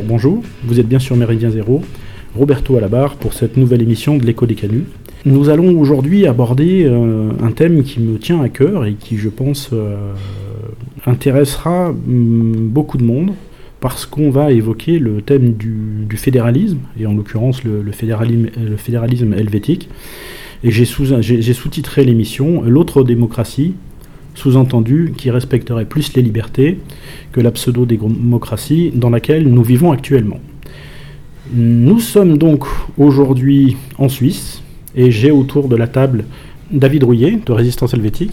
Bonjour. Vous êtes bien sur Méridien Zéro. Roberto à la barre pour cette nouvelle émission de l'écho des canuts. Nous allons aujourd'hui aborder euh, un thème qui me tient à cœur et qui, je pense, euh, intéressera hum, beaucoup de monde parce qu'on va évoquer le thème du, fédéralisme, et en l'occurrence le, fédéralisme, le fédéralisme helvétique. Et j'ai sous-titré l'émission L'autre démocratie, sous-entendu qui respecterait plus les libertés que la pseudo-démocratie dans laquelle nous vivons actuellement. Nous sommes donc aujourd'hui en Suisse et j'ai autour de la table David Rouillet de Résistance Helvétique.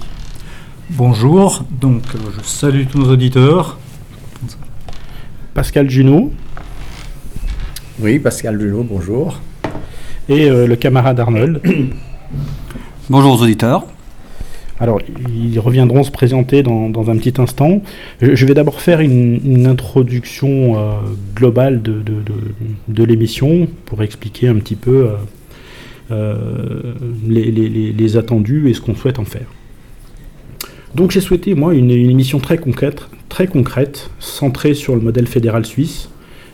Bonjour, donc euh, je salue tous nos auditeurs. Pascal Junot. Oui, Pascal Junot, bonjour. Et euh, le camarade Arnold. bonjour aux auditeurs. Alors, ils reviendront se présenter dans, un petit instant. Je, vais d'abord faire une, introduction euh, globale de, l'émission pour expliquer un petit peu euh, euh, les, attendus et ce qu'on souhaite en faire. Donc j'ai souhaité, moi, une, émission très concrète, très concrète, centrée sur le modèle fédéral suisse,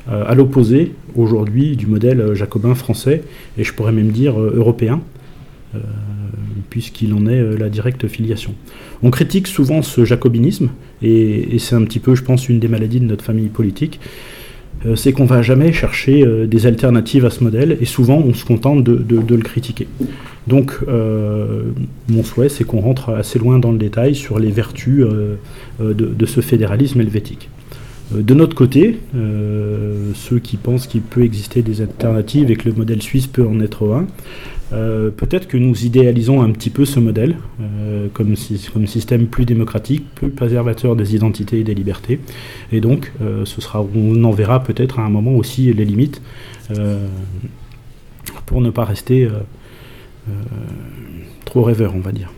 à l'opposé aujourd'hui du modèle jacobin français, et je pourrais même dire européen puisqu'il en est euh, la directe filiation. On critique souvent ce jacobinisme, et, c'est un petit peu, je pense, une des maladies de notre famille politique, euh, c'est qu'on va jamais chercher euh, des alternatives à ce modèle, et souvent on se contente de, le critiquer. Donc mon souhait, c'est qu'on rentre assez loin dans le détail sur les vertus de, ce fédéralisme helvétique. De notre côté, ceux qui pensent qu'il peut exister des alternatives et que le modèle suisse peut en être un, euh, peut-être que nous idéalisons un petit peu ce modèle euh, comme, système plus démocratique, plus préservateur des identités et des libertés. Et donc, euh, ce sera, on en verra peut-être à un moment aussi les limites pour ne pas rester trop rêveur, on va dire.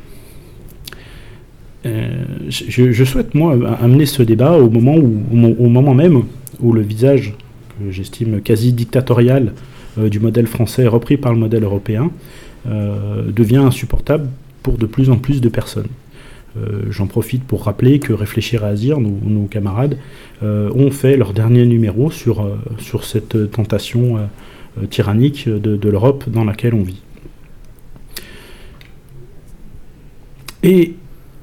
Je, souhaite, moi, amener ce débat au moment, où, au moment même où le visage, que j'estime quasi dictatorial, du modèle français repris par le modèle européen euh, devient insupportable pour de plus en plus de personnes. Euh, j'en profite pour rappeler que Réfléchir à Azir, nos, camarades, ont fait leur dernier numéro sur, sur cette tentation tyrannique de, l'Europe dans laquelle on vit. Et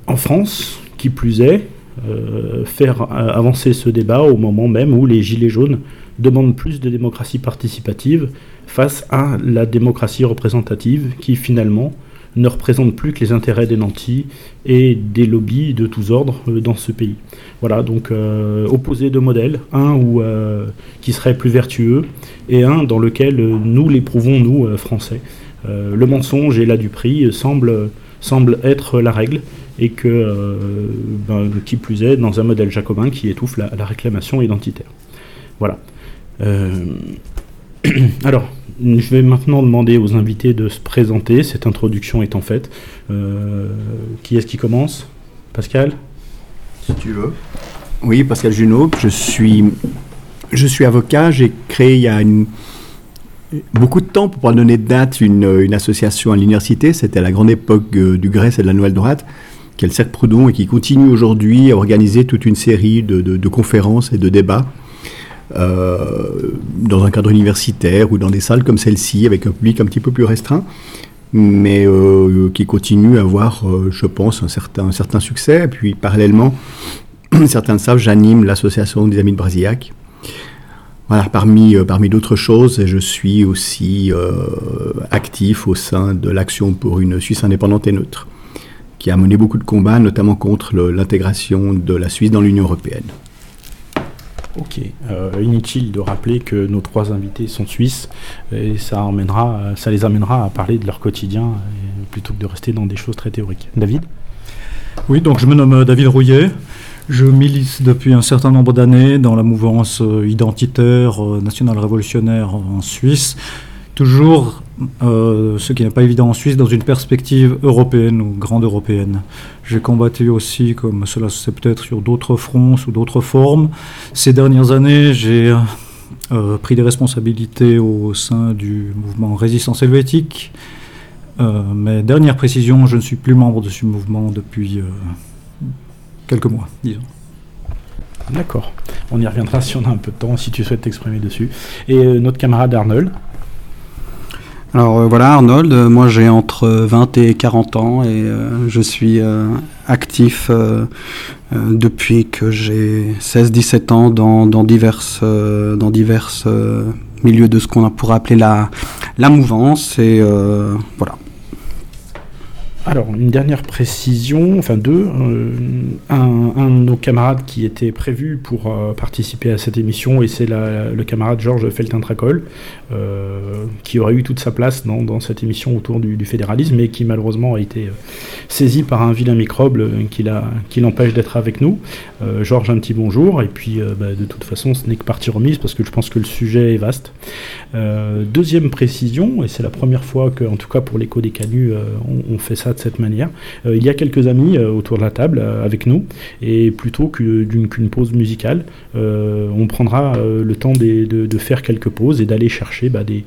en France, qui plus est, faire avancer ce débat au moment même où les Gilets jaunes demande plus de démocratie participative face à la démocratie représentative qui finalement ne représente plus que les intérêts des nantis et des lobbies de tous ordres euh, dans ce pays. Voilà, donc euh, opposé de modèles, un euh, qui serait plus vertueux et un dans lequel nous l'éprouvons, nous, Français. le mensonge et la duperie semblent, semble être la règle et que, ben, qui plus est, dans un modèle jacobin qui étouffe la réclamation identitaire. Voilà. Euh, alors, je vais maintenant demander aux invités de se présenter, cette introduction étant faite. Euh, qui est-ce qui commence? Pascal? Si tu veux. Oui, Pascal Junot, je suis, je suis avocat, j'ai créé il y a beaucoup de temps, pour pas donner de date, une, association à l'université, c'était à la grande époque euh, du Grèce et de la Nouvelle Droite, qui est le Cercle Proudhon et qui continue aujourd'hui à organiser toute une série de conférences et de débats dans un cadre universitaire ou dans des salles comme celle-ci, avec un public un petit peu plus restreint, mais euh, qui continue à avoir, euh, je pense, un certain, un certain succès. Et puis, parallèlement, certains le savent, j'anime l'association des Amis de Brasillac. Voilà, parmi, parmi d'autres choses, je suis aussi actif au sein de l'Action pour une Suisse indépendante et neutre, qui a mené beaucoup de combats, notamment contre l'intégration de la Suisse dans l'Union européenne. Ok, euh, inutile de rappeler que nos trois invités sont suisses et ça, emmènera, ça les amènera à parler de leur quotidien euh, plutôt que de rester dans des choses très théoriques. David? Oui, donc je me nomme euh, David Rouillet. Je milite depuis un certain nombre d'années dans la mouvance identitaire nationale révolutionnaire en Suisse, toujours euh, ce qui n'est pas évident en Suisse, dans une perspective européenne ou grande européenne. J'ai combattu aussi, comme cela se sait peut-être, sur d'autres fronts, sous d'autres formes. Ces dernières années, j'ai euh, pris des responsabilités au sein du mouvement Résistance helvétique. Euh, mais dernière précision, je ne suis plus membre de ce mouvement depuis quelques mois, disons. D'accord. On y reviendra si on a un peu de temps, si tu souhaites t'exprimer dessus. Et euh, notre camarade Arnold alors euh, voilà Arnold, moi j'ai entre 20 et 40 ans et je suis actif depuis que j'ai 16-17 ans dans, dans diverses, dans diverses milieux de ce qu'on pourrait appeler la, la mouvance et voilà. Alors, une dernière précision, enfin deux. Euh, un, de nos camarades qui était prévu pour euh, participer à cette émission, et c'est le camarade Georges Feltin-Tracol, euh, qui aurait eu toute sa place dans, cette émission autour du, fédéralisme, et qui malheureusement a été saisi par un vilain microbe qui l'empêche d'être avec nous. Georges, un petit bonjour, et puis bah, de toute façon, ce n'est que partie remise, parce que je pense que le sujet est vaste. deuxième précision, et c'est la première fois que, en tout cas pour l'écho des canuts, on fait ça de cette manière. Euh, il y a quelques amis euh, autour de la table euh, avec nous, et plutôt qu'une pause musicale, on prendra le temps de, faire quelques pauses et d'aller chercher bah, des,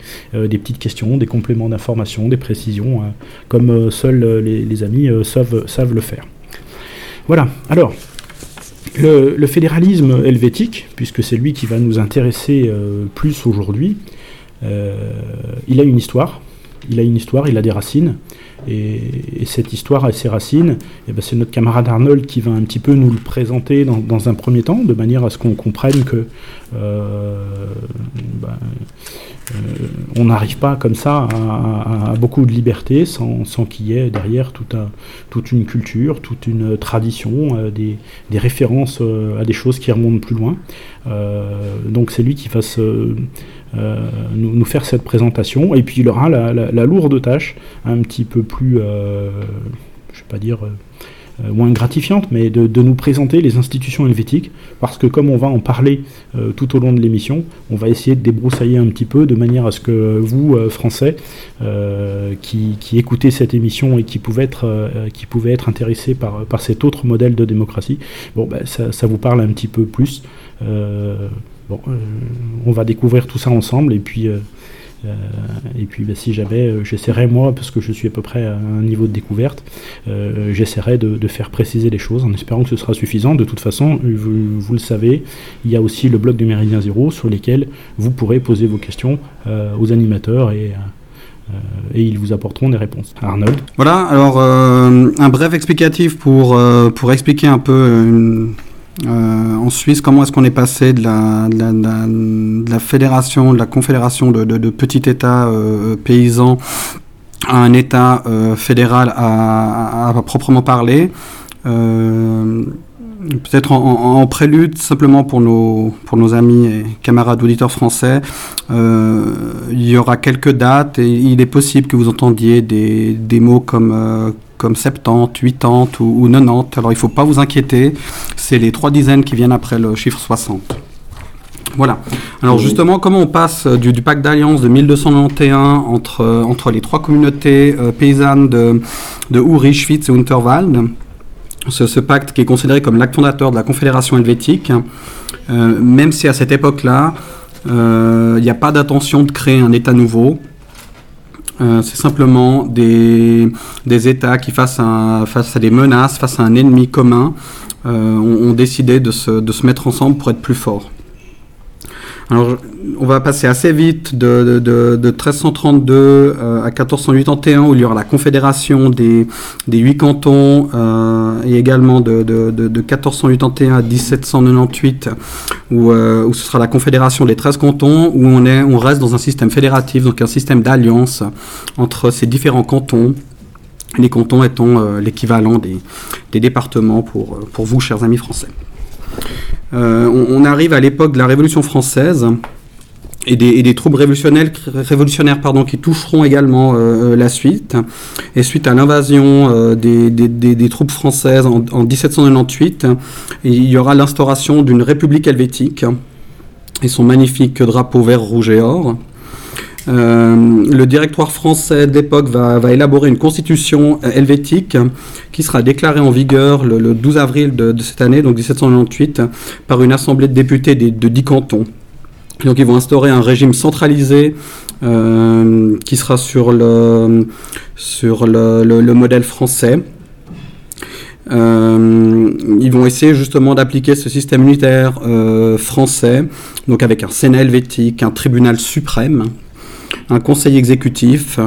petites questions, des compléments d'information, des précisions, hein, comme seuls les, amis savent, savent le faire. Voilà, alors, le, fédéralisme helvétique, puisque c'est lui qui va nous intéresser plus aujourd'hui, il a une histoire, il a une histoire, il a des racines, et, cette histoire a ses racines. Et ben c'est notre camarade Arnold qui va un petit peu nous le présenter dans, un premier temps, de manière à ce qu'on comprenne que euh, ben, euh, on n'arrive pas comme ça à, beaucoup de liberté sans, qu'il y ait derrière toute une culture, toute une tradition, euh, des, références à des choses qui remontent plus loin. donc c'est lui qui va se euh, nous, faire cette présentation. Et puis il aura la, lourde tâche, un petit peu plus, je ne vais pas dire euh, moins gratifiante, mais de, nous présenter les institutions helvétiques, parce que comme on va en parler tout au long de l'émission, on va essayer de débroussailler un petit peu, de manière à ce que vous, Français, qui, écoutez cette émission et qui pouvez être, qui pouvez être intéressés par, par cet autre modèle de démocratie, bon, ben, ça, ça, vous parle un petit peu plus. Bon, euh, on va découvrir tout ça ensemble et puis, euh, euh, et puis bah, si jamais j'essaierai moi, parce que je suis à peu près à un niveau de découverte, j'essaierai de, faire préciser les choses en espérant que ce sera suffisant. De toute façon, vous, le savez, il y a aussi le blog du Méridien Zéro sur lesquels vous pourrez poser vos questions aux animateurs et et ils vous apporteront des réponses. Arnold? Voilà, alors un bref explicatif pour, pour expliquer un peu euh, en Suisse, comment est-ce qu'on est passé de la, de la, fédération, de la confédération de, petits États euh, paysans à un État euh, fédéral à, proprement parler Peut-être en, prélude, simplement pour nos, pour nos amis et camarades auditeurs français, il y aura quelques dates et il est possible que vous entendiez des, des mots comme comme 70, 80 ou, ou 90. Alors il ne faut pas vous inquiéter, c'est les trois dizaines qui viennent après le chiffre 60. Voilà. Alors justement, comment on passe du, pacte d'alliance de 1291 entre, entre les trois communautés euh, paysannes de, de Uri, Schwitz et Unterwald? Ce, pacte qui est considéré comme l'acte fondateur de la Confédération helvétique, euh, même si à cette époque-là, euh, il n'y a pas d'intention de créer un État nouveau, euh, c'est simplement des, des, États qui, face à, face à des menaces, face à un ennemi commun, euh, ont, décidé de se, de se, mettre ensemble pour être plus forts. Alors, on va passer assez vite de, de, de 1332 euh, à 1481, où il y aura la confédération des, huit cantons, euh, et également de, de, 1481 à 1798, où, euh, où, ce sera la confédération des 13 cantons, où on, est, on reste dans un système fédératif, donc un système d'alliance entre ces différents cantons. Les cantons étant l'équivalent des, départements pour vous, chers amis français. Euh, on, arrive à l'époque de la Révolution française et des, troupes révolutionnaires, révolutionnaires pardon, qui toucheront également euh, euh, la suite. Et suite à l'invasion des, troupes françaises en, 1798, il y aura l'instauration d'une république helvétique et son magnifique drapeau vert, rouge et or. Euh, le directoire français d'époque va, élaborer une constitution euh, helvétique qui sera déclarée en vigueur le, 12 avril de, cette année, donc 1798, par une assemblée de députés de, de 10 cantons. Donc ils vont instaurer un régime centralisé euh, qui sera sur le, sur le, modèle français. ils vont essayer justement d'appliquer ce système unitaire français, donc avec un Sénat helvétique, un tribunal suprême, un conseil exécutif.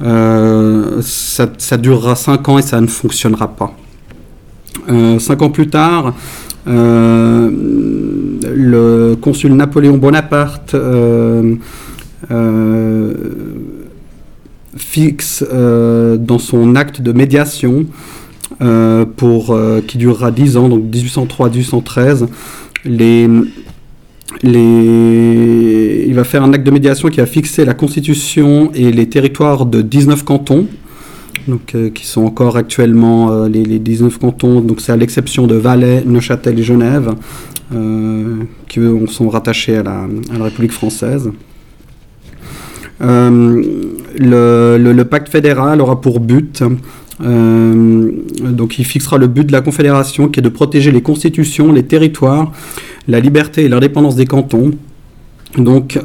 Ça, ça, durera 5 ans et ça ne fonctionnera pas. cinq ans plus tard, le consul Napoléon Bonaparte euh, euh, fixe euh, dans son acte de médiation pour, qui durera 10 ans, donc 1803-1813, les, il va faire un acte de médiation qui va fixer la constitution et les territoires de 19 cantons, donc, qui sont encore actuellement les, les, 19 cantons, donc c'est à l'exception de Valais, Neuchâtel et Genève, euh, qui sont rattachés à la, République française. Euh, le, pacte fédéral aura pour but, euh, donc il fixera le but de la Confédération qui est de protéger les constitutions, les territoires, la liberté et l'indépendance des cantons. Donc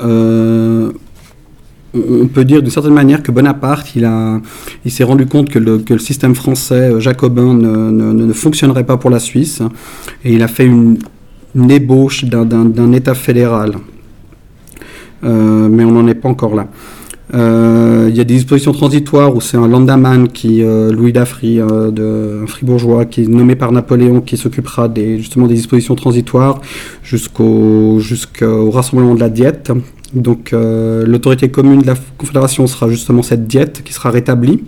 on peut dire d'une certaine manière que Bonaparte, il, s'est rendu compte que le, système français jacobin ne, ne, fonctionnerait pas pour la Suisse, et il a fait une, une ébauche d'un État fédéral. Euh, mais on n'en est pas encore là. Euh, il y a des dispositions transitoires où c'est un landaman qui, euh, Louis Daffry, de, un fribourgeois, qui est nommé par Napoléon, qui s'occupera des, justement des dispositions transitoires jusqu'au rassemblement de la diète. Donc l'autorité commune de la Confédération sera justement cette diète qui sera rétablie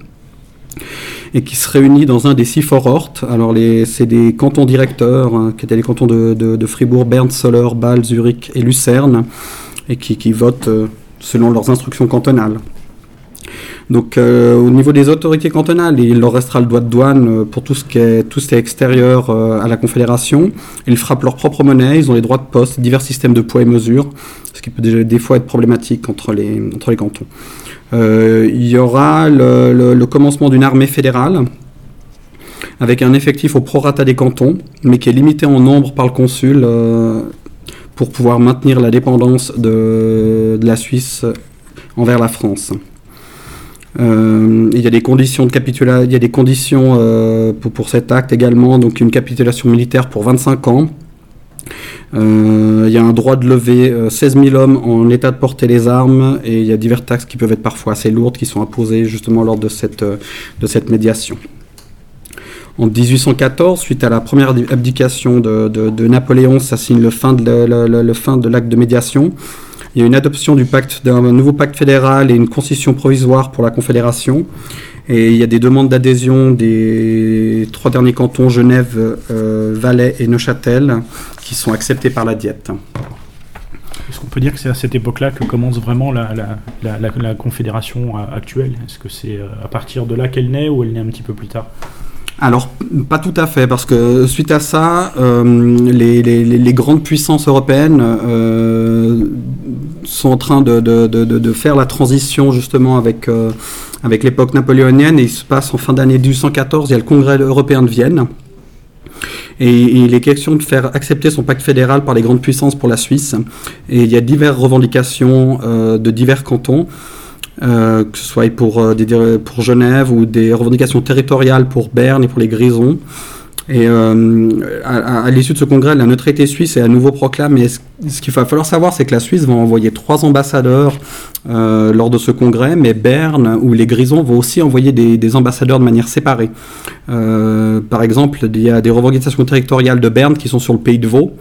et qui se réunit dans un des six forortes. Alors, c'est des cantons directeurs, hein, qui étaient les cantons de, Fribourg, Berne, Soler, Bâle, Zurich et Lucerne, et qui, votent euh, selon leurs instructions cantonales. Donc, euh, au niveau des autorités cantonales, il leur restera le droit de douane euh, pour tout ce qui est, tout ce qui est extérieur à la Confédération. Ils frappent leur propre monnaie, ils ont les droits de poste, divers systèmes de poids et mesures, ce qui peut des fois être problématique entre les, entre les cantons. Euh, il y aura le, commencement d'une armée fédérale avec un effectif au prorata des cantons, mais qui est limité en nombre par le consul euh, pour pouvoir maintenir la dépendance de, la Suisse envers la France. Euh, il y a des conditions de il y a des conditions pour, pour, cet acte également, donc une capitulation militaire pour 25 ans, euh, il y a un droit de lever 16 euh, 000 hommes en état de porter les armes et il y a diverses taxes qui peuvent être parfois assez lourdes qui sont imposées justement lors de cette, euh, de cette médiation. En 1814, suite à la première abdication de, Napoléon, ça signe le fin de, l'acte de médiation. Il y a une adoption du pacte d'un nouveau pacte fédéral et une constitution provisoire pour la Confédération. Et il y a des demandes d'adhésion des trois derniers cantons, Genève, Valais et Neuchâtel, qui sont acceptés par la diète. Est-ce qu'on peut dire que c'est à cette époque-là que commence vraiment la, la, confédération euh, actuelle? Est-ce que c'est euh, à partir de là qu'elle naît ou elle naît un petit peu plus tard? Alors, pas tout à fait, parce que suite à ça, euh, les, grandes puissances européennes sont en train de, faire la transition justement avec, avec l'époque napoléonienne, et il se passe en fin d'année 1814, il y a le Congrès européen de Vienne, et, il est question de faire accepter son pacte fédéral par les grandes puissances pour la Suisse. Et il y a diverses revendications euh, de divers cantons. Euh, que ce soit pour, euh, pour Genève ou des revendications territoriales pour Berne et pour les Grisons. Et euh, à, l'issue de ce congrès, la neutralité suisse est à nouveau proclamée. ce, ce qu'il va falloir savoir, c'est que la Suisse va envoyer trois ambassadeurs lors de ce congrès, mais Berne ou les Grisons vont aussi envoyer des, ambassadeurs de manière séparée. Par exemple, il y a des revendications territoriales de Berne qui sont sur le pays de Vaud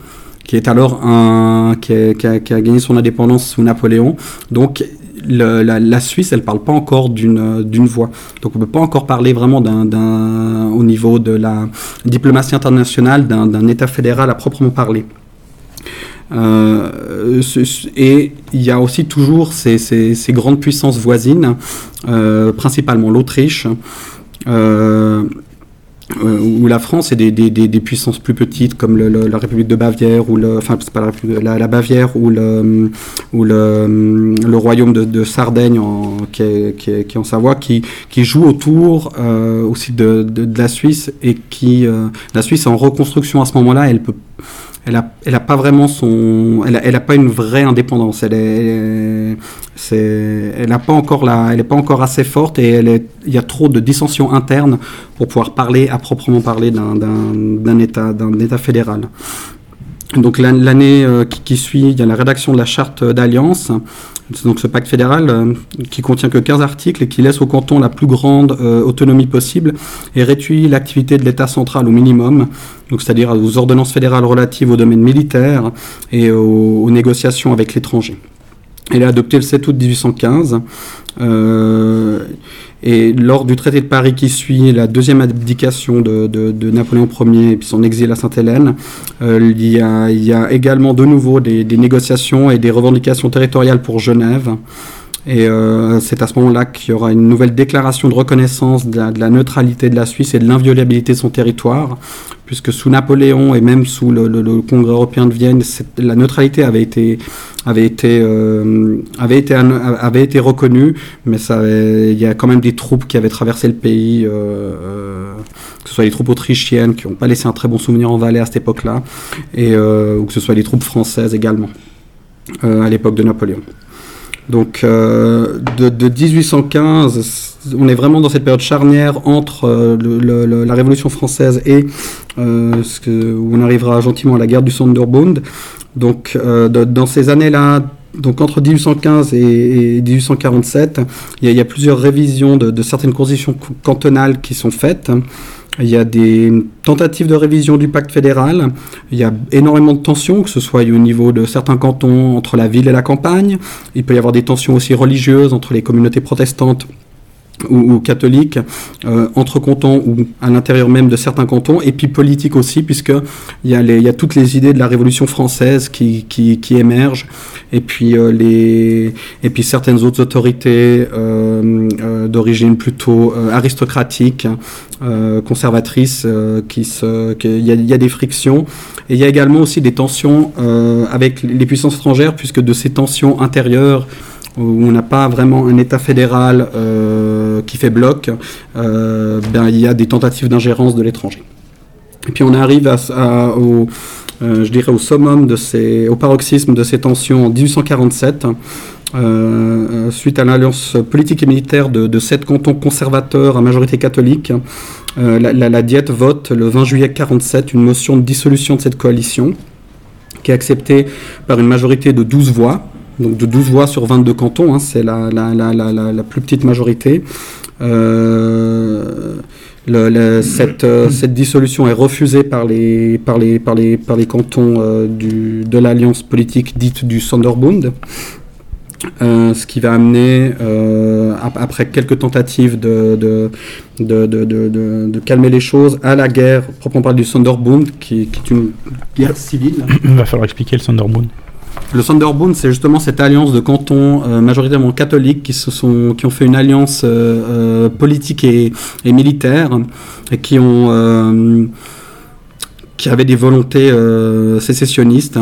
qui est alors un qui, qui, a, gagné son indépendance sous Napoléon. Donc la, Suisse, elle parle pas encore d'une voix. Donc on peut pas encore parler vraiment d'un au niveau de la diplomatie internationale d'un État fédéral à proprement parler. Euh, et il y a aussi toujours ces, ces, grandes puissances voisines, euh, principalement l'Autriche, euh, où la France est des, des, des, puissances plus petites comme la République de Bavière ou le, enfin pas la, la, Bavière ou le ou le, le royaume de, de Sardaigne en, qui, est, qui, est, qui, est, en Savoie qui, qui joue autour euh, aussi de, de, la Suisse et qui euh, la Suisse est en reconstruction à ce moment-là elle peut elle a, elle a pas vraiment son, elle pas une vraie indépendance. Elle est, pas encore la, elle pas encore assez forte et il y a trop de dissensions internes pour pouvoir parler à proprement parler d'un, d'un, d'un État, d'un État fédéral. Donc l'année euh, qui, suit, il y a la rédaction de la charte d'alliance, donc ce pacte fédéral euh, qui contient que 15 articles et qui laisse au canton la plus grande euh, autonomie possible et réduit l'activité de l'État central au minimum, c'est-à-dire aux ordonnances fédérales relatives au domaine militaire et aux négociations avec l'étranger. Elle est adoptée le 7 août 1815. Euh, et lors du traité de Paris qui suit la deuxième abdication de, de, Napoléon Ier et puis son exil à Sainte-Hélène, euh, il, y a, il, y a, également de nouveau des, des, négociations et des revendications territoriales pour Genève. Et euh, c'est à ce moment-là qu'il y aura une nouvelle déclaration de reconnaissance de la, neutralité de la Suisse et de l'inviolabilité de son territoire, puisque sous Napoléon et même sous le, Congrès européen de Vienne, la neutralité avait été avait été euh, avait été avait été reconnue, mais il y a quand même des troupes qui avaient traversé le pays, euh, que ce soit les troupes autrichiennes qui n'ont pas laissé un très bon souvenir en Valais à cette époque-là, et ou que ce soit les troupes françaises également à l'époque de Napoléon. Donc euh, de, de, 1815, on est vraiment dans cette période charnière entre euh, la Révolution française et euh, où on arrivera gentiment à la guerre du Sonderbund. Donc dans ces années-là, donc entre 1815 et, et 1847, il y, a, il y, a, plusieurs révisions de, de certaines constitutions cantonales qui sont faites. Il y a des tentatives de révision du pacte fédéral. Il y a énormément de tensions, que ce soit au niveau de certains cantons entre la ville et la campagne. Il peut y avoir des tensions aussi religieuses entre les communautés protestantes ou, ou catholiques, euh, entre cantons ou à l'intérieur même de certains cantons, et puis politique aussi, puisque il y, a y a toutes les idées de la Révolution française qui, qui, émergent, et puis, euh, les, et puis certaines autres autorités euh, d'origine plutôt aristocratique, conservatrices, qui se, il y a des frictions, et il y a également aussi des tensions avec les puissances étrangères, puisque de ces tensions intérieures, où on n'a pas vraiment un État fédéral euh, qui fait bloc, euh, ben, il y a des tentatives d'ingérence de l'étranger. Et puis on arrive à, au, euh, je dirais au summum de ces, au paroxysme de ces tensions en 1847. Euh, suite à l'alliance politique et militaire de, sept cantons conservateurs à majorité catholique, la, la, Diète vote le 20 juillet 47 une motion de dissolution de cette coalition qui est acceptée par une majorité de 12 voix, donc de 12 voix sur 22 cantons, hein, c'est la, la, la, la, plus petite majorité. Euh, cette, euh, cette, dissolution est refusée par les, par les, par les, par les cantons euh, du, de l'alliance politique dite du Sonderbund. Euh, ce qui va amener, euh, après quelques tentatives de, de, de, de, calmer les choses, à la guerre proprement parlée du Sonderbund, qui, qui est une guerre civile. Il va falloir expliquer le Sonderbund. Le Sonderbund, c'est justement cette alliance de cantons euh, majoritairement catholiques qui, se sont, qui ont fait une alliance euh, euh, politique et, et, militaire et qui, ont, qui avaient des volontés sécessionnistes.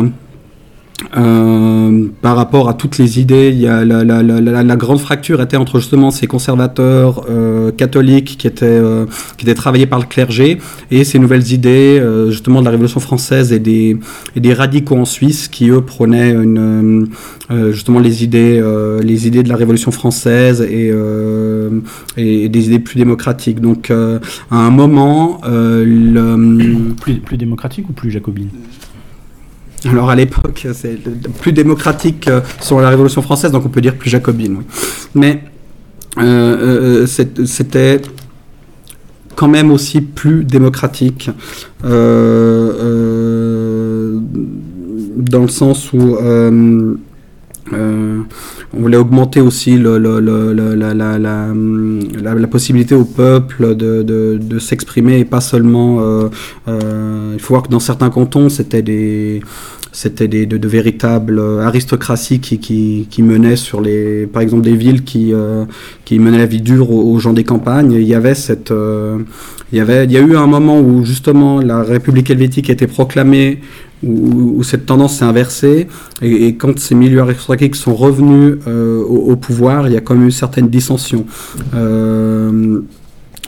Euh, par rapport à toutes les idées, il y a la, la, la, la grande fracture était entre justement ces conservateurs euh, catholiques qui étaient, euh, qui étaient travaillés par le clergé et ces nouvelles idées euh, justement de la Révolution française et des, et des radicaux en Suisse qui eux prônaient une, euh, justement les idées, les idées de la Révolution française et, et, et des idées plus démocratiques. Donc à un moment, le, plus, plus démocratique ou plus jacobine alors à l'époque, c'est plus démocratique euh, sur la Révolution française, donc on peut dire plus jacobine. Oui. Mais euh, euh, c'était quand même aussi plus démocratique dans le sens où on voulait augmenter aussi la, possibilité au peuple de, s'exprimer et pas seulement. Euh, euh, il faut voir que dans certains cantons, c'était des c'était de, de, véritables aristocraties qui, menaient sur les, par exemple, des villes qui, euh, menaient la vie dure aux, gens des campagnes. Il y avait cette, euh, il y avait, il y a eu un moment où justement la République helvétique a été proclamée où, cette tendance s'est inversée et, quand ces milieux aristocratiques sont revenus euh, au, pouvoir, il y a quand même eu certaines dissensions. Euh,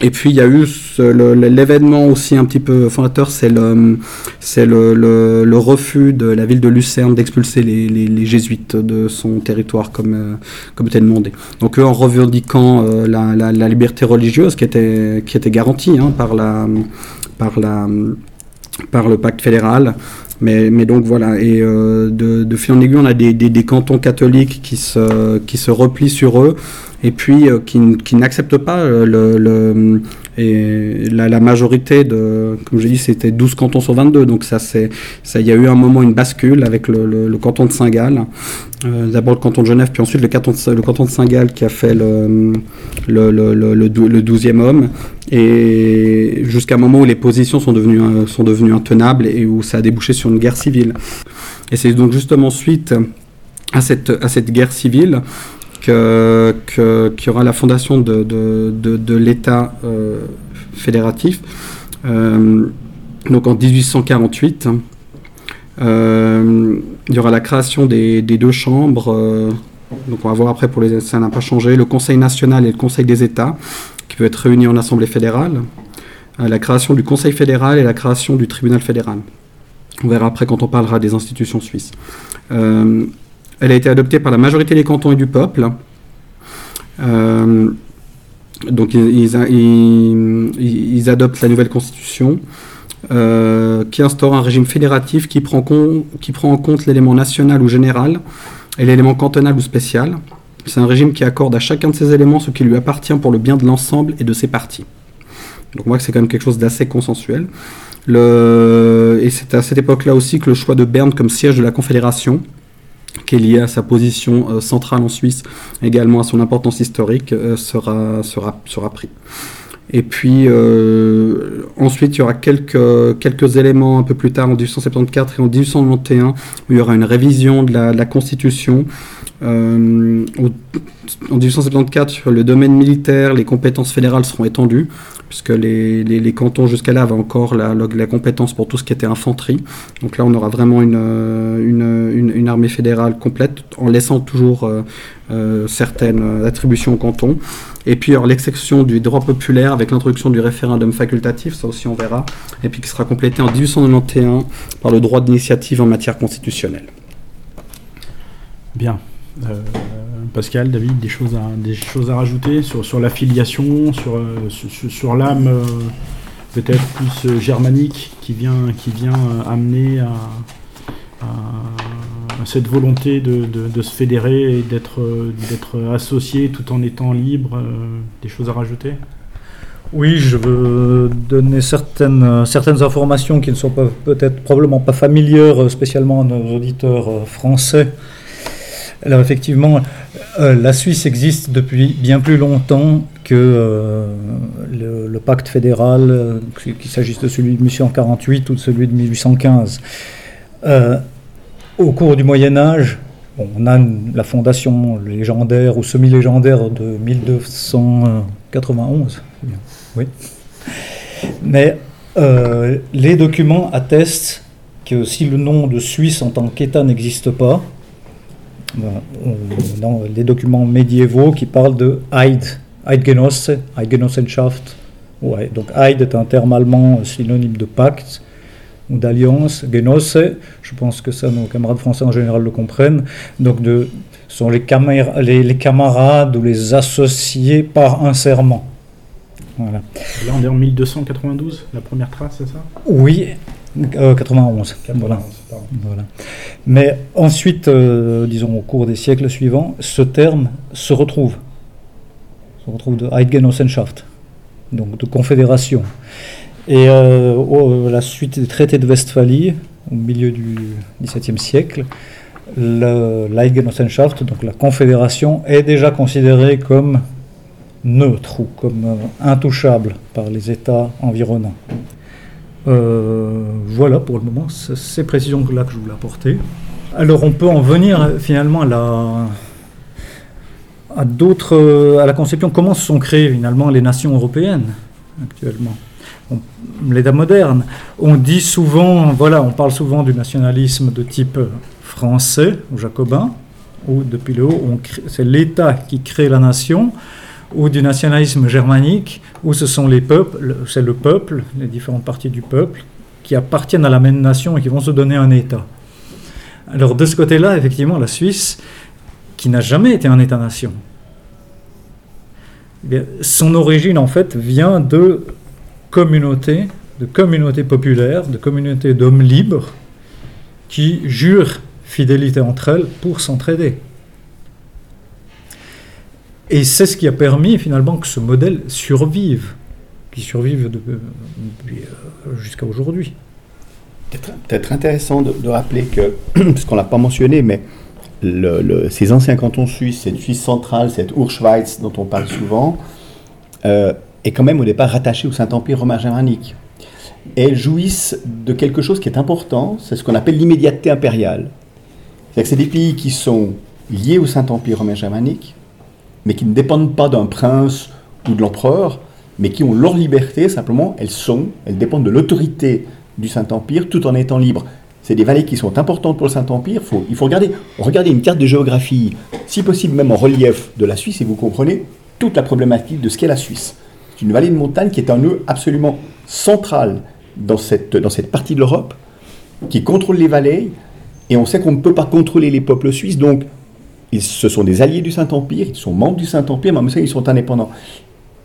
et puis il y a eu l'événement aussi un petit peu fondateur, c'est le, refus de la ville de Lucerne d'expulser les, jésuites de son territoire comme, euh, comme était demandé. Donc eux en revendiquant euh, la, liberté religieuse qui était, qui garantie hein, par le pacte fédéral. Mais, mais, donc voilà, et euh, de, de, fil en aiguille, on a des, des, des, cantons catholiques qui se, qui se replient sur eux et puis euh, qui, qui n'acceptent pas euh, le, la, majorité de, comme j'ai dit, c'était 12 cantons sur 22. Donc ça, c'est, ça, il y a eu un moment une bascule avec le, le, canton de Saint-Gall. Euh, d'abord le canton de Genève, puis ensuite le canton de, le canton de Saint-Gall qui a fait le, le, le 12e homme. Et jusqu'à un moment où les positions sont devenues, sont devenues intenables et où ça a débouché sur une guerre civile. Et c'est donc justement suite à cette, à cette guerre civile qu'il y aura la fondation de, l'État euh, fédératif. Euh, donc en 1848, euh, il y aura la création des, deux chambres. donc on va voir après pour les ça n'a pas changé. Le Conseil national et le Conseil des États qui peut être réunis en Assemblée fédérale. la création du Conseil fédéral et la création du Tribunal fédéral. On verra après quand on parlera des institutions suisses. Elle a été adoptée par la majorité des cantons et du peuple. Euh, donc ils, adoptent la nouvelle constitution euh, qui instaure un régime fédératif qui prend, en compte l'élément national ou général et l'élément cantonal ou spécial. C'est un régime qui accorde à chacun de ces éléments ce qui lui appartient pour le bien de l'ensemble et de ses parties. Donc on voit que c'est quand même quelque chose d'assez consensuel. Et c'est à cette époque-là aussi que le choix de Berne comme siège de la Confédération qui est lié à sa position euh, centrale en Suisse, également à son importance historique, euh, sera, sera, sera pris. Et puis euh, ensuite, il y aura quelques, quelques éléments un peu plus tard, en 1874 et en 1891, où il y aura une révision de la, Constitution. en 1874, sur le domaine militaire, les compétences fédérales seront étendues puisque les, les, cantons jusqu'à là avaient encore la, compétence pour tout ce qui était infanterie. Donc là, on aura vraiment une, euh, armée fédérale complète, en laissant toujours euh, euh, certaines attributions aux cantons. Et puis l'exception du droit populaire avec l'introduction du référendum facultatif, ça aussi on verra, et puis qui sera complété en 1891 par le droit d'initiative en matière constitutionnelle. Bien. Pascal, David, des choses à, des choses à rajouter sur, sur l'affiliation, sur, euh, l'âme euh, peut-être plus euh, germanique qui vient, amener à, cette volonté de, se fédérer et d'être, associé tout en étant libre, des choses à rajouter? Oui, je veux donner certaines, certaines informations qui ne sont peut-être probablement pas familières spécialement à nos auditeurs français. Alors effectivement, euh, la Suisse existe depuis bien plus longtemps que euh, le, pacte fédéral, euh, qu'il s'agisse de celui de 1848 ou de celui de 1815. au cours du Moyen Âge, on a la fondation légendaire ou semi-légendaire de 1291. Oui. Mais les documents attestent que si le nom de Suisse en tant qu'État n'existe pas, dans les documents médiévaux qui parlent de Eid, Eidgenosse, Eidgenossenschaft. Ouais, donc Eid est un terme allemand synonyme de pacte ou d'alliance. Genosse, je pense que ça nos camarades français en général le comprennent. Donc de, sont les, les, les camarades ou les associés par un serment. Voilà. Là, on est en 1292, la première trace, c'est ça? Oui, 91. Euh, voilà. Mais ensuite, euh, disons au cours des siècles suivants, ce terme se retrouve. Se retrouve de Eidgenossenschaft, donc de confédération. Et euh, la suite des traités de Westphalie, au milieu du XVIIe siècle, l'Eidgenossenschaft, donc la confédération, est déjà considérée comme neutre ou comme intouchable par les États environnants. Euh, voilà pour le moment, ces précisions-là que je voulais apporter. Alors on peut en venir finalement à la, à d'autres, à la conception comment se sont créées finalement les nations européennes actuellement? L'État moderne. On dit souvent, voilà, on parle souvent du nationalisme de type français ou jacobin, où depuis le haut, c'est l'État qui crée la nation, ou du nationalisme germanique, où ce sont les peuples, c'est le peuple, les différentes parties du peuple, qui appartiennent à la même nation et qui vont se donner un État. Alors de ce côté-là, effectivement, la Suisse, qui n'a jamais été un État-nation, eh son origine en fait vient de communautés, de communautés populaires, de communautés d'hommes libres qui jurent fidélité entre elles pour s'entraider. Et c'est ce qui a permis finalement que ce modèle survive, qui survive euh, jusqu'à aujourd'hui. Peut-être intéressant de, rappeler que, ce qu'on n'a pas mentionné, mais ces anciens cantons suisses, cette Suisse centrale, cette Urschweiz dont on parle souvent, euh, est quand même au départ rattachée au Saint-Empire romain germanique. Et elles jouissent de quelque chose qui est important, c'est ce qu'on appelle l'immédiateté impériale. C'est-à-dire que c'est des pays qui sont liés au Saint-Empire romain germanique, mais qui ne dépendent pas d'un prince ou de l'empereur, mais qui ont leur liberté, simplement, elles sont, elles dépendent de l'autorité du Saint-Empire tout en étant libres. C'est des vallées qui sont importantes pour le Saint-Empire. il faut regarder, une carte de géographie, si possible même en relief de la Suisse, et vous comprenez toute la problématique de ce qu'est la Suisse. C'est une vallée de montagne qui est un nœud absolument central dans cette, dans cette partie de l'Europe, qui contrôle les vallées, et on sait qu'on ne peut pas contrôler les peuples suisses, donc ce sont des alliés du Saint-Empire, ils sont membres du Saint-Empire, mais en même temps ils sont indépendants.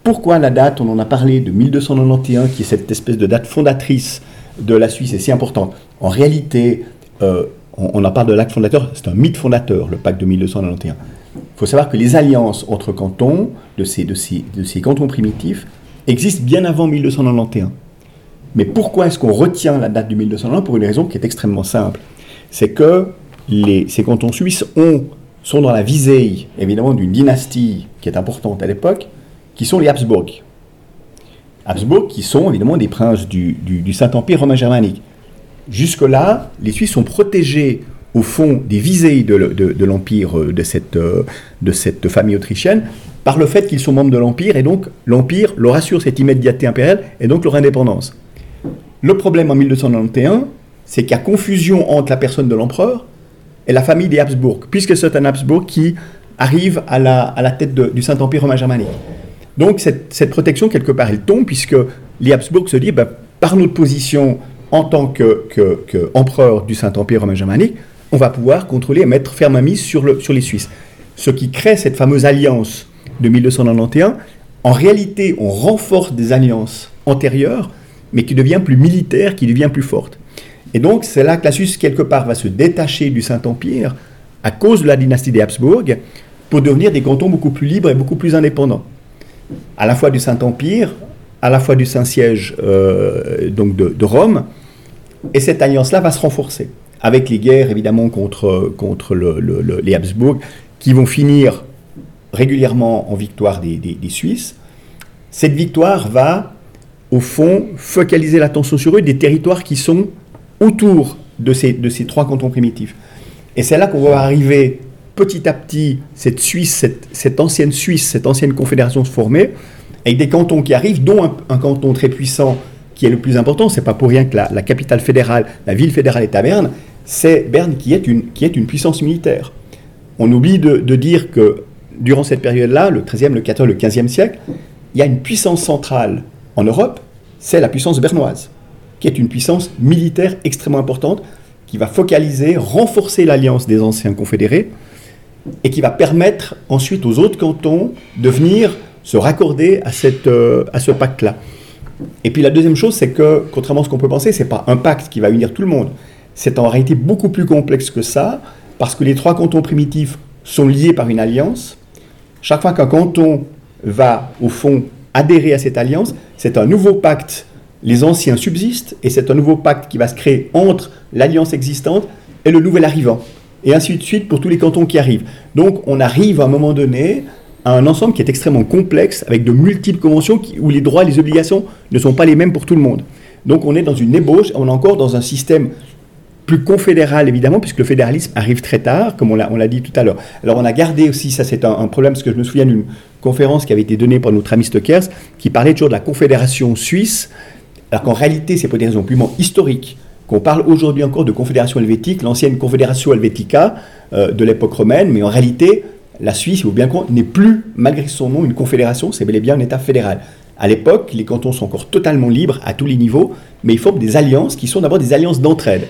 Pourquoi la date, on en a parlé, de 1291, qui est cette espèce de date fondatrice de la Suisse, est si importante? En réalité, euh, on, en parle de l'acte fondateur, c'est un mythe fondateur, le pacte de 1291. Il faut savoir que les alliances entre cantons, de ces, de de cantons primitifs, existent bien avant 1291. Mais pourquoi est-ce qu'on retient la date du 1291 Pour une raison qui est extrêmement simple. C'est que ces cantons suisses ont sont dans la visée, évidemment, d'une dynastie qui est importante à l'époque, qui sont les Habsbourg. Habsbourg, qui sont évidemment des princes du, Saint-Empire romain germanique. Jusque-là, les Suisses sont protégés au fond des visées de, l'empire euh, de cette, euh, de cette famille autrichienne par le fait qu'ils sont membres de l'empire et donc l'empire leur assure cette immédiateté impériale et donc leur indépendance. Le problème en 1291, c'est qu'il y a confusion entre la personne de l'empereur et la famille des Habsbourg, puisque c'est un Habsbourg qui arrive à la, à la tête du Saint-Empire romain germanique. Donc cette, cette, protection, quelque part, elle tombe, puisque les Habsbourg se disent, ben, par notre position en tant qu'empereur que, du Saint-Empire romain germanique, on va pouvoir contrôler et mettre ferme mise sur, le, sur les Suisses. Ce qui crée cette fameuse alliance de 1291. En réalité, on renforce des alliances antérieures, mais qui devient plus militaire, qui devient plus forte. Et donc, c'est là que la Suisse, quelque part, va se détacher du Saint-Empire à cause de la dynastie des Habsbourg pour devenir des cantons beaucoup plus libres et beaucoup plus indépendants. À la fois du Saint-Empire, à la fois du Saint-Siège euh, donc de, Rome. Et cette alliance-là va se renforcer avec les guerres, évidemment, contre, contre les Habsbourg, qui vont finir régulièrement en victoire des, des Suisses. Cette victoire va, au fond, focaliser l'attention sur eux des territoires qui sont autour de ces, trois cantons primitifs. Et c'est là qu'on va arriver petit à petit, cette Suisse, cette, ancienne Suisse, cette ancienne confédération se former, avec des cantons qui arrivent, dont un, canton très puissant qui est le plus important. C'est pas pour rien que la, capitale fédérale, la ville fédérale est à Berne. C'est Berne qui est, une, qui est une puissance militaire. On oublie de, de dire que durant cette période-là, le 13e, le 14e, le 15e siècle, il y a une puissance centrale en Europe, c'est la puissance bernoise qui est une puissance militaire extrêmement importante, qui va focaliser, renforcer l'alliance des anciens confédérés, et qui va permettre ensuite aux autres cantons de venir se raccorder à, cette, euh, à ce pacte-là. Et puis la deuxième chose, c'est que, contrairement à ce qu'on peut penser, ce n'est pas un pacte qui va unir tout le monde. C'est en réalité beaucoup plus complexe que ça, parce que les trois cantons primitifs sont liés par une alliance. Chaque fois qu'un canton va, au fond, adhérer à cette alliance, c'est un nouveau pacte les anciens subsistent et c'est un nouveau pacte qui va se créer entre l'alliance existante et le nouvel arrivant. Et ainsi de suite pour tous les cantons qui arrivent. Donc on arrive à un moment donné à un ensemble qui est extrêmement complexe avec de multiples conventions où les droits et les obligations ne sont pas les mêmes pour tout le monde. Donc on est dans une ébauche, on est encore dans un système plus confédéral évidemment, puisque le fédéralisme arrive très tard, comme on l'a dit tout à l'heure. Alors on a gardé aussi, ça c'est un, problème, parce que je me souviens d'une conférence qui avait été donnée par notre ami Stockers, qui parlait toujours de la confédération suisse, alors qu'en réalité, c'est pour des raisons purement historiques qu'on parle aujourd'hui encore de confédération helvétique, l'ancienne confédération helvética euh, de l'époque romaine, mais en réalité, la Suisse, faut bien comprendre, n'est plus, malgré son nom, une confédération, c'est bel et bien un État fédéral. À l'époque, les cantons sont encore totalement libres à tous les niveaux, mais ils forment des alliances qui sont d'abord des alliances d'entraide.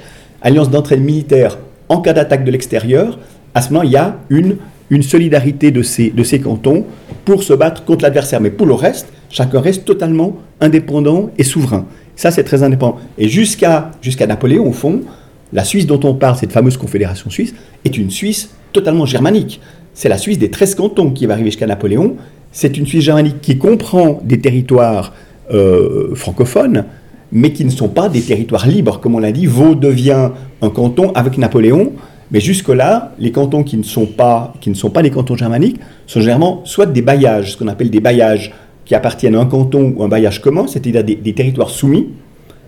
Alliances d'entraide militaire en cas d'attaque de l'extérieur. À ce moment, il y a une, solidarité de ces cantons pour se battre contre l'adversaire. Mais pour le reste, chacun reste totalement indépendant et souverain. Ça, c'est très indépendant. Et jusqu'à Napoléon, au fond, la Suisse dont on parle, cette fameuse confédération suisse, est une Suisse totalement germanique. C'est la Suisse des 13 cantons qui va arriver jusqu'à Napoléon. C'est une Suisse germanique qui comprend des territoires euh, francophones, mais qui ne sont pas des territoires libres. Comme on l'a dit, Vaud devient un canton avec Napoléon. Mais jusque-là, les cantons qui ne, sont pas, qui ne sont pas des cantons germaniques sont généralement soit des bailliages, ce qu'on appelle des bailliages qui appartiennent à un canton ou un bailliage commun, c'est-à-dire des, des, territoires soumis,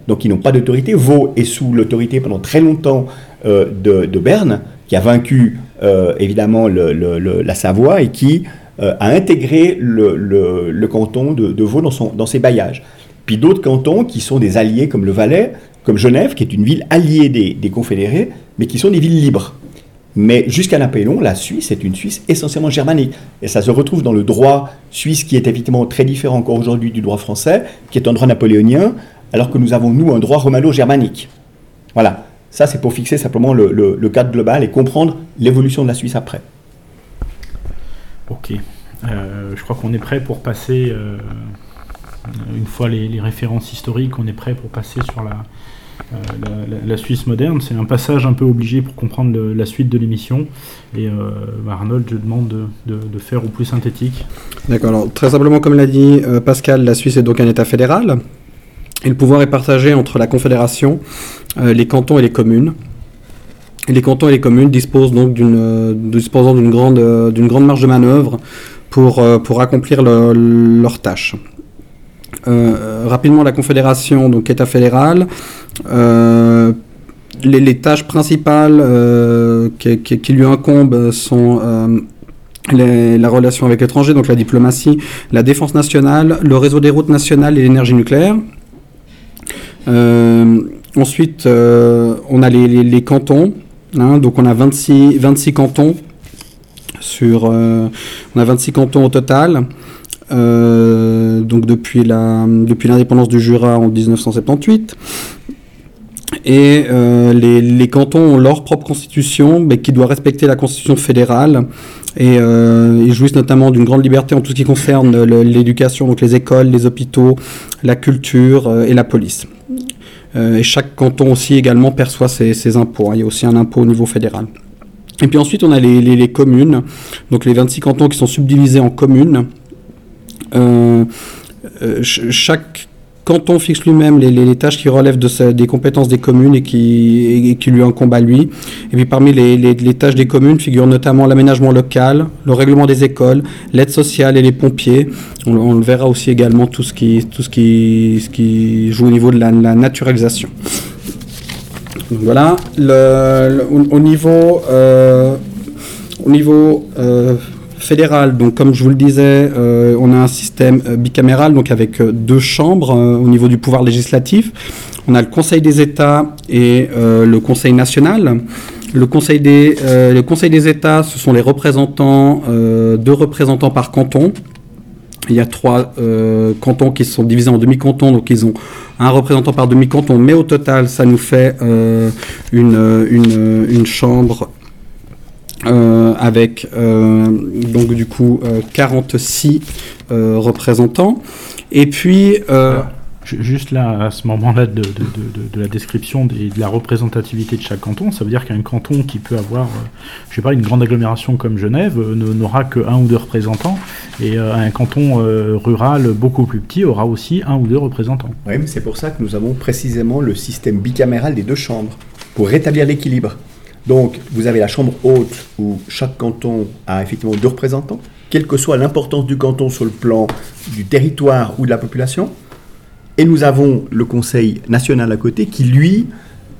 donc qui n'ont pas d'autorité. Vaud est sous l'autorité pendant très longtemps euh, de, Berne, qui a vaincu euh, évidemment la Savoie et qui euh, a intégré le, canton de, Vaud dans, ses bailliages. Puis d'autres cantons qui sont des alliés comme le Valais, comme Genève, qui est une ville alliée des confédérés, mais qui sont des villes libres. Mais jusqu'à Napoléon, la Suisse est une Suisse essentiellement germanique. Et ça se retrouve dans le droit suisse qui est effectivement très différent encore aujourd'hui du droit français, qui est un droit napoléonien, alors que nous avons, nous, un droit romano-germanique. Voilà. Ça, c'est pour fixer simplement le, le, le, cadre global et comprendre l'évolution de la Suisse après. Ok. Euh, je crois qu'on est prêt pour passer, euh, une fois les, les, références historiques, on est prêt pour passer sur la, euh, la, Suisse moderne. C'est un passage un peu obligé pour comprendre la suite de l'émission. Et euh, Arnold, je demande de, faire au plus synthétique. D'accord. Très simplement, comme l'a dit euh, Pascal, la Suisse est donc un État fédéral. Et le pouvoir est partagé entre la Confédération, euh, les cantons et les communes. Les cantons et les communes disposent donc d'une grande, marge de manœuvre pour, accomplir le, leurs tâches. Rapidement, la Confédération, donc État fédéral, les, les, tâches principales euh, qui, lui incombent sont les, la relation avec l'étranger, donc la diplomatie, la défense nationale, le réseau des routes nationales et l'énergie nucléaire. ensuite, on a les, cantons, hein, donc on a 26, 26 cantons sur, on a 26 cantons au total. Euh, donc depuis la depuis l'indépendance du Jura en 1978. Et euh, les, cantons ont leur propre constitution, mais qui doit respecter la constitution fédérale. Et euh, ils jouissent notamment d'une grande liberté en tout ce qui concerne l'éducation, donc les écoles, les hôpitaux, la culture euh, et la police. Et chaque canton aussi également perçoit ses, impôts. Hein. Il y a aussi un impôt au niveau fédéral. Et puis ensuite, on a les, communes, donc les 26 cantons qui sont subdivisés en communes. Euh, chaque canton fixe lui-même les, tâches qui relèvent des compétences des communes et qui, lui incombent à lui. Et puis parmi les, tâches des communes figurent notamment l'aménagement local, le règlement des écoles, l'aide sociale et les pompiers. On, on, le verra aussi également tout ce qui, tout ce qui, joue au niveau de la, naturalisation. Voilà, au, niveau, euh, au niveau euh, fédéral. Donc, comme je vous le disais, euh, on a un système euh, bicaméral, donc avec euh, deux chambres au niveau du pouvoir législatif. On a le Conseil des États et le Conseil national. Le Conseil des, le Conseil des États, ce sont les représentants, deux représentants par canton. Il y a trois cantons qui sont divisés en demi-cantons, donc ils ont un représentant par demi-canton, mais au total, ça nous fait une, une, une, chambre euh, avec euh, donc du coup euh, 46 représentants. Et puis Juste là, à ce moment-là de, de, de, de, la description des, de la représentativité de chaque canton, ça veut dire qu'un canton qui peut avoir, je sais pas, une grande agglomération comme Genève n'aura que un ou deux représentants, et un canton rural beaucoup plus petit aura aussi un ou deux représentants. Oui, mais c'est pour ça que nous avons précisément le système bicaméral des deux chambres, pour rétablir l'équilibre. Donc, vous avez la chambre haute où chaque canton a effectivement deux représentants, quelle que soit l'importance du canton sur le plan du territoire ou de la population. Et nous avons le Conseil national à côté qui, lui,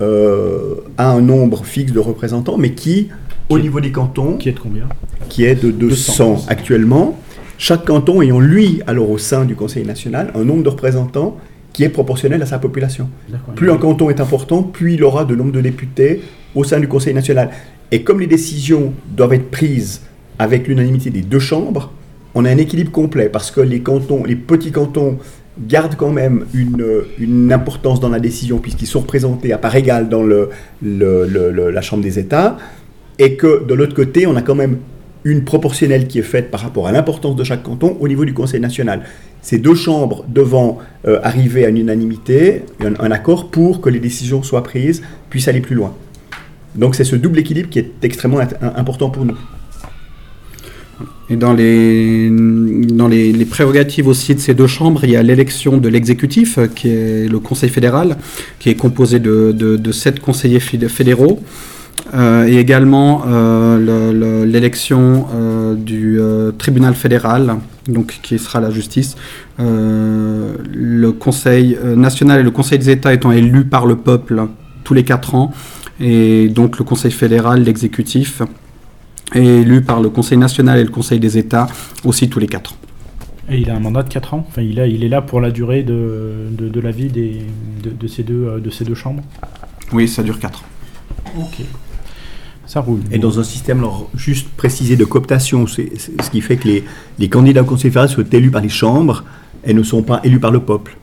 euh, a un nombre fixe de représentants, mais qui, au niveau des cantons, qui est de combien? Qui est de 200, 200 actuellement. Chaque canton ayant, lui, alors au sein du Conseil national, un nombre de représentants qui est proportionnel à sa population. Plus un canton est important, plus il aura de nombre de députés au sein du Conseil national. Et comme les décisions doivent être prises avec l'unanimité des deux chambres, on a un équilibre complet parce que les cantons, les petits cantons gardent quand même une, une importance dans la décision puisqu'ils sont représentés à part égale dans le, la Chambre des États et que de l'autre côté, on a quand même une proportionnelle qui est faite par rapport à l'importance de chaque canton au niveau du Conseil national. Ces deux chambres devant euh, arriver à une unanimité, un, accord pour que les décisions soient prises, puissent aller plus loin. Donc c'est ce double équilibre qui est extrêmement important pour nous. Et dans les, dans les, prérogatives aussi de ces deux chambres, il y a l'élection de l'exécutif, qui est le Conseil fédéral, qui est composé de, sept conseillers fédéraux. Euh, et également euh, l'élection euh, du tribunal fédéral, donc qui sera la justice. le Conseil national et le Conseil des États étant élus par le peuple tous les quatre ans, et donc le Conseil fédéral, l'exécutif, est élu par le Conseil national et le Conseil des États aussi tous les 4 ans. Et il a un mandat de 4 ans? Enfin, il, a, il est là pour la durée de, de, la vie des, de, ces deux, de ces deux chambres? Oui, ça dure 4 ans. Ok. Ça roule. Et dans un système, alors, juste précisé, de cooptation, c'est ce qui fait que les, les candidats au Conseil fédéral sont élus par les chambres et ne sont pas élus par le peuple.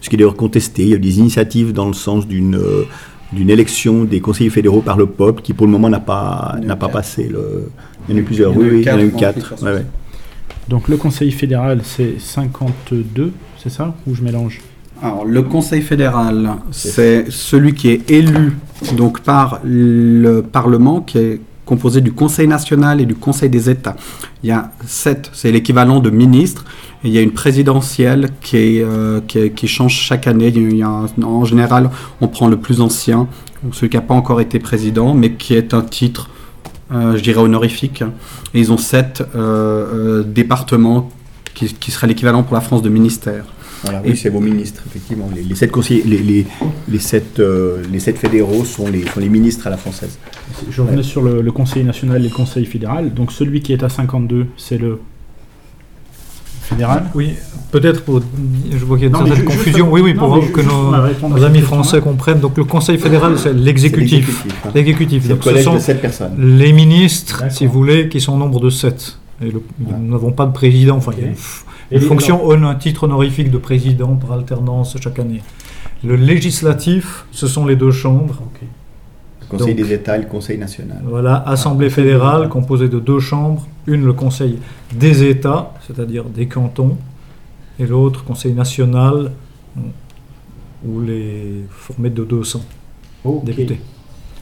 Ce qui est d'ailleurs contesté. Il y a des initiatives dans le sens d'une euh, d'une élection des conseillers fédéraux par le peuple qui pour le moment n'a pas, n'a pas passé. Le... Il y en a eu plusieurs, oui, il y en a eu quatre. Donc le conseil fédéral c'est 52, c'est ça Ou je mélange? Alors, le Conseil fédéral, c'est celui qui est élu donc par le Parlement, qui est composé du Conseil national et du Conseil des États. Il y a sept, c'est l'équivalent de ministres. Et il y a une présidentielle qui, euh, qui, change chaque année. Il y a en général, on prend le plus ancien, celui qui n'a pas encore été président, mais qui est un titre, euh, je dirais, honorifique. Et ils ont sept euh, départements qui, qui seraient l'équivalent pour la France de ministères. Voilà, oui, c'est vos ministres, effectivement. Les, sept, conseillers, les, les, sept, les sept fédéraux sont les, sont les ministres à la française. Je revenais sur le, le, Conseil national et le Conseil fédéral. Donc celui qui est à 52, c'est le oui, peut-être pour. Je vois qu'il y a une certaine confusion. Oui, oui, pour que nos, amis français comprennent. Donc le Conseil fédéral, c'est l'exécutif. L'exécutif. Donc ce sont personnes. les ministres, si vous voulez, qui sont au nombre de sept. Et Nous n'avons pas de président. Enfin, il y a une, fonction, un titre honorifique de président par alternance chaque année. Le législatif, ce sont les deux chambres. Conseil des États et le Conseil national. Voilà, Assemblée fédérale composée de deux chambres, une le Conseil des États, c'est-à-dire des cantons, et l'autre Conseil national, où les formé de 200 députés.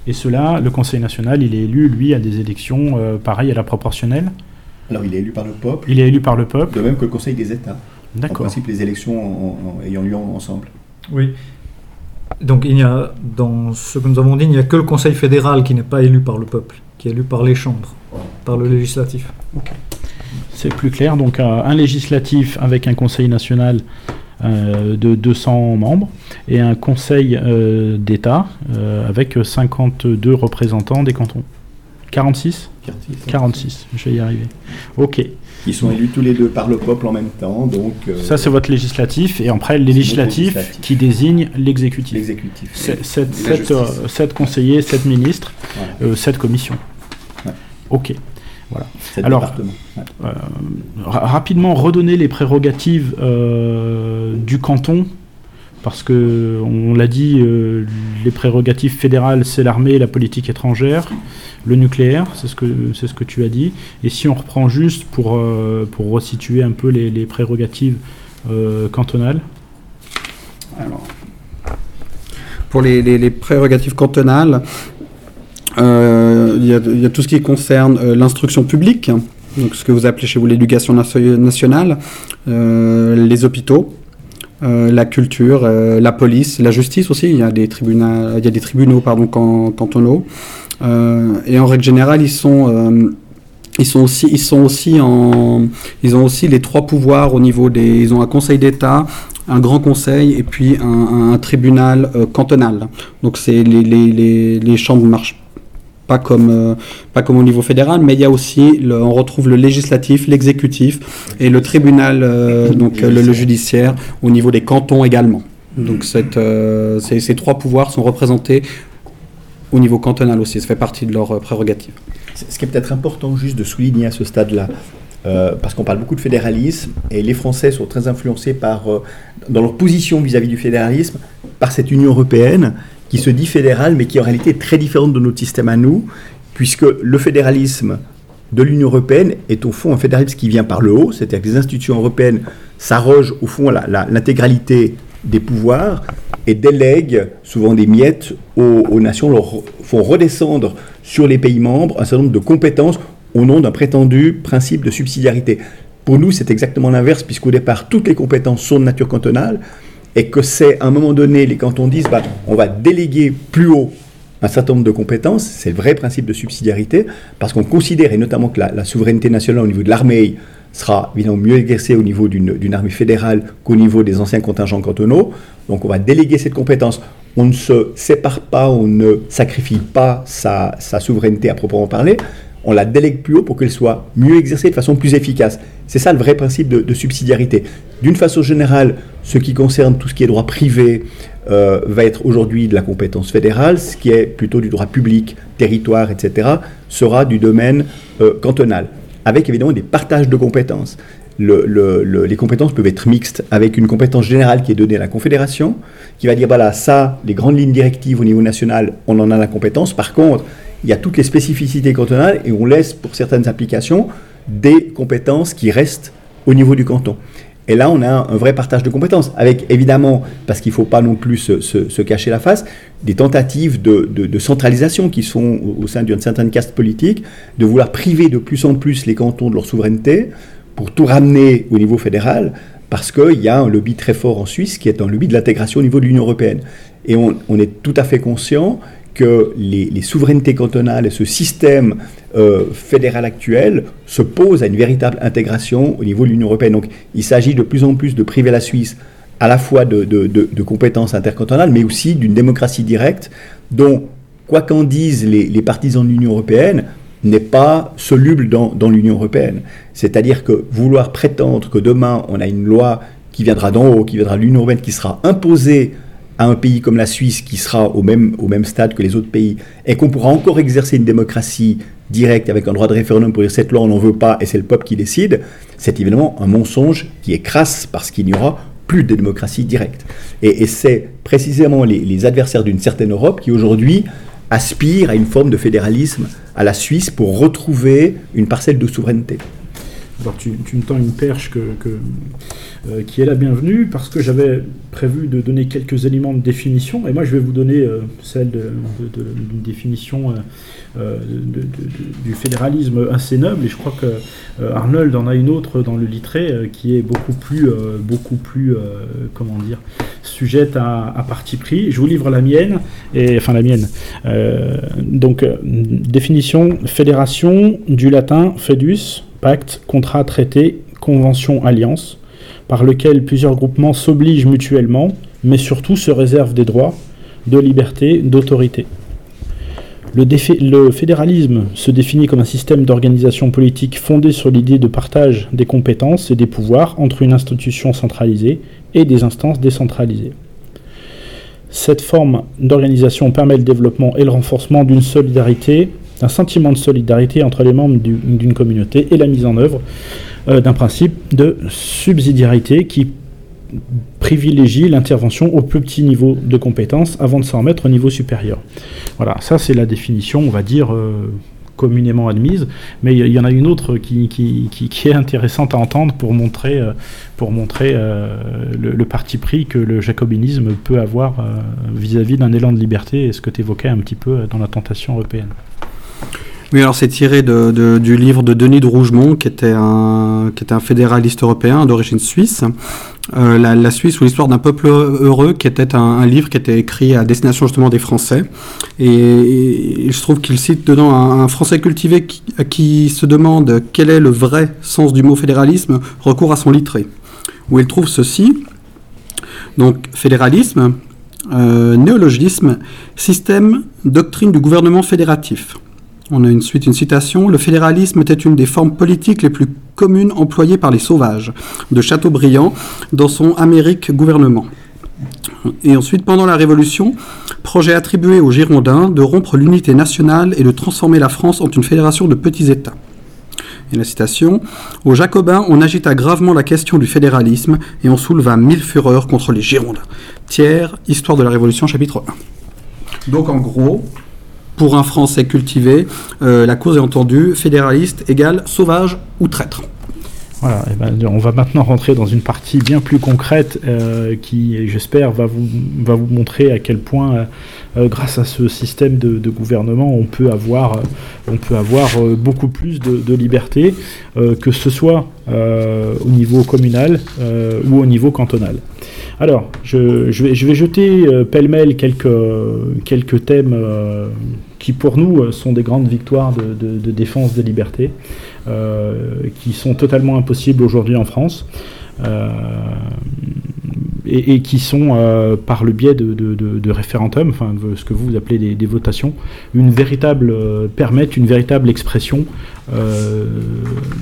Et cela, le Conseil national, il est élu, lui, à des élections euh, pareilles à la proportionnelle? Alors, il est élu par le peuple. Il est élu par le peuple. De même que le Conseil des États. D'accord. En principe, les élections ayant lieu ensemble. Oui. Donc il y a, dans ce que nous avons dit, il n'y a que le Conseil fédéral qui n'est pas élu par le peuple, qui est élu par les chambres, par le législatif. C'est plus clair. Donc un législatif avec un Conseil national euh, de 200 membres et un Conseil euh, d'État euh, avec 52 représentants des cantons. 46 46, 46, je vais y arriver. Ok. Ils sont élus tous les deux par le peuple en même temps. Donc, euh, Ça, c'est votre législatif. Et après, les législatifs qui désignent l'exécutif. L'exécutif. 7 euh, conseillers, 7 ministres, 7 euh, commissions. Ok. Voilà. Alors, rapidement redonner les prérogatives du canton parce que on l'a dit, les prérogatives fédérales, c'est l'armée, la politique étrangère le nucléaire, c'est ce, que, c'est ce que tu as dit. Et si on reprend juste pour, euh, pour resituer un peu les, prérogatives euh, cantonales. Alors, Pour les, prérogatives cantonales, euh, il y, a tout ce qui concerne l'instruction publique, donc ce que vous appelez chez vous l'éducation nationale, les hôpitaux, la culture, la police, la justice aussi. Il y a des tribunaux, pardon, cantonaux. Euh, et en règle générale, ils sont euh, ils sont aussi, ils sont aussi en, ils ont aussi les trois pouvoirs au niveau des, ils ont un conseil d'État, un grand conseil et puis un, tribunal euh, cantonal. Donc c'est les, les, les, chambres marchent pas comme, pas comme au niveau fédéral, mais il y a aussi, on retrouve le législatif, l'exécutif et le tribunal, donc le, judiciaire au niveau des cantons également. Donc ces, trois pouvoirs sont représentés au niveau cantonal aussi, ça fait partie de leurs euh, prérogatives. Ce qui est peut-être important juste de souligner à ce stade-là, euh, parce qu'on parle beaucoup de fédéralisme, et les Français sont très influencés par, euh, dans leur position vis-à-vis du fédéralisme par cette Union européenne qui se dit fédérale, mais qui en réalité est très différente de notre système à nous, puisque le fédéralisme de l'Union européenne est au fond un fédéralisme qui vient par le haut, c'est-à-dire que les institutions européennes s'arrogent au fond l'intégralité des pouvoirs et délèguent souvent des miettes aux, nations, leur font redescendre sur les pays membres un certain nombre de compétences au nom d'un prétendu principe de subsidiarité. Pour nous, c'est exactement l'inverse, puisqu'au départ, toutes les compétences sont de nature cantonale, et que c'est à un moment donné, les cantons disent, bah, on va déléguer plus haut un certain nombre de compétences, c'est le vrai principe de subsidiarité, parce qu'on considère, et notamment que la, souveraineté nationale au niveau de l'armée sera évidemment mieux exercée au niveau d'une armée fédérale qu'au niveau des anciens contingents cantonaux, donc on va déléguer cette compétence. On ne se sépare pas, on ne sacrifie pas sa, sa souveraineté à proprement parler, on la délègue plus haut pour qu'elle soit mieux exercée de façon plus efficace. C'est ça le vrai principe de, subsidiarité. D'une façon générale, ce qui concerne tout ce qui est droit privé euh, va être aujourd'hui de la compétence fédérale, ce qui est plutôt du droit public, territoire, etc., sera du domaine euh, cantonal, avec évidemment des partages de compétences. Le, le, les compétences peuvent être mixtes, avec une compétence générale qui est donnée à la Confédération, qui va dire, voilà, ça, les grandes lignes directives au niveau national, on en a la compétence. Par contre, il y a toutes les spécificités cantonales et on laisse pour certaines applications des compétences qui restent au niveau du canton. Et là, on a un, vrai partage de compétences, avec évidemment, parce qu'il ne faut pas non plus se, cacher la face, des tentatives de, centralisation qui sont au, sein d'une certaine caste politique, de vouloir priver de plus en plus les cantons de leur souveraineté pour tout ramener au niveau fédéral, parce qu'il y a un lobby très fort en Suisse qui est un lobby de l'intégration au niveau de l'Union européenne. Et on est tout à fait conscient que les, souverainetés cantonales et ce système euh, fédéral actuel se posent à une véritable intégration au niveau de l'Union européenne. Donc il s'agit de plus en plus de priver la Suisse à la fois de, compétences intercantonales, mais aussi d'une démocratie directe dont, quoi qu'en disent les, les, partisans de l'Union européenne, n'est pas soluble dans, dans l'Union européenne. C'est-à-dire que vouloir prétendre que demain on a une loi qui viendra d'en haut, qui viendra de l'Union européenne, qui sera imposée à un pays comme la Suisse qui sera au même, au même stade que les autres pays et qu'on pourra encore exercer une démocratie directe avec un droit de référendum pour dire cette loi on n'en veut pas et c'est le peuple qui décide, c'est évidemment un mensonge qui est crasse parce qu'il n'y aura plus de démocratie directe. Et, c'est précisément les, les adversaires d'une certaine Europe qui aujourd'hui aspirent à une forme de fédéralisme à la Suisse pour retrouver une parcelle de souveraineté. Alors tu, me tends une perche que, euh, qui est la bienvenue parce que j'avais prévu de donner quelques éléments de définition et moi je vais vous donner euh, celle d'une définition euh, de, du fédéralisme assez noble et je crois que Arnold en a une autre dans le littré qui est beaucoup plus, beaucoup plus comment dire, sujette à, à, parti pris. Je vous livre la mienne, et, enfin la mienne. donc définition fédération du latin fedus, pacte, contrat, traité, convention, alliance par lequel plusieurs groupements s'obligent mutuellement, mais surtout se réservent des droits, de liberté, d'autorité. Le, le, fédéralisme se définit comme un système d'organisation politique fondé sur l'idée de partage des compétences et des pouvoirs entre une institution centralisée et des instances décentralisées. Cette forme d'organisation permet le développement et le renforcement d'une solidarité, d'un sentiment de solidarité entre les membres d'une communauté et la mise en œuvre euh, d'un principe de subsidiarité qui privilégie l'intervention au plus petit niveau de compétence avant de s'en remettre au niveau supérieur. Voilà, ça c'est la définition, on va dire, euh, communément admise, mais il y, en a une autre qui, est intéressante à entendre pour montrer, euh, pour montrer le, le, parti pris que le jacobinisme peut avoir vis-à-vis d'un élan de liberté, et ce que tu évoquais un petit peu dans la tentation européenne. Oui, alors c'est tiré de, du livre de Denis de Rougemont, qui était un, qui était un fédéraliste européen d'origine suisse. Euh, la, Suisse ou l'histoire d'un peuple heureux, qui était un, livre qui était écrit à destination justement des Français. Et, et je trouve qu'il cite dedans un, Français cultivé qui, qui, se demande quel est le vrai sens du mot fédéralisme, recours à son littré, où il trouve ceci. Donc, fédéralisme, euh, néologisme, système, doctrine du gouvernement fédératif. On a une suite, une citation. Le fédéralisme était une des formes politiques les plus communes employées par les sauvages de Chateaubriand dans son Amérique gouvernement. Et ensuite, pendant la Révolution, projet attribué aux Girondins de rompre l'unité nationale et de transformer la France en une fédération de petits États. Et la citation Aux Jacobins, on agita gravement la question du fédéralisme et on souleva mille fureurs contre les Girondins. Thiers, Histoire de la Révolution, chapitre 1. Donc en gros, pour un Français cultivé, euh, la cause est entendue fédéraliste égale sauvage ou traître. Voilà, eh ben, on va maintenant rentrer dans une partie bien plus concrète euh, qui, j'espère, va vous, va vous montrer à quel point, euh, grâce à ce système de, gouvernement, on peut avoir, on peut avoir beaucoup plus de, de liberté, que ce soit au niveau communal ou au niveau cantonal. Alors, je, je, vais, je vais, jeter pêle-mêle quelques, quelques thèmes qui, pour nous, sont des grandes victoires de, défense des libertés. Euh, qui sont totalement impossibles aujourd'hui en France. Euh, et, qui sont, euh, par le biais de, de, de, de référendum, enfin ce que vous appelez des, votations, une véritable, euh, permettent une véritable expression euh,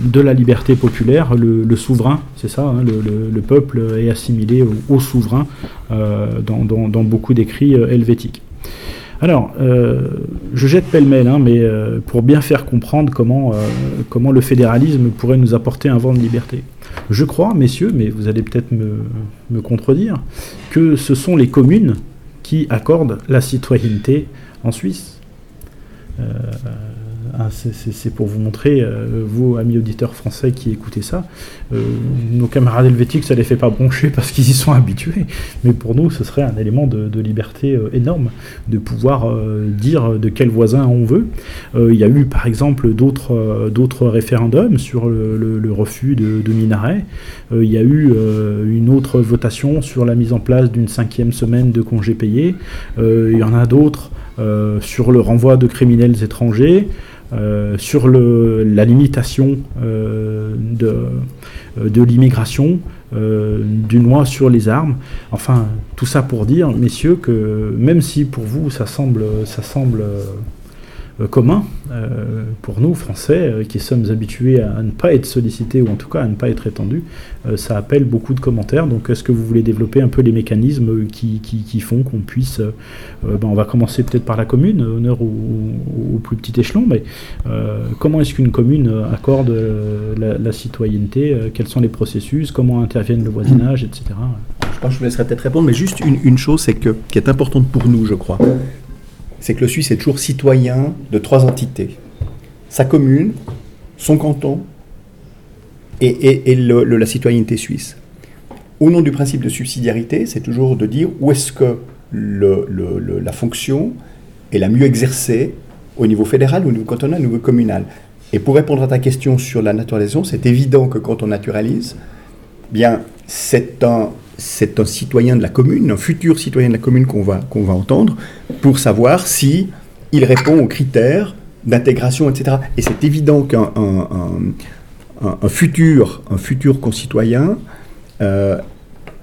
de la liberté populaire. Le, souverain, c'est ça, hein, le, le, le, peuple est assimilé au, souverain dans, beaucoup d'écrits helvétiques. Alors, euh, je jette pêle-mêle, hein, mais euh, pour bien faire comprendre comment, euh, comment le fédéralisme pourrait nous apporter un vent de liberté. Je crois, messieurs, mais vous allez peut-être me, contredire, que ce sont les communes qui accordent la citoyenneté en Suisse. Ah, c'est pour vous montrer, euh, vous, amis auditeurs français qui écoutez ça, euh, nos camarades helvétiques, ça les fait pas broncher parce qu'ils y sont habitués, mais pour nous, ce serait un élément de, liberté euh, énorme, de pouvoir dire de quel voisin on veut. Il y a eu, par exemple, d'autres référendums sur le refus de, de minarets. il y a eu une autre votation sur la mise en place d'une cinquième semaine de congés payés. il y en a d'autres sur le renvoi de criminels étrangers. Euh, sur le, la limitation euh, de, de l'immigration, euh, d'une loi sur les armes. Enfin, tout ça pour dire, messieurs, que même si pour vous ça semble, ça semble euh, commun euh, pour nous, Français, euh, qui sommes habitués à, ne pas être sollicités ou en tout cas à ne pas être étendus, ça appelle beaucoup de commentaires. Donc, est-ce que vous voulez développer un peu les mécanismes qui, qui, font qu'on puisse... Ben, on va commencer peut-être par la commune, honneur au, plus petit échelon, mais comment est-ce qu'une commune accorde la, la citoyenneté Quels sont les processus Comment interviennent le voisinage, etc. Je pense que je vous laisserai peut-être répondre, mais juste une, une chose c'est que, qui est importante pour nous, je crois c'est que le Suisse est toujours citoyen de trois entités. Sa commune, son canton et, la citoyenneté suisse. Au nom du principe de subsidiarité, c'est toujours de dire où est-ce que la fonction est la mieux exercée au niveau fédéral, au niveau cantonal, au niveau communal. Et pour répondre à ta question sur la naturalisation, c'est évident que quand on naturalise, bien c'est un c'est un citoyen de la commune, un futur citoyen de la commune qu'on va, va entendre, pour savoir si il répond aux critères d'intégration, etc. Et c'est évident qu'un un, futur, un futur concitoyen euh,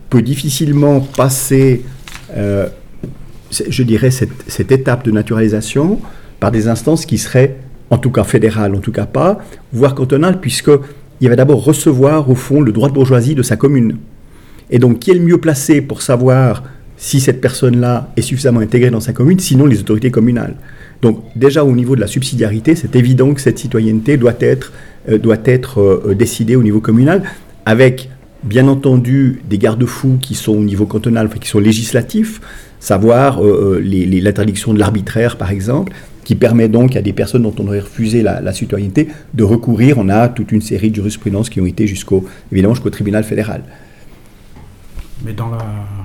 peut difficilement passer, euh, je dirais, cette, cette, étape de naturalisation par des instances qui seraient, en tout cas fédérales, en tout cas pas, voire cantonales, puisqu'il va d'abord recevoir, au fond, le droit de bourgeoisie de sa commune. Et donc, qui est le mieux placé pour savoir si cette personne-là est suffisamment intégrée dans sa commune, sinon les autorités communales. Donc, déjà au niveau de la subsidiarité, c'est évident que cette citoyenneté doit être, euh, doit être euh, décidée au niveau communal, avec bien entendu des garde-fous qui sont au niveau cantonal, enfin, qui sont législatifs, savoir euh, l'interdiction de l'arbitraire, par exemple, qui permet donc à des personnes dont on aurait refusé la, la, citoyenneté de recourir. On a toute une série de jurisprudences qui ont été jusqu'au, évidemment, jusqu'au tribunal fédéral mais dans la,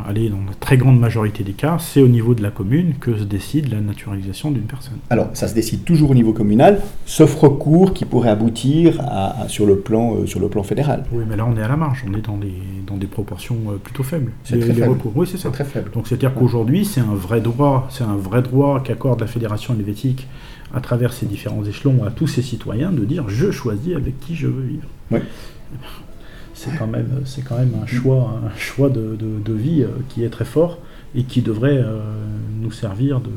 allez, dans la très grande majorité des cas, c'est au niveau de la commune que se décide la naturalisation d'une personne. Alors, ça se décide toujours au niveau communal, sauf recours qui pourrait aboutir à, à, sur, le plan, euh, sur le plan fédéral. Oui, mais là, on est à la marge, on est dans des, dans des proportions euh, plutôt faibles. C'est très, faible. Recours. Oui, c'est ça. très faible. Donc, c'est-à-dire qu'aujourd'hui, c'est un vrai droit, c'est un vrai droit qu'accorde la Fédération helvétique à travers ses différents échelons à tous ses citoyens de dire je choisis avec qui je veux vivre. Oui c'est quand même c'est quand même un choix un choix de, de, de, vie euh, qui est très fort et qui devrait euh, nous servir de,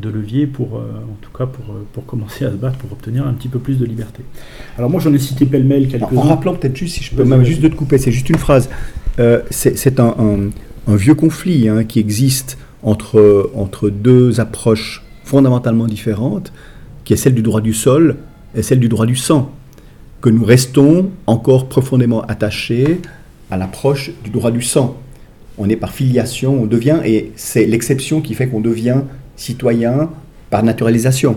de levier pour euh, en tout cas pour, pour commencer à se battre pour obtenir un petit peu plus de liberté. Alors moi j'en ai cité pêle-mêle quelques En rappelant peut-être juste si je peux même juste de te couper, c'est juste une phrase. Euh, c'est un, un, un vieux conflit hein, qui existe entre, entre deux approches fondamentalement différentes, qui est celle du droit du sol et celle du droit du sang, que nous restons encore profondément attachés à l'approche du droit du sang. On est par filiation, on devient, et c'est l'exception qui fait qu'on devient citoyen par naturalisation.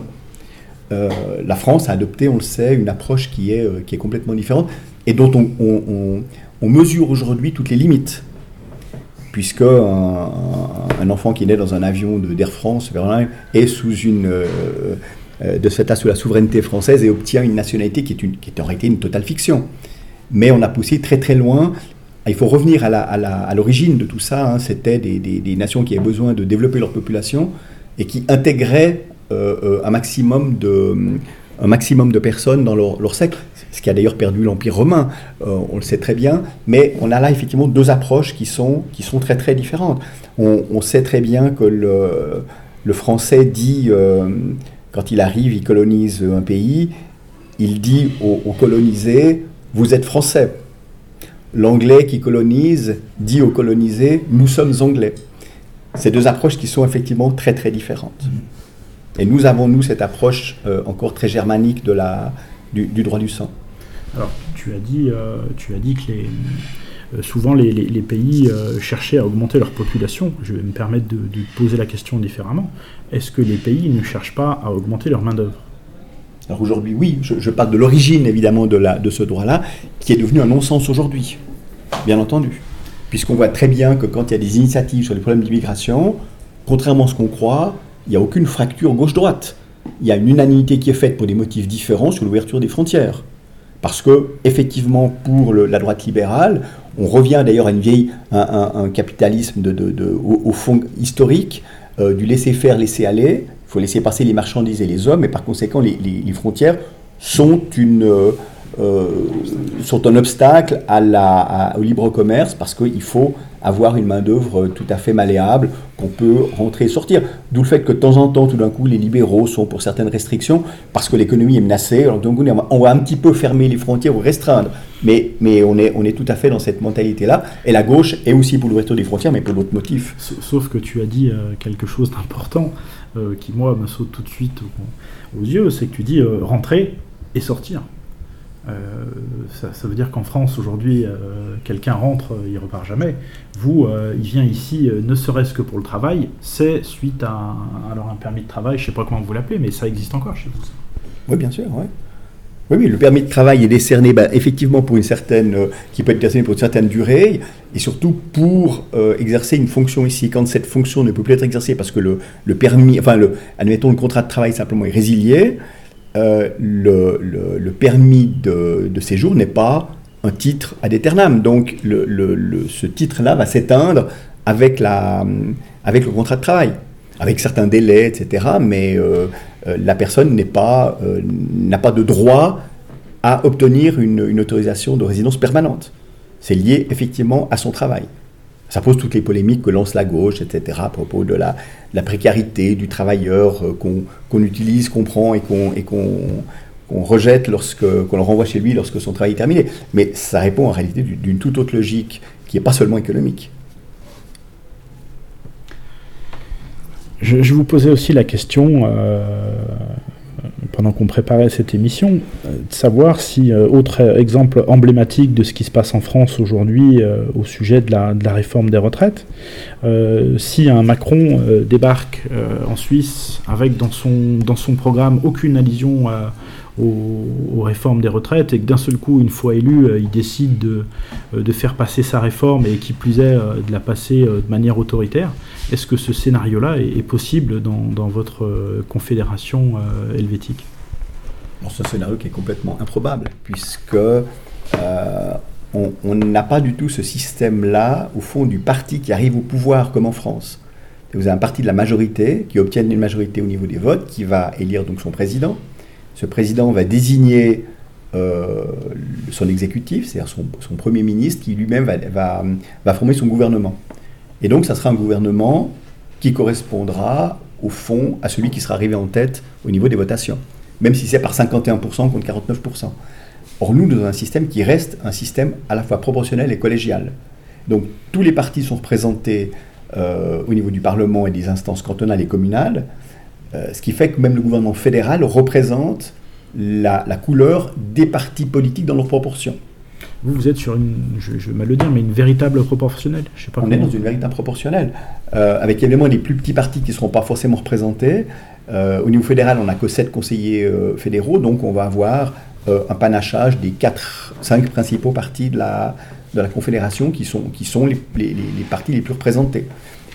Euh, la France a adopté, on le sait, une approche qui est, euh, qui est complètement différente et dont on, mesure aujourd'hui toutes les limites. Puisque un, enfant qui naît dans un avion d'Air France est sous une, euh, de cette sous la souveraineté française et obtient une nationalité qui est, une, qui en réalité une totale fiction. Mais on a poussé très très loin. Il faut revenir à l'origine de tout ça. Hein. C'était des, des, nations qui avaient besoin de développer leur population et qui intégraient euh, euh, un, maximum de, un maximum de personnes dans leur, leur ce qui a d'ailleurs perdu l'Empire romain, euh, on le sait très bien, mais on a là effectivement deux approches qui sont, qui sont très très différentes. On, sait très bien que le, le français dit, quand il arrive, il colonise un pays, il dit aux, aux colonisés, vous êtes français. L'anglais qui colonise dit aux colonisés, nous sommes anglais. Ces deux approches qui sont effectivement très très différentes. Et nous avons, nous, cette approche euh, encore très germanique de la, du, droit du sang. Alors, tu as dit, euh, tu as dit que les, souvent les, pays cherchaient à augmenter leur population. Je vais me permettre de, poser la question différemment. Est-ce que les pays ne cherchent pas à augmenter leur main-d'œuvre? Alors aujourd'hui, oui. Je, parle de l'origine, évidemment, de ce droit-là, qui est devenu un non-sens aujourd'hui, bien entendu. Puisqu'on voit très bien que quand il y a des initiatives sur les problèmes d'immigration, contrairement à ce qu'on croit, il n'y a aucune fracture gauche-droite. Il y a une unanimité qui est faite pour des motifs différents sur l'ouverture des frontières. Parce que, effectivement, pour la droite libérale, on revient d'ailleurs à une vieille, un, capitalisme au, fond historique, euh, du laisser faire, laisser aller. Il faut laisser passer les marchandises et les hommes, et par conséquent, les, frontières sont, une, euh, sont un obstacle à la, au libre commerce parce qu'il faut avoir une main-d'œuvre tout à fait malléable qu'on peut rentrer et sortir. D'où le fait que de temps en temps, tout d'un coup, les libéraux sont pour certaines restrictions parce que l'économie est menacée. Alors, donc, on va un petit peu fermer les frontières ou restreindre. Mais, mais on, est, on est tout à fait dans cette mentalité-là. Et la gauche est aussi pour l'ouverture des frontières, mais pour d'autres motifs. Sauf que tu as dit euh, quelque chose d'important euh, qui, moi, me saute tout de suite aux, yeux c'est que tu dis rentrer et sortir. Euh, ça, veut dire qu'en France, aujourd'hui, euh, quelqu'un rentre, euh, il repart jamais. Vous, il vient ici, ne serait-ce que pour le travail, c'est suite à un, alors un permis de travail, je ne sais pas comment vous l'appelez, mais ça existe encore chez vous. Oui, bien sûr, ouais. Oui, oui, le permis de travail est décerné bah, effectivement pour une certaine, qui peut être décerné pour une certaine durée, et surtout pour exercer une fonction ici. Quand cette fonction ne peut plus être exercée parce que le, le permis, enfin, le, admettons, le contrat de travail simplement est résilié, euh, le, permis de, séjour n'est pas un titre ad aeternam. Donc ce titre-là va s'éteindre avec, le contrat de travail, avec certains délais, etc. Mais euh, euh, la personne n'a pas de droit à obtenir une autorisation de résidence permanente. C'est lié effectivement à son travail. Ça pose toutes les polémiques que lance la gauche, etc., à propos de la, la précarité du travailleur euh, qu'on utilise, qu'on prend et qu'on rejette lorsque qu'on le renvoie chez lui lorsque son travail est terminé. Mais ça répond en réalité d'une toute autre logique qui n'est pas seulement économique. Je, je, vous posais aussi la question, euh, pendant qu'on préparait cette émission, euh, de savoir si, euh, autre exemple emblématique de ce qui se passe en France aujourd'hui euh, au sujet de la, réforme des retraites, si un Macron débarque en Suisse avec dans son, dans son programme aucune allusion aux, réformes des retraites et que d'un seul coup, une fois élu, il décide de, de, faire passer sa réforme et qui plus est de la passer de manière autoritaire, est-ce que ce scénario-là est, possible dans, dans votre confédération helvétique? C'est un scénario qui est complètement improbable, puisque euh, on n'a pas du tout ce système-là, au fond, du parti qui arrive au pouvoir, comme en France. Vous avez un parti de la majorité qui obtient une majorité au niveau des votes, qui va élire donc son président. Ce président va désigner euh, son exécutif, c'est-à-dire son, premier ministre, qui lui-même va, va, va, former son gouvernement. Et donc, ça sera un gouvernement qui correspondra, au fond, à celui qui sera arrivé en tête au niveau des votations même si c'est par 51% contre 49%. Or, nous, nous avons un système qui reste un système à la fois proportionnel et collégial. Donc tous les partis sont représentés euh, au niveau du Parlement et des instances cantonales et communales, euh, ce qui fait que même le gouvernement fédéral représente la, couleur des partis politiques dans leur proportion. Vous, vous êtes sur une, je, vais mal le dire, mais une véritable proportionnelle. Je sais pas on est dans une véritable proportionnelle, euh, avec évidemment les plus petits partis qui ne seront pas forcément représentés. au niveau fédéral, on n'a que 7 conseillers fédéraux, donc on va avoir un panachage des 4, 5 principaux partis de la, de la Confédération qui sont, qui sont les, les, partis les plus représentés.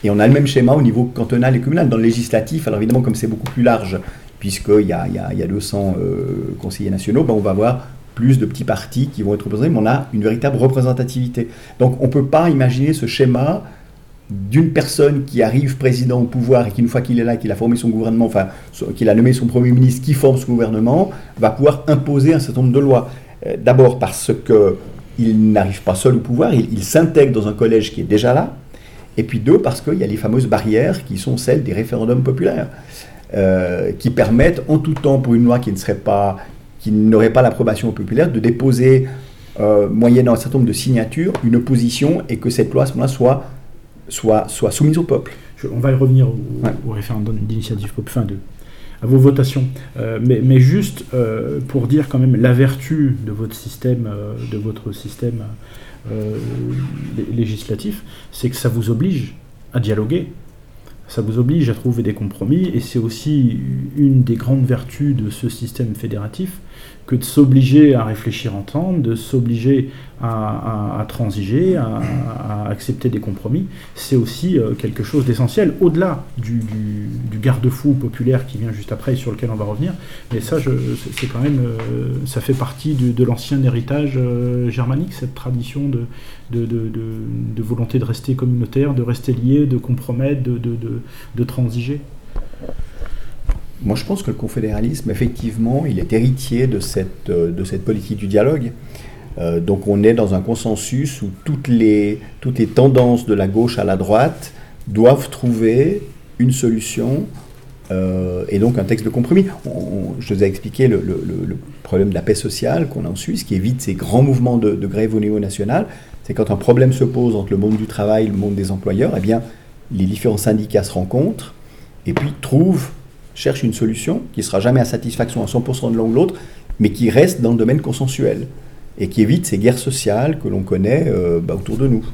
Et on a le même schéma au niveau cantonal et communal. Dans le législatif, alors évidemment, comme c'est beaucoup plus large, puisqu'il y a, il y, a, y a 200 euh, conseillers nationaux, ben on va avoir plus de petits partis qui vont être représentés, mais on a une véritable représentativité. Donc on ne peut pas imaginer ce schéma d'une personne qui arrive président au pouvoir et qui, une fois qu'il est là, qu'il a formé son gouvernement, enfin, qu'il a nommé son Premier ministre, qui forme ce gouvernement, va pouvoir imposer un certain nombre de lois. Euh, d'abord parce que il n'arrive pas seul au pouvoir, il, s'intègre dans un collège qui est déjà là. Et puis deux, parce qu'il y a les fameuses barrières qui sont celles des référendums populaires, euh, qui permettent en tout temps pour une loi qui ne serait pas, qui n'aurait pas l'approbation populaire, de déposer, euh, moyennant un certain nombre de signatures, une opposition et que cette loi à ce moment-là soit, soit, soit soumise au peuple. on va y revenir au, référendum d'initiative populaire, de, à vos votations. Euh, mais, mais, juste euh, pour dire quand même la vertu de votre système, de votre système législatif, c'est que ça vous oblige à dialoguer. Ça vous oblige à trouver des compromis, et c'est aussi une des grandes vertus de ce système fédératif, que de s'obliger à réfléchir ensemble, de s'obliger à, transiger, à, accepter des compromis, c'est aussi euh, quelque chose d'essentiel, au-delà du, garde-fou populaire qui vient juste après et sur lequel on va revenir. Mais ça, c'est quand même, euh, ça fait partie de, l'ancien héritage euh, germanique, cette tradition de, de, volonté de rester communautaire, de rester lié, de compromettre, de, transiger. Moi, je pense que le confédéralisme, effectivement, il est héritier de cette, de cette politique du dialogue. Euh, donc on est dans un consensus où toutes les, toutes les tendances de la gauche à la droite doivent trouver une solution euh, et donc un texte de compromis. je vous ai expliqué le, problème de la paix sociale qu'on a en Suisse, qui évite ces grands mouvements de, grève au niveau national. C'est quand un problème se pose entre le monde du travail et le monde des employeurs, eh bien, les différents syndicats se rencontrent et puis trouvent, cherchent une solution qui ne sera jamais à satisfaction à 100% de l'un ou l'autre, mais qui reste dans le domaine consensuel et qui évite ces guerres sociales que l'on connaît euh, bah, autour de nous.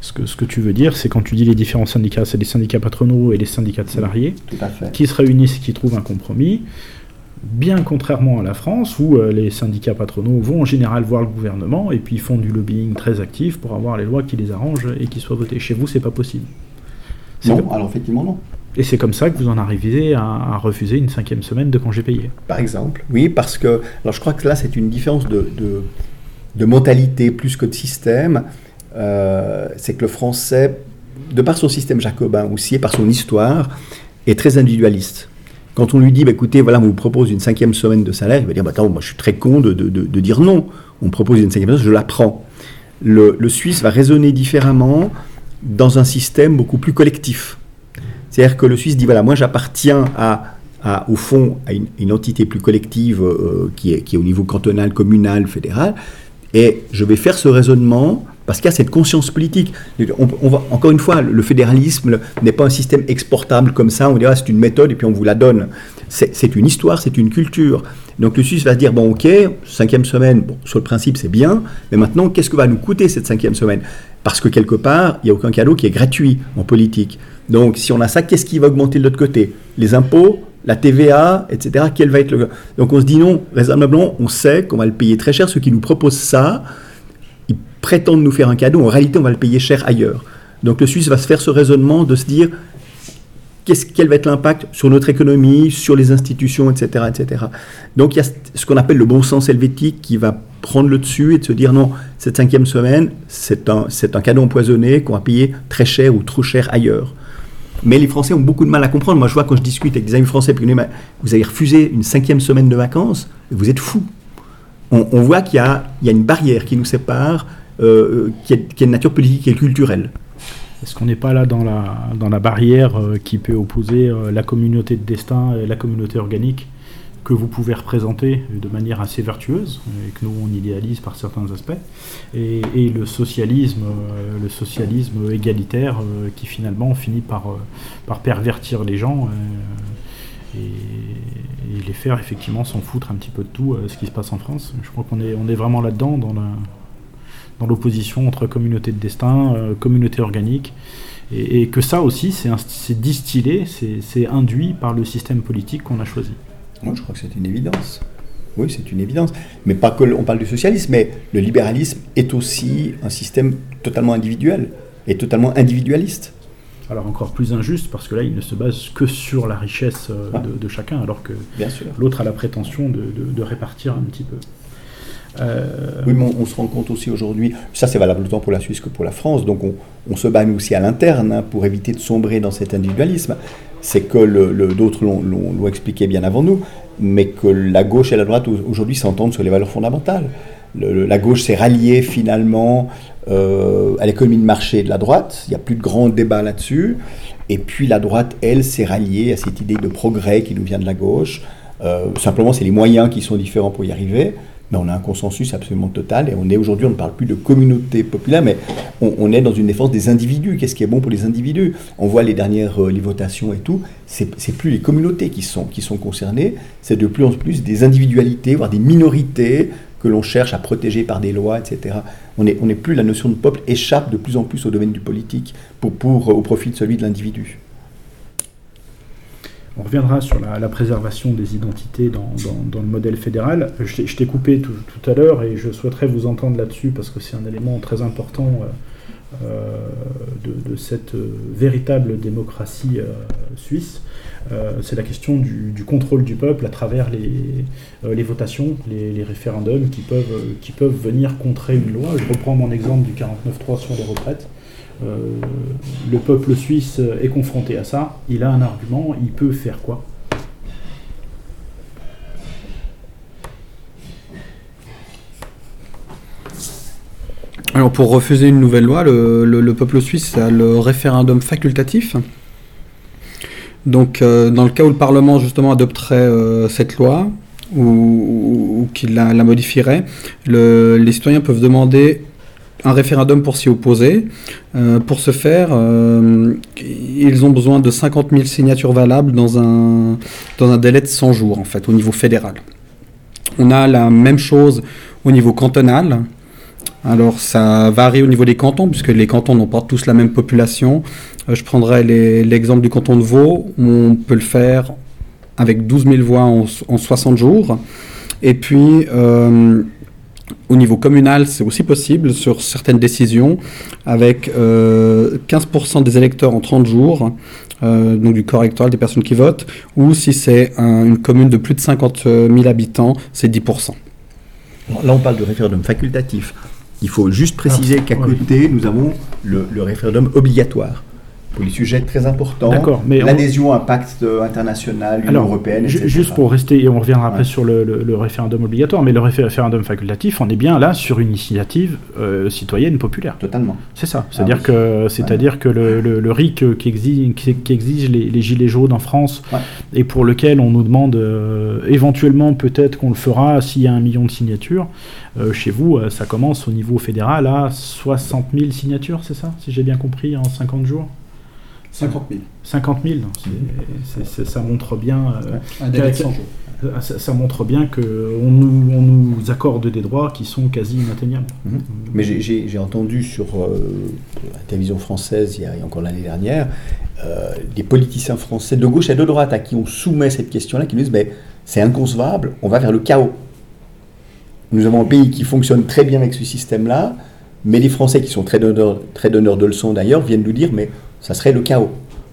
Ce que, ce que tu veux dire, c'est quand tu dis les différents syndicats, c'est les syndicats patronaux et les syndicats de salariés, qui se réunissent et qui trouvent un compromis, bien contrairement à la France, où euh, les syndicats patronaux vont en général voir le gouvernement et puis font du lobbying très actif pour avoir les lois qui les arrangent et qui soient votées. Chez vous, c'est pas possible. Non, alors effectivement non. Et c'est comme ça que vous en arrivez à, refuser une cinquième semaine de congé payé. Par exemple, oui, parce que alors je crois que là c'est une différence de, mentalité plus que de système. Euh, c'est que le français, de par son système jacobin aussi et par son histoire, est très individualiste. Quand on lui dit, bah, écoutez, voilà, on vous propose une cinquième semaine de salaire, il va dire, bah, attends, moi je suis très con de, dire non. On me propose une cinquième semaine, je la prends. Le Suisse va raisonner différemment dans un système beaucoup plus collectif. C'est-à-dire que le Suisse dit, voilà, moi j'appartiens à, au fond, à une, entité plus collective euh, qui, est, qui, au niveau cantonal, communal, fédéral, et je vais faire ce raisonnement parce qu'il y a cette conscience politique. On, encore une fois, le fédéralisme n'est pas un système exportable comme ça, on dirait c'est une méthode et puis on vous la donne. C'est une histoire, c'est une culture. Donc le Suisse va se dire, bon ok, cinquième semaine, bon, sur le principe c'est bien, mais maintenant qu'est-ce que va nous coûter cette cinquième semaine? Parce que quelque part, il n'y a aucun cadeau qui est gratuit en politique. Donc, si on a ça, qu'est-ce qui va augmenter de l'autre côté? Les impôts, la TVA, etc. Quel va être le... Donc, on se dit non, raisonnablement, on sait qu'on va le payer très cher. Ceux qui nous proposent ça, ils prétendent nous faire un cadeau. En réalité, on va le payer cher ailleurs. Donc, le Suisse va se faire ce raisonnement de se dire quel va être l'impact sur notre économie, sur les institutions, etc., etc. Donc il y a ce qu'on appelle le bon sens helvétique qui va prendre le dessus et de se dire non, cette cinquième semaine, c'est un, c'est cadeau empoisonné qu'on va payer très cher ou trop cher ailleurs. Mais les Français ont beaucoup de mal à comprendre. Moi, je vois quand je discute avec des amis français, vous avez refusé une cinquième semaine de vacances, vous êtes fous. On, voit qu'il y a, une barrière qui nous sépare, euh, qui, est, de nature politique et culturelle. Est-ce qu'on n'est pas là dans la, dans la barrière euh, qui peut opposer euh, la communauté de destin et la communauté organique que vous pouvez représenter de manière assez vertueuse, et que nous on idéalise par certains aspects, et, le socialisme, le socialisme égalitaire qui finalement finit par, par pervertir les gens et, les faire effectivement s'en foutre un petit peu de tout ce qui se passe en France. Je crois qu'on est, on est vraiment là-dedans dans la dans l'opposition entre communauté de destin, euh, communauté organique, et, que ça aussi, c'est distillé, c'est induit par le système politique qu'on a choisi. Moi, je crois que c'est une évidence. Oui, c'est une évidence. Mais pas que on parle du socialisme, mais le libéralisme est aussi un système totalement individuel et totalement individualiste. Alors encore plus injuste parce que là, il ne se base que sur la richesse euh, de, chacun, alors que l'autre a la prétention de répartir un petit peu. Euh, oui, mais on, se rend compte aussi aujourd'hui, ça c'est valable autant pour la Suisse que pour la France, donc on, se bat aussi à l'interne hein, pour éviter de sombrer dans cet individualisme. C'est que d'autres l'ont expliqué bien avant nous, mais que la gauche et la droite aujourd'hui s'entendent sur les valeurs fondamentales. la gauche s'est ralliée finalement euh, à l'économie de marché de la droite, il n'y a plus de grand débat là-dessus, et puis la droite, elle, s'est ralliée à cette idée de progrès qui nous vient de la gauche. Euh, simplement, c'est les moyens qui sont différents pour y arriver mais on a un consensus absolument total. Et on est aujourd'hui, on ne parle plus de communauté populaire, mais on, est dans une défense des individus. Qu'est-ce qui est bon pour les individus? On voit les dernières euh, votations et tout. C'est plus les communautés qui sont, concernées, c'est de plus en plus des individualités, voire des minorités que l'on cherche à protéger par des lois, etc. On n'est est plus, la notion de peuple échappe de plus en plus au domaine du politique pour, pour, au profit de celui de l'individu. On reviendra sur la, préservation des identités dans, le modèle fédéral. Je, t'ai coupé tout, à l'heure et je souhaiterais vous entendre là-dessus parce que c'est un élément très important euh, euh, de, cette euh, véritable démocratie suisse. c'est la question du, contrôle du peuple à travers les, votations, les, référendums qui peuvent, qui peuvent venir contrer une loi. Je reprends mon exemple du 49.3 sur les retraites. Euh, le peuple suisse est confronté à ça, il a un argument, il peut faire quoi? Alors pour refuser une nouvelle loi, le, peuple suisse a le référendum facultatif. Donc euh, dans le cas où le Parlement justement adopterait euh, cette loi ou, qu'il la, modifierait, les citoyens peuvent demander un référendum pour s'y opposer. Euh, pour ce faire, euh, ils ont besoin de 50 000 signatures valables dans un, dans un délai de 100 jours, en fait, au niveau fédéral. On a la même chose au niveau cantonal. Alors, ça varie au niveau des cantons, puisque les cantons n'ont pas tous la même population. Euh, je prendrai l'exemple du canton de Vaud, où on peut le faire avec 12 000 voix en, en 60 jours. Et puis, au niveau communal, c'est aussi possible sur certaines décisions, avec 15% euh, des électeurs en 30 jours, euh, donc du corps électoral des personnes qui votent, ou si c'est une commune de plus de 50 000 habitants, c'est 10%. Là, on parle de référendum facultatif. Il faut juste préciser qu'à côté, nous avons le référendum obligatoire pour les sujets très importants. D'accord, mais l'adhésion à un pacte euh, international, l'Union européenne, etc. Juste pour rester, et on reviendra après sur le, référendum obligatoire, mais le référendum facultatif, on est bien là sur une initiative euh, citoyenne populaire. Totalement. C'est ça. C'est-à-dire ah que, c'est-à-dire que le, RIC qui exige, qui, exige les, gilets jaunes en France et pour lequel on nous demande euh, éventuellement peut-être qu'on le fera s'il y a un million de signatures. chez vous, ça commence au niveau fédéral à 60 000 signatures, c'est ça, si j'ai bien compris, en 50 jours? 50 000. 50 000, ça montre bien. Euh, ça, montre bien qu'on nous, on nous accorde des droits qui sont quasi inatteignables. Mhm. Mais j'ai entendu sur euh, la télévision française, il y a, encore l'année dernière, euh, des politiciens français de gauche et de droite à qui on soumet cette question-là, qui nous disent ben, c'est inconcevable, on va vers le chaos. Nous avons un pays qui fonctionne très bien avec ce système-là, mais les Français qui sont très donneurs, de leçons d'ailleurs viennent nous dire mais ça serait le chaos.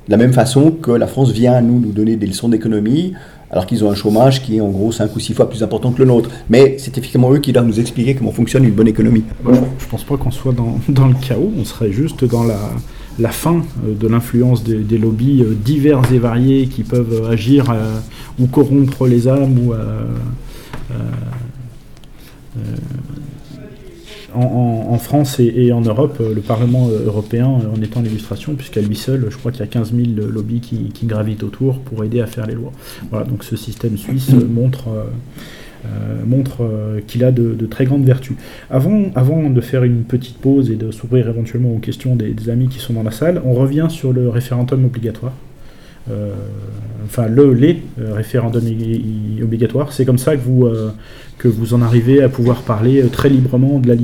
De la même façon que la France vient à nous nous donner des leçons d'économie, alors qu'ils ont un chômage qui est en gros 5 ou 6 fois plus important que le nôtre. Mais c'est effectivement eux qui doivent nous expliquer comment fonctionne une bonne économie. je ne pense pas qu'on soit dans, le chaos, on serait juste dans la, fin euh, de l'influence des, lobbies euh, divers et variés qui peuvent agir euh, ou corrompre les âmes ou en, France et, en Europe, le Parlement européen en étant l'illustration, puisqu'à lui seul, je crois qu'il y a 15 000 lobbies qui, gravitent autour pour aider à faire les lois. Voilà, donc ce système suisse montre, montre qu'il a de, très grandes vertus. Avant, avant de faire une petite pause et de s'ouvrir éventuellement aux questions des amis qui sont dans la salle, on revient sur le référendum obligatoire. Euh, enfin le, les euh, référendums obligatoires. C'est comme ça que vous, euh, que vous en arrivez à pouvoir parler très librement de la,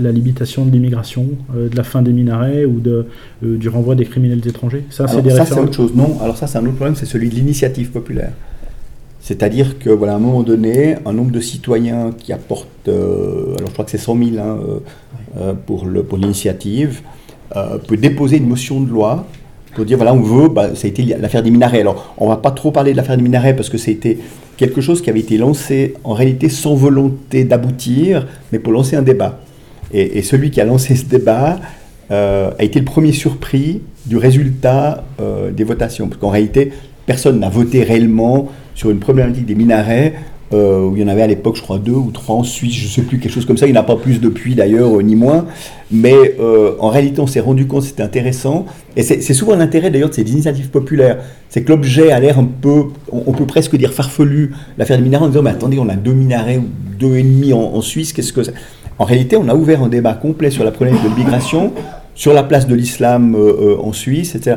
la limitation de l'immigration, de la fin des minarets ou de, du renvoi des criminels étrangers. Ça, c'est des ça, c'est autre chose. Non, alors ça, c'est un autre problème, c'est celui de l'initiative populaire. C'est-à-dire que, voilà, à un moment donné, un nombre de citoyens qui apportent, alors je crois que c'est 100 000 hein, pour l'initiative, peut déposer une motion de loi pour dire voilà, on veut, bah, ça a été l'affaire des minarets. Alors, on va pas trop parler de l'affaire des minarets parce que c'était quelque chose qui avait été lancé en réalité sans volonté d'aboutir, mais pour lancer un débat. Et, celui qui a lancé ce débat euh, a été le premier surpris du résultat euh, des votations. Parce qu'en réalité, personne n'a voté réellement sur une problématique des minarets euh, où il y en avait à l'époque, je crois, deux ou trois en Suisse, je ne sais plus, quelque chose comme ça. Il n'y en a pas plus depuis d'ailleurs, euh, ni moins. Mais euh, en réalité, on s'est rendu compte que c'était intéressant. Et c'est souvent l'intérêt d'ailleurs de ces initiatives populaires. C'est que l'objet a l'air un peu, on, peut presque dire farfelu, l'affaire des minarets, en disant, mais attendez, on a deux minarets ou deux et demi en, Suisse, qu'est-ce que c'est En réalité, on a ouvert un débat complet sur la problématique de l'immigration, sur la place de l'islam en Suisse, etc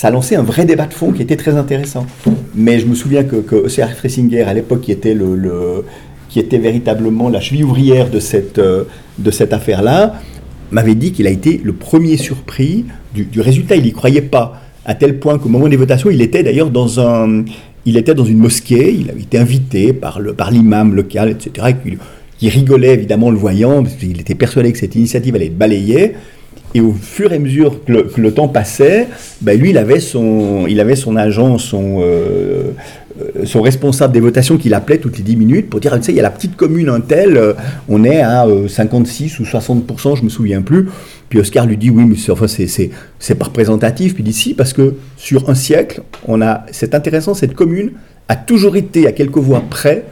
ça a lancé un vrai débat de fond qui était très intéressant. Mais je me souviens que, que Fressinger, à l'époque, qui était le, qui était véritablement la cheville ouvrière de cette, euh, de cette affaire-là, m'avait dit qu'il a été le premier surpris du, résultat. Il n'y croyait pas, à tel point qu'au moment des votations, il était d'ailleurs dans un... Il était dans une mosquée, il avait été invité par, le, par l'imam local, etc., qui, rigolait évidemment le voyant, parce qu'il était persuadé que cette initiative allait être balayée. Et au fur et à mesure que le, temps passait, ben lui, il avait son, il avait son agent, son, euh, euh, son responsable des votations qu'il appelait toutes les 10 minutes pour dire, tu sais, il y a la petite commune un tel, euh, on est à 56 ou 60%, je me souviens plus. Puis Oscar lui dit, oui, mais c'est, enfin, c'est, c'est, pas représentatif. Puis il dit, si, parce que sur un siècle, on a, c'est intéressant, cette commune a toujours été à quelques voix près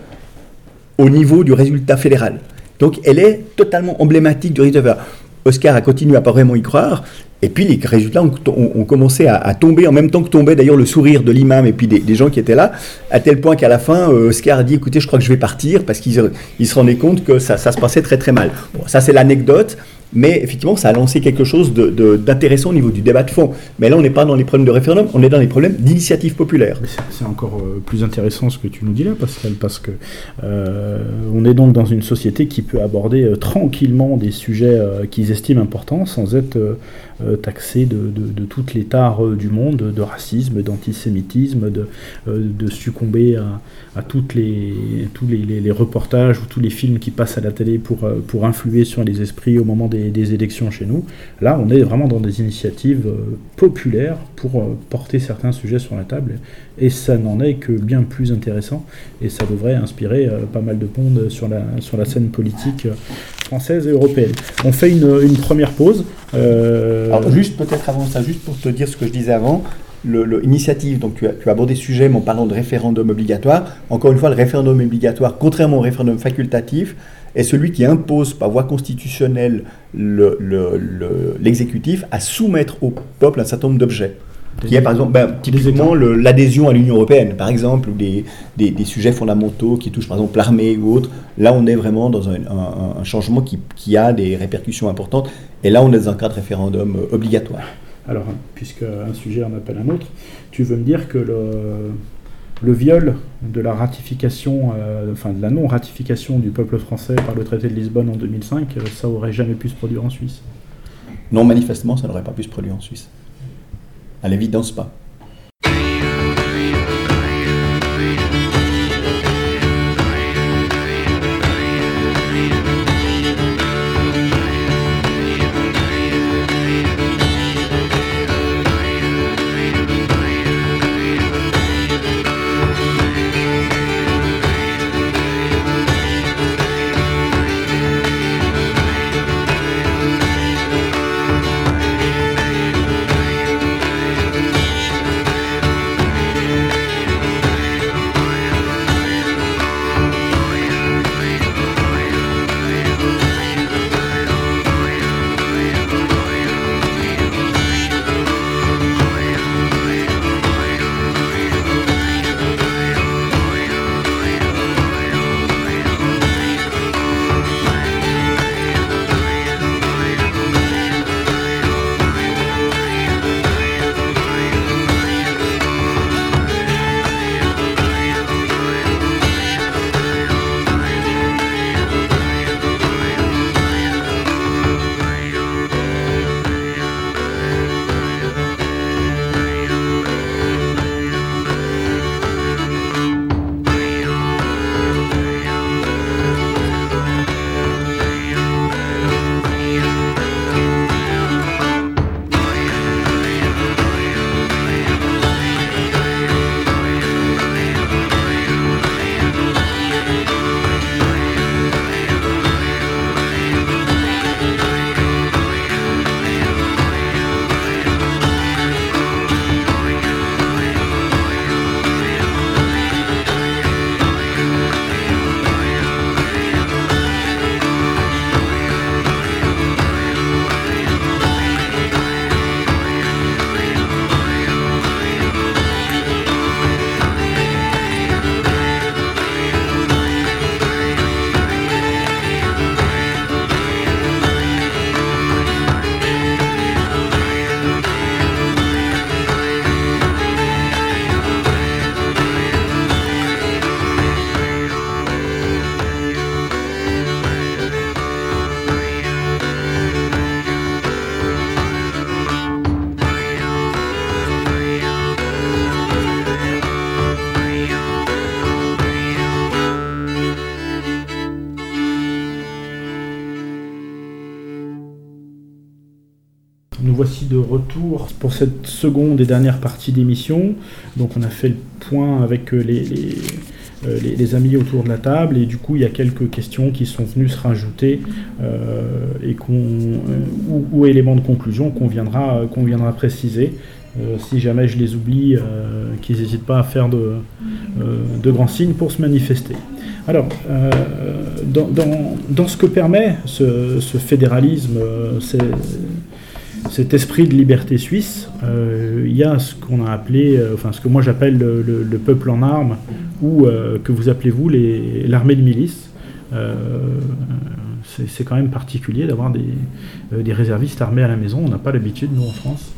au niveau du résultat fédéral. Donc elle est totalement emblématique du résultat fédéral. Oscar a continué à pas vraiment y croire. Et puis les résultats ont, commencé à, tomber en même temps que tombait d'ailleurs le sourire de l'imam et puis des, gens qui étaient là, à tel point qu'à la fin, euh, Oscar a dit écoutez, je crois que je vais partir parce qu'il se rendait compte que ça, ça, se passait très très mal. Bon, ça c'est l'anecdote. Mais effectivement, ça a lancé quelque chose d'intéressant au niveau du débat de fond. Mais là, on n'est pas dans les problèmes de référendum, on est dans les problèmes d'initiative populaire. C'est encore euh, plus intéressant ce que tu nous dis là, Pascal, parce que euh, on est donc dans une société qui peut aborder euh, tranquillement des sujets qu'ils estiment importants sans être taxé de, de, toutes les tares du monde, de racisme, d'antisémitisme, de, de succomber à, à les, tous les, reportages ou tous les films qui passent à la télé pour, euh, pour influer sur les esprits au moment des, élections chez nous. Là, on est vraiment dans des initiatives euh, populaires pour euh, porter certains sujets sur la table. Et ça n'en est que bien plus intéressant. Et ça devrait inspirer pas mal de pondes sur la, sur la scène politique française et européenne. On fait une, une première pause. Alors, juste peut-être avant ça, juste pour te dire ce que je disais avant, l'initiative, donc tu as, tu as, abordé ce sujet en parlant de référendum obligatoire. Encore une fois, le référendum obligatoire, contrairement au référendum facultatif, est celui qui impose par voie constitutionnelle l'exécutif à soumettre au peuple un certain nombre d'objets. Qui est par exemple, ben, typiquement l'adhésion à l'Union européenne, par exemple, ou des, des, sujets fondamentaux qui touchent par exemple l'armée ou autre. Là, on est vraiment dans un, un, changement qui, qui, a des répercussions importantes. Et là, on est dans un cadre référendum obligatoire. Alors, puisque un sujet en appelle un autre, tu veux me dire que le, le viol de la ratification, euh, enfin de la non-ratification du peuple français par le traité de Lisbonne en 2005, euh, ça aurait jamais pu se produire en Suisse? Non, manifestement, ça n'aurait pas pu se produire en Suisse. À l'évidence pas. Nous voici de retour pour cette seconde et dernière partie d'émission. Donc on a fait le point avec euh, euh, les, amis autour de la table et du coup il y a quelques questions qui sont venues se rajouter et qu'on, ou, éléments de conclusion qu'on viendra, qu'on préciser. si jamais je les oublie, qu'ils n'hésitent pas à faire de, grands signes pour se manifester. Alors, dans, ce que permet ce, ce fédéralisme, c'est cet esprit de liberté suisse, euh, il y a ce qu'on a appelé, euh, enfin ce que moi j'appelle le, peuple en armes, ou euh, que vous appelez vous l'armée de milice. c'est quand même particulier d'avoir des, des, réservistes armés à la maison, on n'a pas l'habitude nous en France.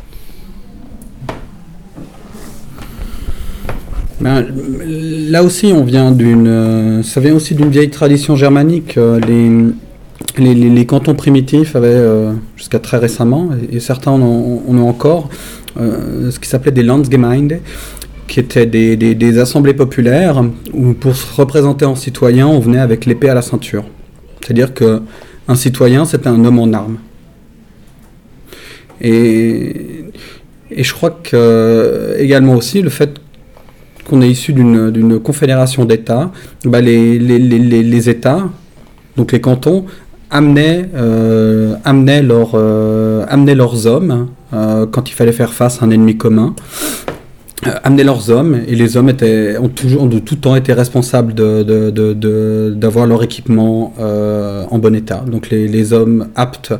Ben, là aussi, on vient d'une, ça vient aussi d'une vieille tradition germanique. Les, cantons primitifs avaient, euh, jusqu'à très récemment, et, certains en ont, encore, euh, ce qui s'appelait des Landsgemeinde, qui étaient des, assemblées populaires où pour se représenter en citoyen, on venait avec l'épée à la ceinture. C'est-à-dire qu'un citoyen, c'était un homme en armes. Et, je crois que également aussi le fait qu'on est issu d'une confédération d'États, bah, les, États, donc les cantons, amenaient, euh, euh, leurs hommes euh, quand il fallait faire face à un ennemi commun. Euh, amener leurs hommes et les hommes étaient, ont toujours de tout temps été responsables d'avoir de, de, leur équipement euh, en bon état. Donc les, les hommes aptes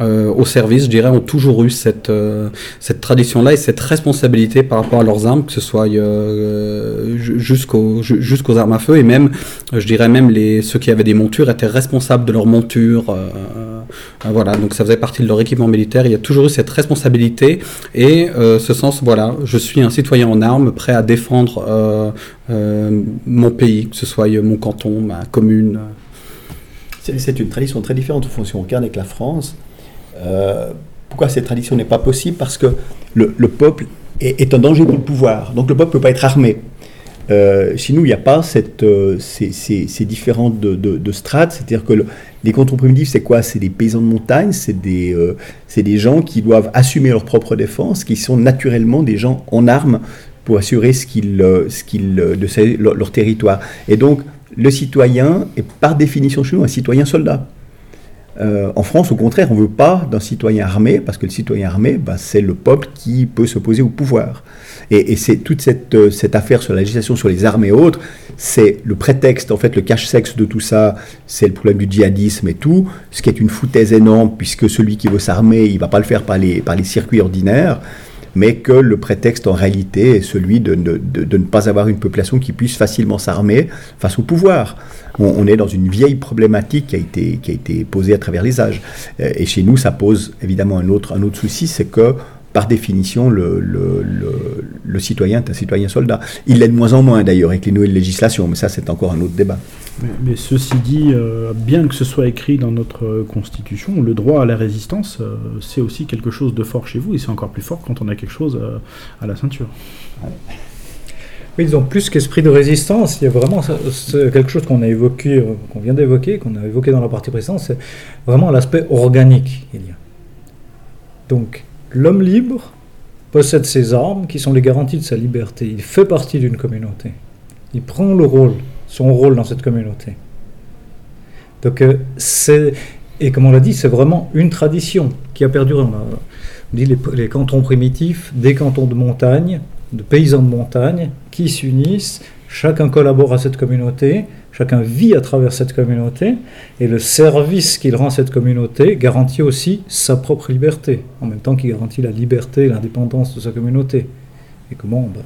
euh, au service, je dirais, ont toujours eu cette, cette tradition-là et cette responsabilité par rapport à leurs armes, que ce soit jusqu'aux jusqu'aux armes à feu et même, je dirais même les, ceux qui avaient des montures étaient responsables de leurs montures. Voilà, donc ça faisait partie de leur équipement militaire. Il y a toujours eu cette responsabilité et ce sens, voilà, je suis un citoyen en armes, prêt à défendre euh, euh, mon pays, que ce soit mon canton, ma commune. C'est une tradition très différente en fonction regarde avec la France. Euh, pourquoi cette tradition n'est pas possible? Parce que le, peuple est, un danger pour le pouvoir. Donc le peuple ne peut pas être armé. Chez nous, il n'y a pas cette, ces, différentes de, strates, c'est-à-dire que les cantons primitifs, c'est quoi? C'est des paysans de montagne, c'est des, des gens qui doivent assumer leur propre défense, qui sont naturellement des gens en armes pour assurer ce qu'ils, euh, ce euh, leur, leur, territoire. Et donc, le citoyen est par définition chez nous un citoyen soldat. Euh, en France, au contraire, on ne veut pas d'un citoyen armé, parce que le citoyen armé, bah, c'est le peuple qui peut s'opposer au pouvoir. Et, c'est toute cette, cette, affaire sur la législation sur les armes et autres, c'est le prétexte, en fait, le cache-sexe de tout ça, c'est le problème du djihadisme et tout, ce qui est une foutaise énorme, puisque celui qui veut s'armer, il ne va pas le faire par les circuits ordinaires mais que le prétexte en réalité est celui de, ne pas avoir une population qui puisse facilement s'armer face au pouvoir. On, est dans une vieille problématique qui a, été, qui a été posée à travers les âges. Euh, et chez nous, ça pose évidemment un autre, un autre souci, c'est que par définition, le, le, le, citoyen est un citoyen soldat. Il l'est de moins en moins d'ailleurs avec les nouvelles législations, mais ça c'est encore un autre débat. Mais, ceci dit, euh, bien que ce soit écrit dans notre constitution, le droit à la résistance, euh, c'est aussi quelque chose de fort chez vous, et c'est encore plus fort quand on a quelque chose euh, à la ceinture. Oui, ils ont plus qu'esprit de résistance. Il y a vraiment quelque chose qu'on a évoqué, qu'on vient d'évoquer, qu'on a évoqué dans la partie précédente, c'est vraiment l'aspect organique. Il y a. Donc, L'homme libre possède ses armes qui sont les garanties de sa liberté. Il fait partie d'une communauté. Il prend le rôle, son rôle dans cette communauté. Donc euh, c'est et comme on l'a dit, c'est vraiment une tradition qui a perduré. On, dit les, les, cantons primitifs, des cantons de montagne, de paysans de montagne, qui s'unissent, chacun collabore à cette communauté, Chacun vit à travers cette communauté et le service qu'il rend à cette communauté garantit aussi sa propre liberté, en même temps qu'il garantit la liberté et l'indépendance de sa communauté. Et comment ben,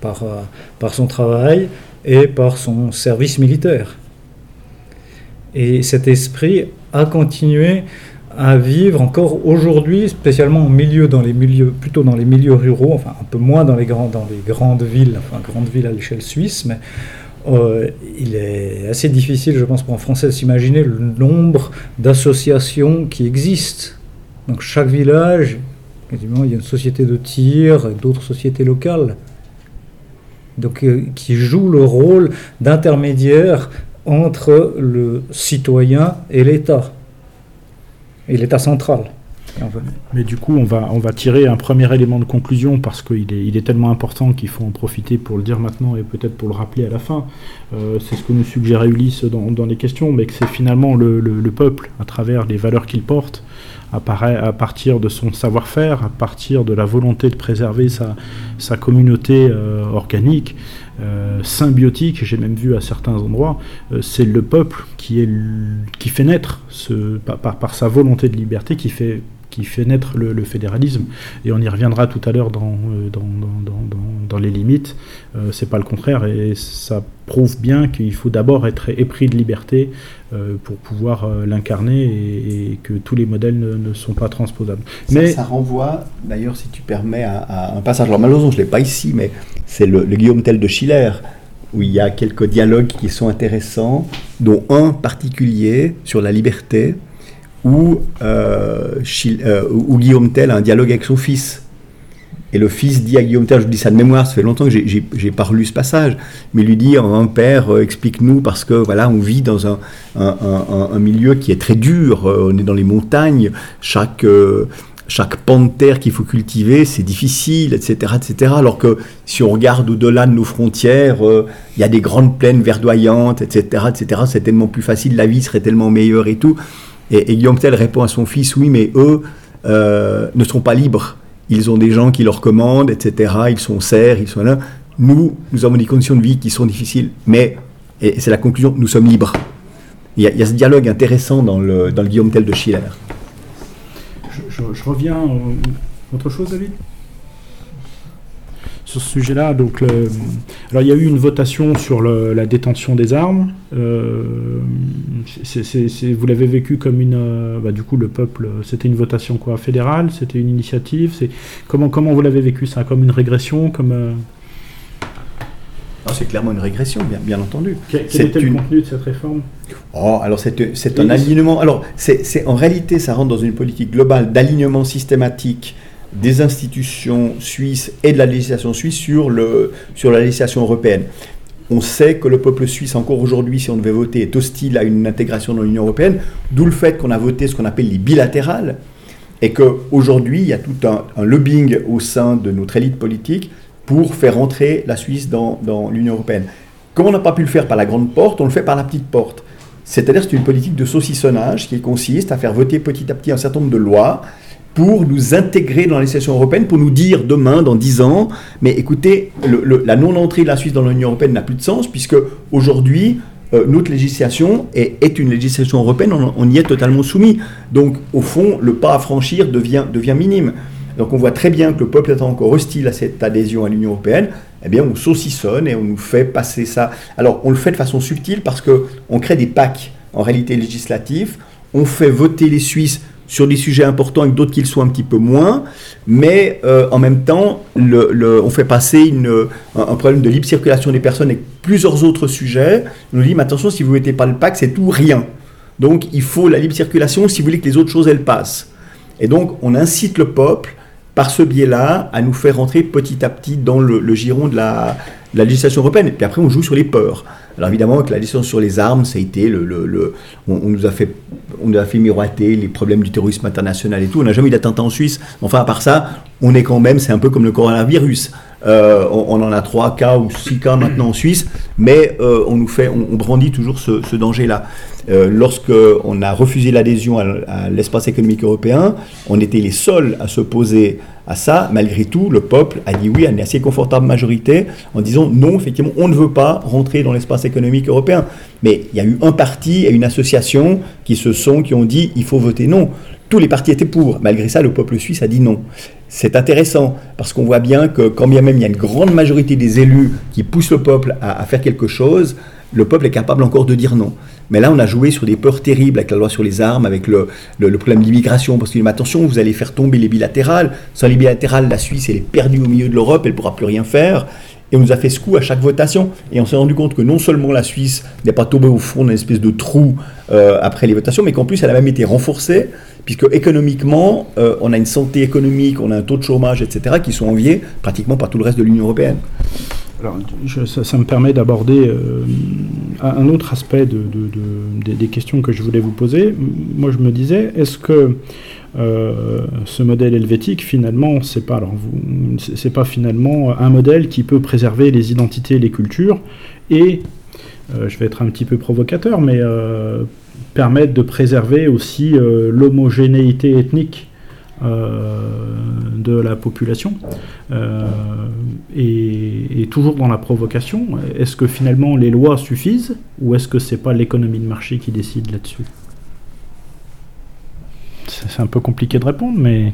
par, euh, par son travail et par son service militaire. Et cet esprit a continué à vivre encore aujourd'hui, spécialement au milieu, dans les milieux, plutôt dans les milieux ruraux, enfin un peu moins dans les, dans les grandes villes, enfin grandes villes à l'échelle suisse, mais euh, il est assez difficile, je pense, pour un Français de s'imaginer le nombre d'associations qui existent. Donc chaque village, quasiment, il y a une société de tir, d'autres sociétés locales, donc euh, qui jouent le rôle d'intermédiaire entre le citoyen et l'État, et l'État central. Mais du coup, on va, on va tirer un premier élément de conclusion parce qu'il est, il est tellement important qu'il faut en profiter pour le dire maintenant et peut-être pour le rappeler à la fin. Euh, c'est ce que nous suggérait Ulysse dans, dans les questions, mais que c'est finalement le, le, peuple, à travers les valeurs qu'il porte, à, à partir de son savoir-faire, à partir de la volonté de préserver sa, sa communauté euh, organique, euh, symbiotique, j'ai même vu à certains endroits, c'est le peuple qui, est, qui fait naître, ce, par, par, sa volonté de liberté, qui fait qui fait naître le, fédéralisme. Et on y reviendra tout à l'heure dans, euh, dans, dans, dans, les limites. Euh, c'est pas le contraire. Et ça prouve bien qu'il faut d'abord être épris de liberté euh, pour pouvoir euh, l'incarner et, que tous les modèles ne, sont pas transposables. Ça, mais ça renvoie, d'ailleurs, si tu permets, à, un passage. Alors malheureusement, je ne l'ai pas ici, mais c'est le, le Guillaume Tell de Schiller où il y a quelques dialogues qui sont intéressants, dont un particulier sur la liberté, où, euh, euh, où Guillaume Tell a un dialogue avec son fils. Et le fils dit à Guillaume Tell, je dis ça de mémoire, ça fait longtemps que j'ai pas relu ce passage, mais lui dit, un père, euh, explique-nous, parce que voilà, on vit dans un, milieu qui est très dur, on est dans les montagnes, chaque, chaque pan de terre qu'il faut cultiver, c'est difficile, etc., etc. Alors que si on regarde au-delà de nos frontières, il y a des grandes plaines verdoyantes, etc., etc. C'est tellement plus facile, la vie serait tellement meilleure et tout. Et, Guillaume Tell répond à son fils, oui, mais eux euh, ne sont pas libres. Ils ont des gens qui leur commandent, etc. Ils sont serfs, ils sont là. Nous, nous avons des conditions de vie qui sont difficiles, mais, et c'est la conclusion, nous sommes libres. Il y, a, ce dialogue intéressant dans le, Guillaume Tell de Schiller. Je, reviens. autre chose, David? Sur ce sujet-là. Donc, alors il y a eu une votation sur la détention des armes. Euh, vous l'avez vécu comme une, euh, bah, du coup le peuple, c'était une votation quoi, fédérale, c'était une initiative. C'est comment comment vous l'avez vécu ça, comme une régression, comme euh ah, c'est clairement une régression, bien, bien entendu. Quel, était le contenu de cette réforme? Oh, alors c'est un alignement. Alors, c'est en réalité, ça rentre dans une politique globale d'alignement systématique des institutions suisses et de la législation suisse sur, le, sur la législation européenne. On sait que le peuple suisse, encore aujourd'hui, si on devait voter, est hostile à une intégration dans l'Union européenne, d'où le fait qu'on a voté ce qu'on appelle les bilatérales, et qu'aujourd'hui, il y a tout un, lobbying au sein de notre élite politique pour faire entrer la Suisse dans, dans l'Union européenne. Comme on n'a pas pu le faire par la grande porte, on le fait par la petite porte. C'est-à-dire c'est une politique de saucissonnage qui consiste à faire voter petit à petit un certain nombre de lois pour nous intégrer dans la législation européenne, pour nous dire demain, dans dix ans, mais écoutez, la non-entrée de la Suisse dans l'Union européenne n'a plus de sens, puisque aujourd'hui, euh, notre législation est, une législation européenne, on, y est totalement soumis. Donc, au fond, le pas à franchir devient, minime. Donc, on voit très bien que le peuple est encore hostile à cette adhésion à l'Union européenne. Eh bien, on saucissonne et on nous fait passer ça. Alors, on le fait de façon subtile parce qu'on crée des packs en réalité législatifs. On fait voter les Suisses sur des sujets importants et d'autres qui le sont un petit peu moins, mais euh, en même temps, le, on fait passer une, un, problème de libre circulation des personnes et plusieurs autres sujets. On nous dit, mais attention, si vous ne mettez pas le pacte, c'est tout rien. Donc il faut la libre circulation si vous voulez que les autres choses, elles passent. Et donc on incite le peuple, par ce biais-là, à nous faire rentrer petit à petit dans le, giron de la, la législation européenne. Et puis après, on joue sur les peurs. Alors évidemment, avec la décision sur les armes, ça a été le, le, on, nous a fait, on nous a fait miroiter les problèmes du terrorisme international et tout. On n'a jamais eu d'attentat en Suisse. Enfin, à part ça, on est quand même, c'est un peu comme le coronavirus. Euh, on, en a trois cas ou six cas maintenant en Suisse, mais euh, on nous fait, on, brandit toujours ce, danger-là. Euh, lorsque on a refusé l'adhésion à, l'espace économique européen, on était les seuls à se poser à ça. Malgré tout, le peuple a dit oui à une assez confortable majorité en disant non, effectivement, on ne veut pas rentrer dans l'espace économique européen. Mais il y a eu un parti et une association qui se sont, qui ont dit il faut voter non. Tous les partis étaient pour. Malgré ça, le peuple suisse a dit non. C'est intéressant parce qu'on voit bien que quand bien même il y a une grande majorité des élus qui poussent le peuple à, à faire quelque chose, le peuple est capable encore de dire non. Mais là, on a joué sur des peurs terribles avec la loi sur les armes, avec le, problème d'immigration, parce qu'il dit, attention, vous allez faire tomber les bilatérales. Sans les bilatérales, la Suisse, elle est perdue au milieu de l'Europe, elle ne pourra plus rien faire. Et on nous a fait ce coup à chaque votation. Et on s'est rendu compte que non seulement la Suisse n'est pas tombée au fond d'une espèce de trou euh, après les votations, mais qu'en plus, elle a même été renforcée, puisque économiquement, euh, on a une santé économique, on a un taux de chômage, etc., qui sont enviés pratiquement par tout le reste de l'Union européenne. Alors, ça, me permet d'aborder euh, un autre aspect de, des questions que je voulais vous poser. Moi, je me disais, est-ce que euh, ce modèle helvétique, finalement, c'est pas, alors c'est pas finalement un modèle qui peut préserver les identités et les cultures et, euh, je vais être un petit peu provocateur, mais permettre de préserver aussi l'homogénéité ethnique de la population. Et, toujours dans la provocation, est-ce que finalement les lois suffisent ou est-ce que c'est pas l'économie de marché qui décide là-dessus? C'est un peu compliqué de répondre, mais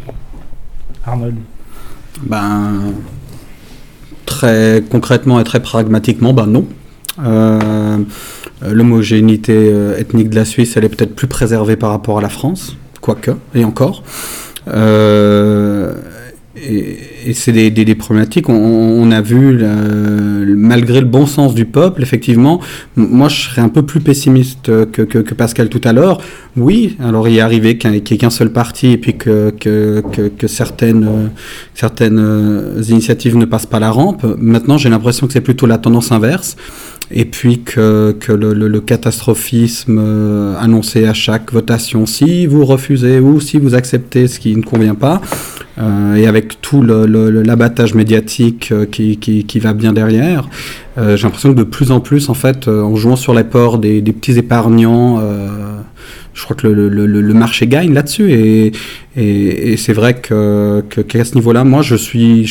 Arnold. Ben, très concrètement et très pragmatiquement, ben non. Euh, l'homogénéité euh, ethnique de la Suisse, elle est peut-être plus préservée par rapport à la France, quoique, et encore. Euh, et, c'est des, problématiques. On, a vu, malgré le bon sens du peuple, effectivement, moi je serais un peu plus pessimiste que, Pascal tout à l'heure. Oui, alors il est arrivé qu'il n'y ait qu'un seul parti et puis que, que certaines, certaines euh, initiatives ne passent pas la rampe. Maintenant, j'ai l'impression que c'est plutôt la tendance inverse et puis que, le, catastrophisme euh, annoncé à chaque votation, si vous refusez ou si vous acceptez ce qui ne convient pas, euh, et avec tout l'abattage médiatique euh, qui, va bien derrière, j'ai l'impression que de plus en plus, en fait, en jouant sur les ports des, petits épargnants, je crois que le, marché gagne là-dessus et, c'est vrai que, qu'à ce niveau-là, moi, je suis,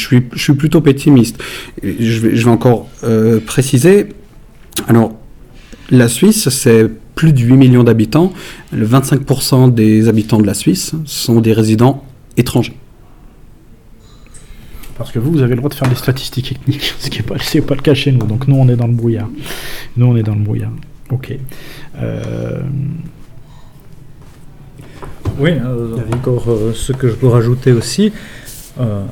plutôt pessimiste. Je vais encore préciser, alors, la Suisse, c'est plus de 8 millions d'habitants. Le 25% des habitants de la Suisse sont des résidents étrangers. Parce que vous, vous avez le droit de faire des statistiques ethniques, ce qui n'est pas, pas, le cas chez nous. Donc nous, on est dans le brouillard. Nous, on est dans le brouillard. Ok. Euh, oui, euh, encore euh, ce que je peux rajouter aussi. Euh,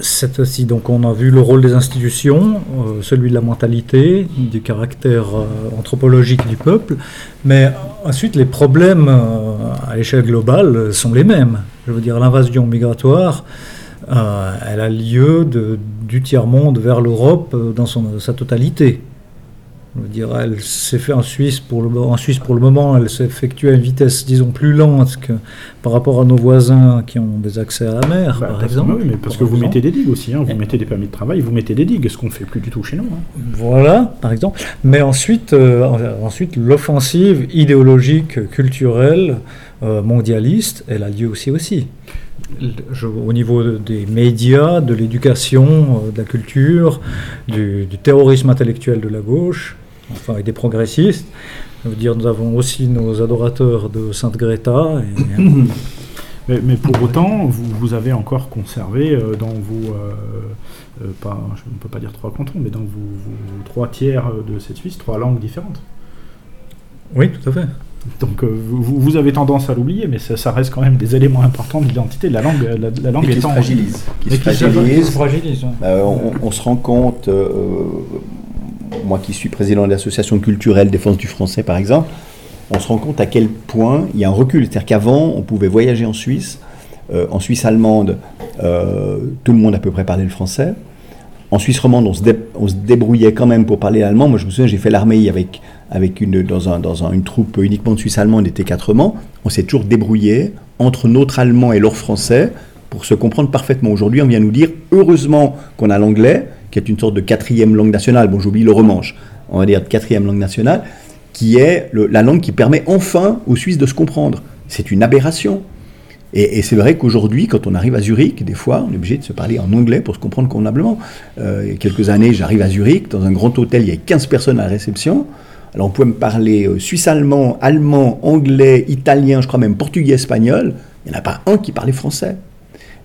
c'est aussi, donc on a vu le rôle des institutions, euh, celui de la mentalité, du caractère euh, anthropologique du peuple, mais ensuite les problèmes à l'échelle globale sont les mêmes. Je veux dire, l'invasion migratoire, elle a lieu du tiers-monde vers l'Europe dans sa totalité. Je dire, elle s'est fait en Suisse pour le, en Suisse pour le moment, elle s'effectue à une vitesse, disons, plus lente que par rapport à nos voisins qui ont des accès à la mer, bah, par exemple. Oui, mais parce que vous mettez des digues aussi, hein. vous mettez des permis de travail, vous mettez des digues, ce qu'on ne fait plus du tout chez nous. Hein. Voilà, par exemple. Mais ensuite, euh, ensuite l'offensive idéologique, culturelle, euh, mondialiste, elle a lieu aussi aussi. au niveau des médias, de l'éducation, euh, de la culture, du, du terrorisme intellectuel de la gauche, enfin, et des progressistes. Je veux dire, nous avons aussi nos adorateurs de Sainte Greta. mais, mais, pour autant, vous, vous, avez encore conservé euh, dans vos, euh, euh, pas, je ne peux pas dire trois cantons, mais dans vos, trois tiers de cette Suisse, trois langues différentes. Oui, tout à fait. Donc vous, vous, avez tendance à l'oublier, mais ça, reste quand même des éléments importants de l'identité. La langue, la, langue étant... Qui fragilise. Qui se fragilise. fragilise bah, on, on, se rend compte moi qui suis président de l'association culturelle Défense du français par exemple, on se rend compte à quel point il y a un recul. C'est-à-dire qu'avant, on pouvait voyager en Suisse. Euh, en Suisse allemande, euh, tout le monde à peu près parlait le français. En Suisse romande, on se, débrouillait quand même pour parler l'allemand. Moi, je me souviens, j'ai fait l'armée avec, une, dans, un, dans une troupe uniquement de Suisse allemande, on était quatre mans. On s'est toujours débrouillé entre notre allemand et leur français pour se comprendre parfaitement. Aujourd'hui, on vient nous dire, heureusement qu'on a l'anglais, qui est une sorte de quatrième langue nationale, bon j'oublie le romanche, on va dire quatrième langue nationale, qui est la langue qui permet enfin aux Suisses de se comprendre. C'est une aberration. Et, c'est vrai qu'aujourd'hui, quand on arrive à Zurich, des fois, on est obligé de se parler en anglais pour se comprendre convenablement. Euh, il y a quelques années, j'arrive à Zurich, dans un grand hôtel, il y a 15 personnes à la réception. Alors on pouvait me parler euh, suisse-allemand, allemand, anglais, italien, je crois même portugais, espagnol. Il n'y en a pas un qui parlait français.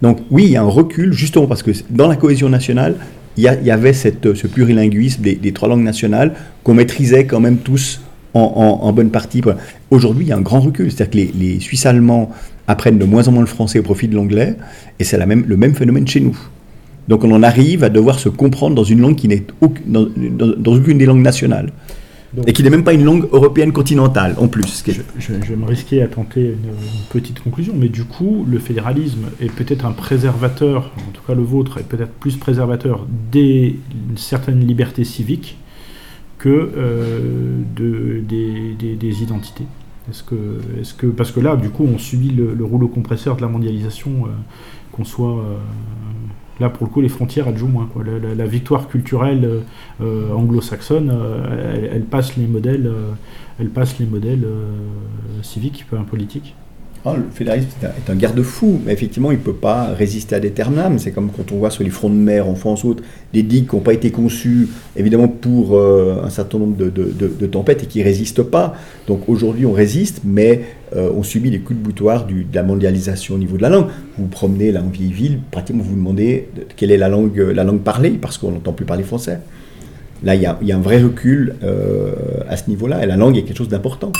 Donc oui, il y a un recul, justement parce que dans la cohésion nationale, il y, avait cette, ce plurilinguisme des, trois langues nationales qu'on maîtrisait quand même tous en, bonne partie. Aujourd'hui, il y a un grand recul, c'est-à-dire que les, Suisses allemands apprennent de moins en moins le français au profit de l'anglais, et c'est le même phénomène chez nous. Donc on en arrive à devoir se comprendre dans une langue qui n'est dans, aucune des langues nationales. Et qui n'est même pas une langue européenne continentale en plus. Je, vais me risquer à tenter une, petite conclusion, mais du coup, le fédéralisme est peut-être un préservateur, en tout cas le vôtre est peut-être plus préservateur des certaines libertés civiques que euh, de, des, identités. Est-ce que, est que, parce que là, du coup, on subit le, rouleau compresseur de la mondialisation, euh, qu'on soit euh, Là, pour le coup, les frontières, elles jouent moins. La, victoire culturelle euh, anglo-saxonne, euh, elle, passe les modèles, euh, elle passe les modèles civiques, politiques. Ah, le fédéralisme est un, garde-fou, mais effectivement, il ne peut pas résister à des termes C'est comme quand on voit sur les fronts de mer en France ou autres, des digues qui n'ont pas été conçues, évidemment, pour un certain nombre de, tempêtes et qui ne résistent pas. Donc aujourd'hui, on résiste, mais euh, on subit les coups de boutoir de la mondialisation au niveau de la langue. Vous vous promenez là en vieille ville, pratiquement vous vous demandez quelle est la langue, la langue parlée, parce qu'on n'entend plus parler français. Là, il y, a, un vrai recul euh, à ce niveau-là, et la langue est quelque chose d'important.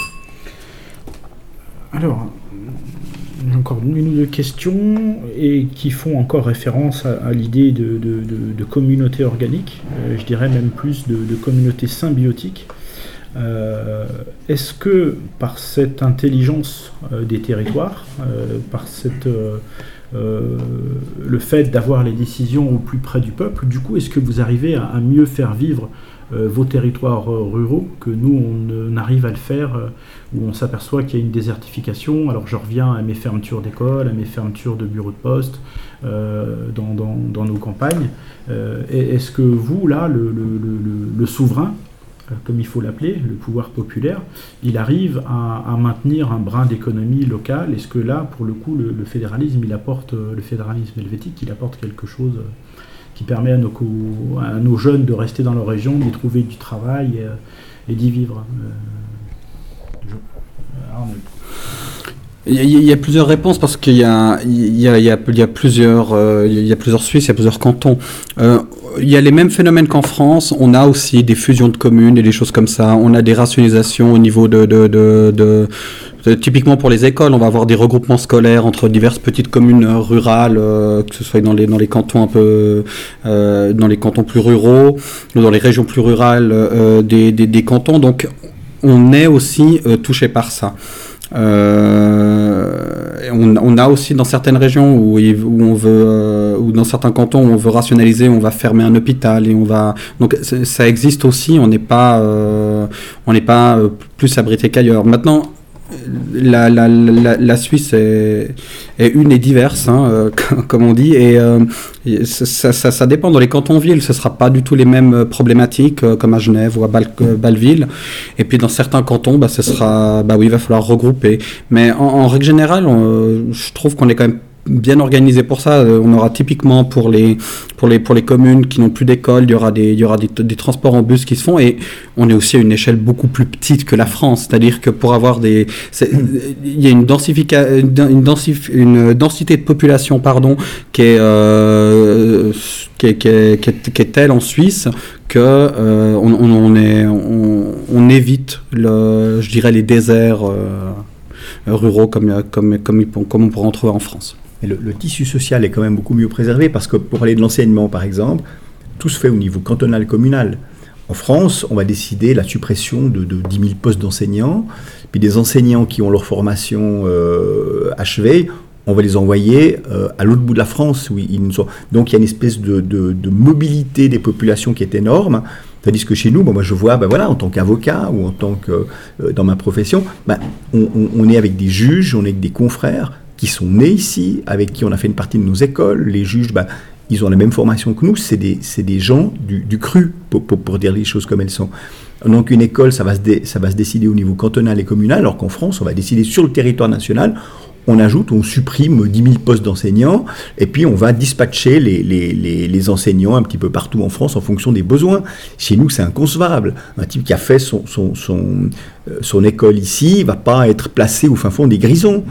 Alors, encore une ou deux questions et qui font encore référence à, l'idée de, communauté organique, euh, je dirais même plus de, communauté symbiotique. Euh, est-ce que par cette intelligence euh, des territoires, par le fait d'avoir les décisions au plus près du peuple, du coup, est-ce que vous arrivez à, mieux faire vivre vos territoires ruraux que nous, on n'arrive à le faire, où on s'aperçoit qu'il y a une désertification. Alors je reviens à mes fermetures d'écoles, à mes fermetures de bureaux de poste dans, nos campagnes. Est-ce que vous, là, le souverain, euh, comme il faut l'appeler, le pouvoir populaire, il arrive à, maintenir un brin d'économie locale? Est-ce que là, pour le coup, le, fédéralisme, il apporte, euh, le fédéralisme helvétique, il apporte quelque chose euh, qui permet à nos, jeunes de rester dans leur région, d'y trouver du travail et, d'y vivre il y, a, plusieurs réponses parce qu'il y, a, plusieurs, il y a plusieurs Suisses, il y a plusieurs cantons il y a les mêmes phénomènes qu'en France. On a aussi des fusions de communes et des choses comme ça. On a des rationalisations au niveau de, de, de, typiquement pour les écoles, on va avoir des regroupements scolaires entre diverses petites communes rurales, euh, que ce soit dans les, dans les cantons un peu, euh, dans les cantons plus ruraux, ou dans les régions plus rurales euh, des, cantons. Donc, on est aussi touché par ça. Euh, on, a aussi dans certaines régions où, où on veut, euh, ou dans certains cantons on veut rationaliser, on va fermer un hôpital et on va. Donc ça existe aussi. On n'est pas, euh, on n'est pas plus abrité qu'ailleurs. Maintenant, la, la, la, Suisse est, une et diverse, hein, euh, comme on dit, et euh, ça, ça, dépend. Dans les cantons-villes, ce ne sera pas du tout les mêmes euh, problématiques, comme à Genève ou à Bâle-Ville. Et puis dans certains cantons, bah, ce sera, bah oui, il va falloir regrouper. Mais en règle générale, je trouve qu'on est quand même bien organisé pour ça. Euh, on aura typiquement pour les, pour les, pour les communes qui n'ont plus d'école, il y aura, des, il y aura des, transports en bus qui se font et on est aussi à une échelle beaucoup plus petite que la France. C'est-à-dire que pour avoir des. Il y a une, une, une densité de population pardon, qui, est, euh, qui, est, qui, est, qui, est, telle en Suisse que euh, on, on, est, on, évite, le, je dirais, les déserts. ruraux comme, comme, comme, comme on pourrait en trouver en France. Le, tissu social est quand même beaucoup mieux préservé parce que pour aller de l'enseignement, par exemple, tout se fait au niveau cantonal, communal. En France, on va décider la suppression de, 10 000 postes d'enseignants, puis des enseignants qui ont leur formation euh, achevée, on va les envoyer euh, à l'autre bout de la France. Où ils sont... Donc il y a une espèce de, mobilité des populations qui est énorme. Tandis que chez nous, moi je vois, ben voilà, en tant qu'avocat ou en tant que euh, dans ma profession, ben, on, est avec des juges, on est avec des confrères qui sont nés ici, avec qui on a fait une partie de nos écoles. Les juges, bah, ils ont la même formation que nous. C'est des, des, gens du, cru, pour, pour, dire les choses comme elles sont. Donc une école, ça va, se ça va se décider au niveau cantonal et communal, alors qu'en France, on va décider sur le territoire national. On ajoute, on supprime 10 000 postes d'enseignants, et puis on va dispatcher les, les, les, enseignants un petit peu partout en France en fonction des besoins. Chez nous, c'est inconcevable. Un type qui a fait son, son, son, euh, son école ici ne va pas être placé au fin fond des grisons.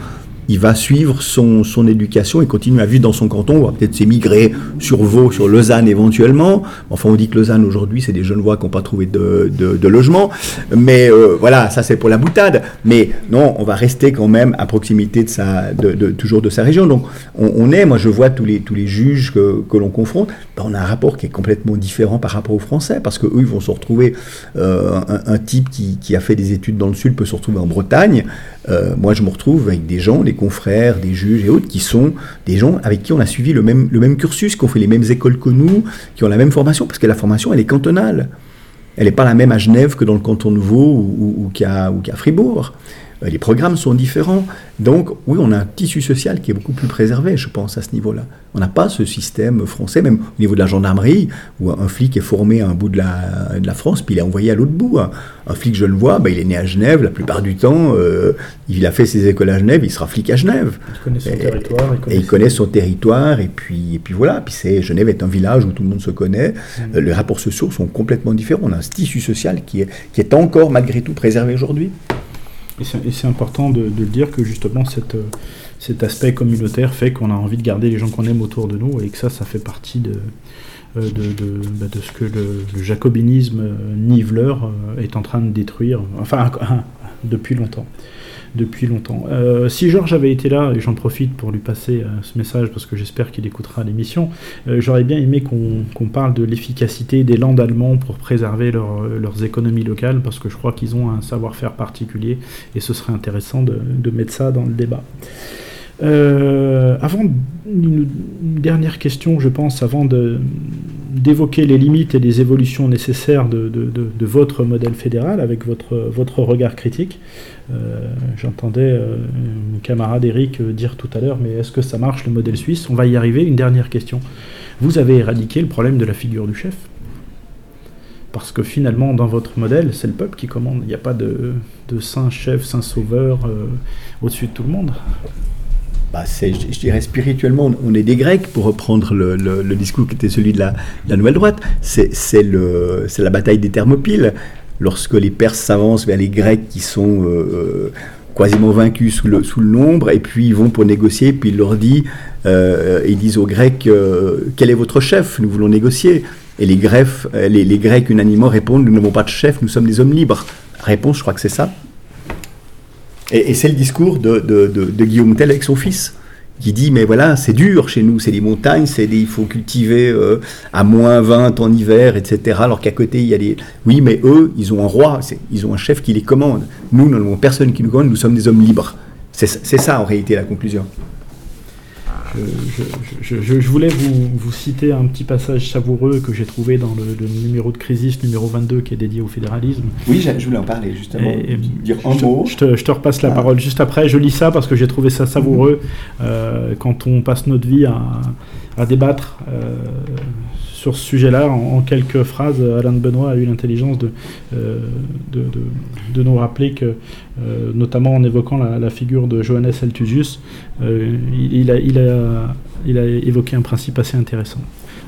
Il va suivre son, son éducation et continuer à vivre dans son canton, va peut-être s'émigrer sur Vaud, sur Lausanne éventuellement. Enfin, on dit que Lausanne aujourd'hui, c'est des jeunes voix qui n'ont pas trouvé de, de, logement. Mais euh, voilà, ça c'est pour la boutade. Mais non, on va rester quand même à proximité de sa, de, toujours de sa région. Donc on, est, moi je vois tous les, tous les juges que, que l'on confronte, ben, on a un rapport qui est complètement différent par rapport aux Français, parce qu'eux, ils vont se retrouver, euh, un, type qui, qui, a fait des études dans le Sud peut se retrouver en Bretagne. Euh, moi, je me retrouve avec des gens, confrères, des juges et autres, qui sont des gens avec qui on a suivi le même, le même cursus, qui ont fait les mêmes écoles que nous, qui ont la même formation, parce que la formation, elle est cantonale. Elle n'est pas la même à Genève que dans le canton de Vaud ou, ou, qu'à Fribourg. Euh, les programmes sont différents. Donc, oui, on a un tissu social qui est beaucoup plus préservé, je pense, à ce niveau-là. On n'a pas ce système français, même au niveau de la gendarmerie, où un flic est formé à un bout de la, de la France, puis il est envoyé à l'autre bout. Un flic je le vois, ben, il est né à Genève, la plupart du temps, euh, il a fait ses écoles à Genève, il sera flic à Genève. Il connaît son territoire. Il connaît et il connaît son territoire, et puis, et puis voilà. Puis c'est, Genève est un village où tout le monde se connaît. Mm. Euh, les rapports sociaux sont complètement différents. On a un tissu social qui est, qui est encore, malgré tout, préservé aujourd'hui. Et c'est important de, le dire que justement cette, cet aspect communautaire fait qu'on a envie de garder les gens qu'on aime autour de nous et que ça, ça fait partie de, euh, bah, ce que le, jacobinisme niveleur euh, est en train de détruire, enfin depuis longtemps depuis longtemps. Euh, si Georges avait été là, et j'en profite pour lui passer euh, ce message parce que j'espère qu'il écoutera l'émission, euh, j'aurais bien aimé qu'on parle de l'efficacité des landes allemands pour préserver leurs économies locales parce que je crois qu'ils ont un savoir-faire particulier et ce serait intéressant de, mettre ça dans le débat. avant une, dernière question, je pense, avant d'évoquer les limites et les évolutions nécessaires de, votre modèle fédéral avec votre regard critique. Euh, j'entendais euh, mon camarade Eric euh, dire tout à l'heure, mais est-ce que ça marche le modèle suisse? On va y arriver. Une dernière question. Vous avez éradiqué le problème de la figure du chef? Parce que finalement, dans votre modèle, c'est le peuple qui commande. Il n'y a pas de, saint chef, saint sauveur au-dessus de tout le monde. Bah je, dirais spirituellement, on est des Grecs, pour reprendre le, discours qui était celui de la, de la Nouvelle Droite. C'est la bataille des Thermopyles lorsque les Perses s'avancent vers les Grecs qui sont euh, euh, quasiment vaincus sous, le, sous et puis ils vont pour négocier, puis il leur dit, euh, ils disent aux Grecs, quel est votre chef? Nous voulons négocier. Et les, Grecs, les, Grecs unanimement répondent, nous n'avons pas de chef, nous sommes des hommes libres. Réponse, je crois que c'est ça. Et, c'est le discours de, de Guillaume Tell avec son fils qui dit mais voilà c'est dur chez nous c'est des montagnes c'est il faut cultiver euh, à moins 20 en hiver etc alors qu'à côté il y a des oui mais eux ils ont un roi ils ont un chef qui les commande. Nous nous n'avons personne qui nous commande nous sommes des hommes libres. C'est ça en réalité la conclusion je, voulais vous, citer un petit passage savoureux que j'ai trouvé dans le, numéro de Crisis numéro 22 qui est dédié au fédéralisme. Oui, je voulais en parler justement. dire un mot. Je te, repasse la ah. parole juste après. Je lis ça parce que j'ai trouvé ça savoureux euh, quand on passe notre vie à, débattre euh, sur ce sujet-là. En, quelques phrases, Alain de Benoît a eu l'intelligence de, euh, nous rappeler que, euh, notamment en évoquant la, figure de Johannes Althusius, euh, il, a, évoqué un principe assez intéressant.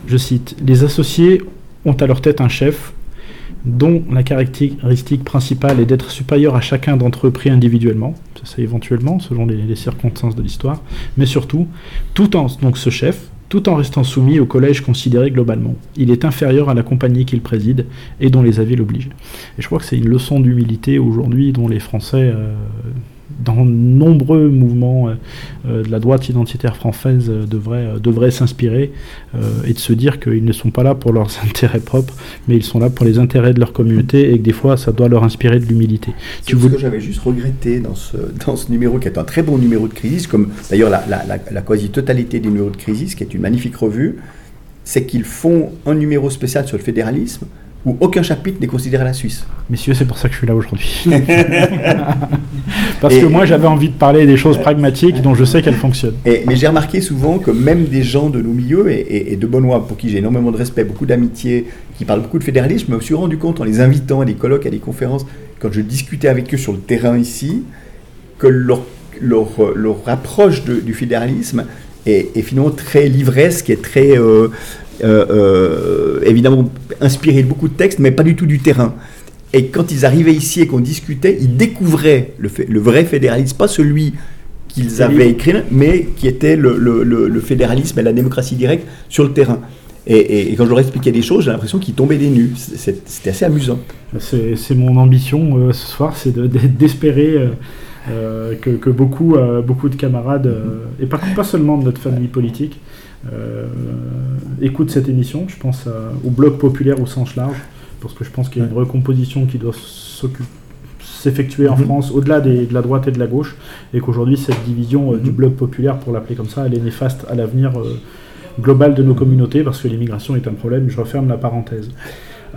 Je cite Les associés ont à leur tête un chef dont la caractéristique principale est d'être supérieur à chacun d'entre eux pris individuellement, ça c'est éventuellement selon les, les circonstances de l'histoire, mais surtout, tout en donc ce chef, tout en restant soumis au collège considéré globalement. Il est inférieur à la compagnie qu'il préside et dont les avis l'obligent. Et je crois que c'est une leçon d'humilité aujourd'hui dont les Français euh, dans nombreux mouvements euh, euh, de la droite identitaire française euh, devraient, s'inspirer et de se dire qu'ils ne sont pas là pour leurs intérêts propres, mais ils sont là pour les intérêts de leur communauté et que des fois ça doit leur inspirer de l'humilité. Ce que j'avais juste regretté dans ce, dans ce numéro qui est un très bon numéro de crise, comme d'ailleurs la, la quasi-totalité des numéros de crise, qui est une magnifique revue, c'est qu'ils font un numéro spécial sur le fédéralisme où aucun chapitre n'est considéré la Suisse. Messieurs, c'est pour ça que je suis là aujourd'hui. Parce que moi, j'avais envie de parler des choses pragmatiques dont je sais qu'elles fonctionnent. Et, mais j'ai remarqué souvent que même des gens de nos milieux, et, de Benoît, pour qui j'ai énormément de respect, beaucoup d'amitié, qui parlent beaucoup de fédéralisme, je me suis rendu compte en les invitant à des colloques, à des conférences, quand je discutais avec eux sur le terrain ici, que leur, leur, leur approche du fédéralisme est, finalement très livresque et très... Euh, euh, euh, évidemment inspiré de beaucoup de textes, mais pas du tout du terrain. Et quand ils arrivaient ici et qu'on discutait, ils découvraient le, le, vrai fédéralisme, pas celui qu'ils avaient écrit, mais qui était le, fédéralisme et la démocratie directe sur le terrain. Et, quand je leur expliquais des choses, j'ai l'impression qu'ils tombaient des nues. C'était assez amusant. C'est mon ambition euh, ce soir, c'est d'espérer euh, que, beaucoup, beaucoup de camarades, et pas, pas seulement de notre famille politique, écoutent cette émission. Je pense au bloc populaire au sens large, parce que je pense qu'il y a une recomposition qui doit s'effectuer en mhm. France au-delà de la droite et de la gauche, et qu'aujourd'hui cette division du mhm. bloc populaire, pour l'appeler comme ça, elle est néfaste à l'avenir global de nos communautés, parce que l'immigration est un problème, je referme la parenthèse.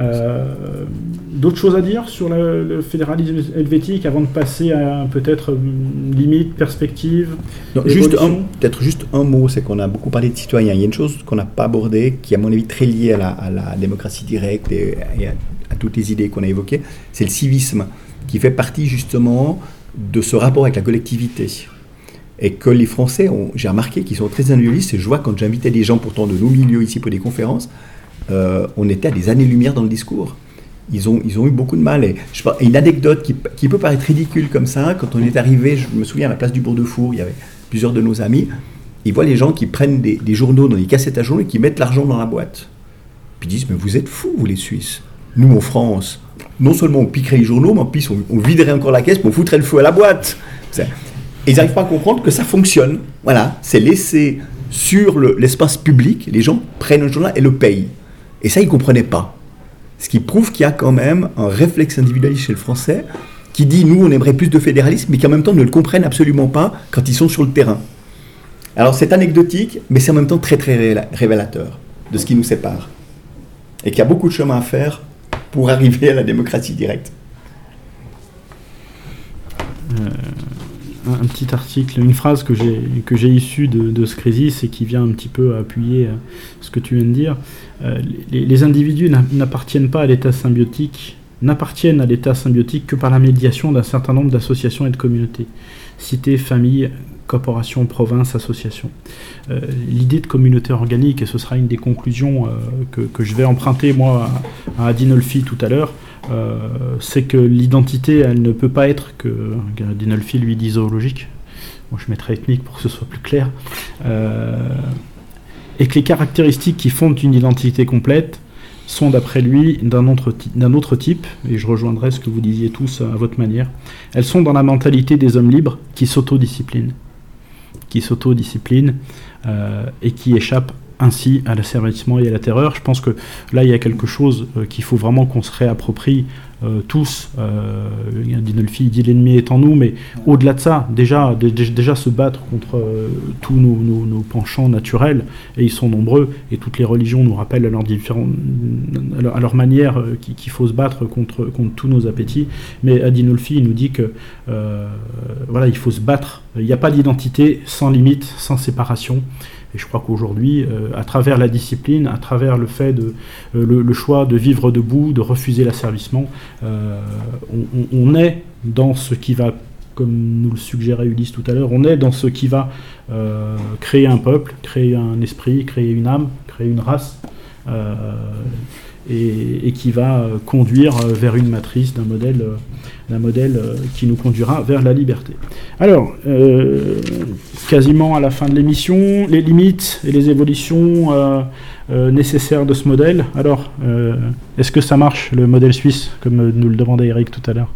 Euh, d'autres choses à dire sur le, fédéralisme helvétique avant de passer à peut-être limite, perspective Juste peut-être juste un mot, c'est qu'on a beaucoup parlé de citoyens. Il y a une chose qu'on n'a pas abordée, qui est à mon avis très liée à la, démocratie directe et, à, toutes les idées qu'on a évoquées, c'est le civisme, qui fait partie justement de ce rapport avec la collectivité et que les Français, j'ai remarqué qu'ils sont très individualistes, et je vois quand j'invitais des gens pourtant de nos milieux ici pour des conférences, euh, on était à des années-lumière dans le discours. Ils ont, ils ont eu beaucoup de mal. Et une anecdote qui, peut paraître ridicule comme ça, quand on est arrivé, je me souviens à la place du Bourg-de-Four, il y avait plusieurs de nos amis, ils voient les gens qui prennent des, journaux dans des cassettes à journaux et qui mettent l'argent dans la boîte. Puis ils disent, mais vous êtes fous, vous les Suisses. Nous, en France, non seulement on piquerait les journaux, mais en plus on, viderait encore la caisse, mais on le feu à la boîte. Et ils n'arrivent pas à comprendre que ça fonctionne. Voilà, c'est laissé sur l'espace public, les gens prennent un journal et le payent. Et ça, ils ne comprenaient pas. Ce qui prouve qu'il y a quand même un réflexe individualiste chez le Français qui dit nous, on aimerait plus de fédéralisme, mais qui en même temps ne le comprennent absolument pas quand ils sont sur le terrain. Alors c'est anecdotique, mais c'est en même temps très très révélateur de ce qui nous sépare. Et qu'il y a beaucoup de chemin à faire pour arriver à la démocratie directe. Euh, un, petit article, une phrase que j'ai que j'ai issue de, de ce crisis et qui vient un petit peu appuyer euh, ce que tu viens de dire. Euh, les, individus n'appartiennent pas à l'état symbiotique, n'appartiennent à l'état symbiotique que par la médiation d'un certain nombre d'associations et de communautés. Cité, famille, corporation, province, association. Euh, l'idée de communauté organique, et ce sera une des conclusions que, que, je vais emprunter moi à, Adinolfi tout à l'heure, euh, c'est que l'identité, elle ne peut pas être que, Dinolfi lui dit zoologique, moi je mettrai ethnique pour que ce soit plus clair, euh, et que les caractéristiques qui font une identité complète sont d'après lui d'un autre, autre, type, et je rejoindrai ce que vous disiez tous à votre manière, elles sont dans la mentalité des hommes libres qui s'autodisciplinent, qui s'autodisciplinent euh, et qui échappent ainsi à l'asservissement et à la terreur. Je pense que là, il y a quelque chose euh, qu'il faut vraiment qu'on se réapproprie euh, tous. Euh, Dinolfi dit l'ennemi est en nous, mais au-delà de ça, déjà, déjà se battre contre euh, tous nos, penchants naturels, et ils sont nombreux, et toutes les religions nous rappellent à leur, à leur, manière qu'il faut se battre contre, contre tous nos appétits. Mais Adinolfi nous dit que voilà, il faut se battre. Il n'y a pas d'identité sans limite, sans séparation. Et je crois qu'aujourd'hui, euh, à travers la discipline, à travers le fait euh, le, choix de vivre debout, de refuser l'asservissement, euh, on, est dans ce qui va, comme nous le suggérait Ulysse tout à l'heure, on est dans ce qui va créer un peuple, créer un esprit, créer une âme, créer une race. Et, qui va conduire vers une matrice d'un modèle d'un modèle euh, qui nous conduira vers la liberté. Alors, euh, quasiment à la fin de l'émission, les limites et les évolutions euh, nécessaires de ce modèle. Alors, est-ce que ça marche, le modèle suisse, comme nous le demandait Eric tout à l'heure?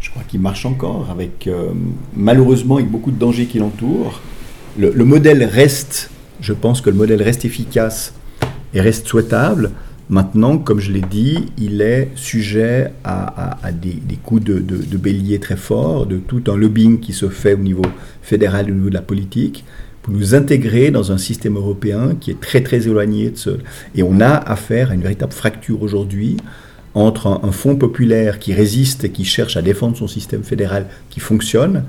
Je crois qu'il marche encore, avec malheureusement avec beaucoup de dangers qui l'entourent. le modèle reste, je pense que le modèle reste efficace et reste souhaitable. Maintenant, comme je l'ai dit, il est sujet à, des, coups de, bélier très forts, de tout un lobbying qui se fait au niveau fédéral, au niveau de la politique, pour nous intégrer dans un système européen qui est très très éloigné de ce... Et on a affaire à une véritable fracture aujourd'hui entre un, un fonds populaire qui résiste et qui cherche à défendre son système fédéral qui fonctionne,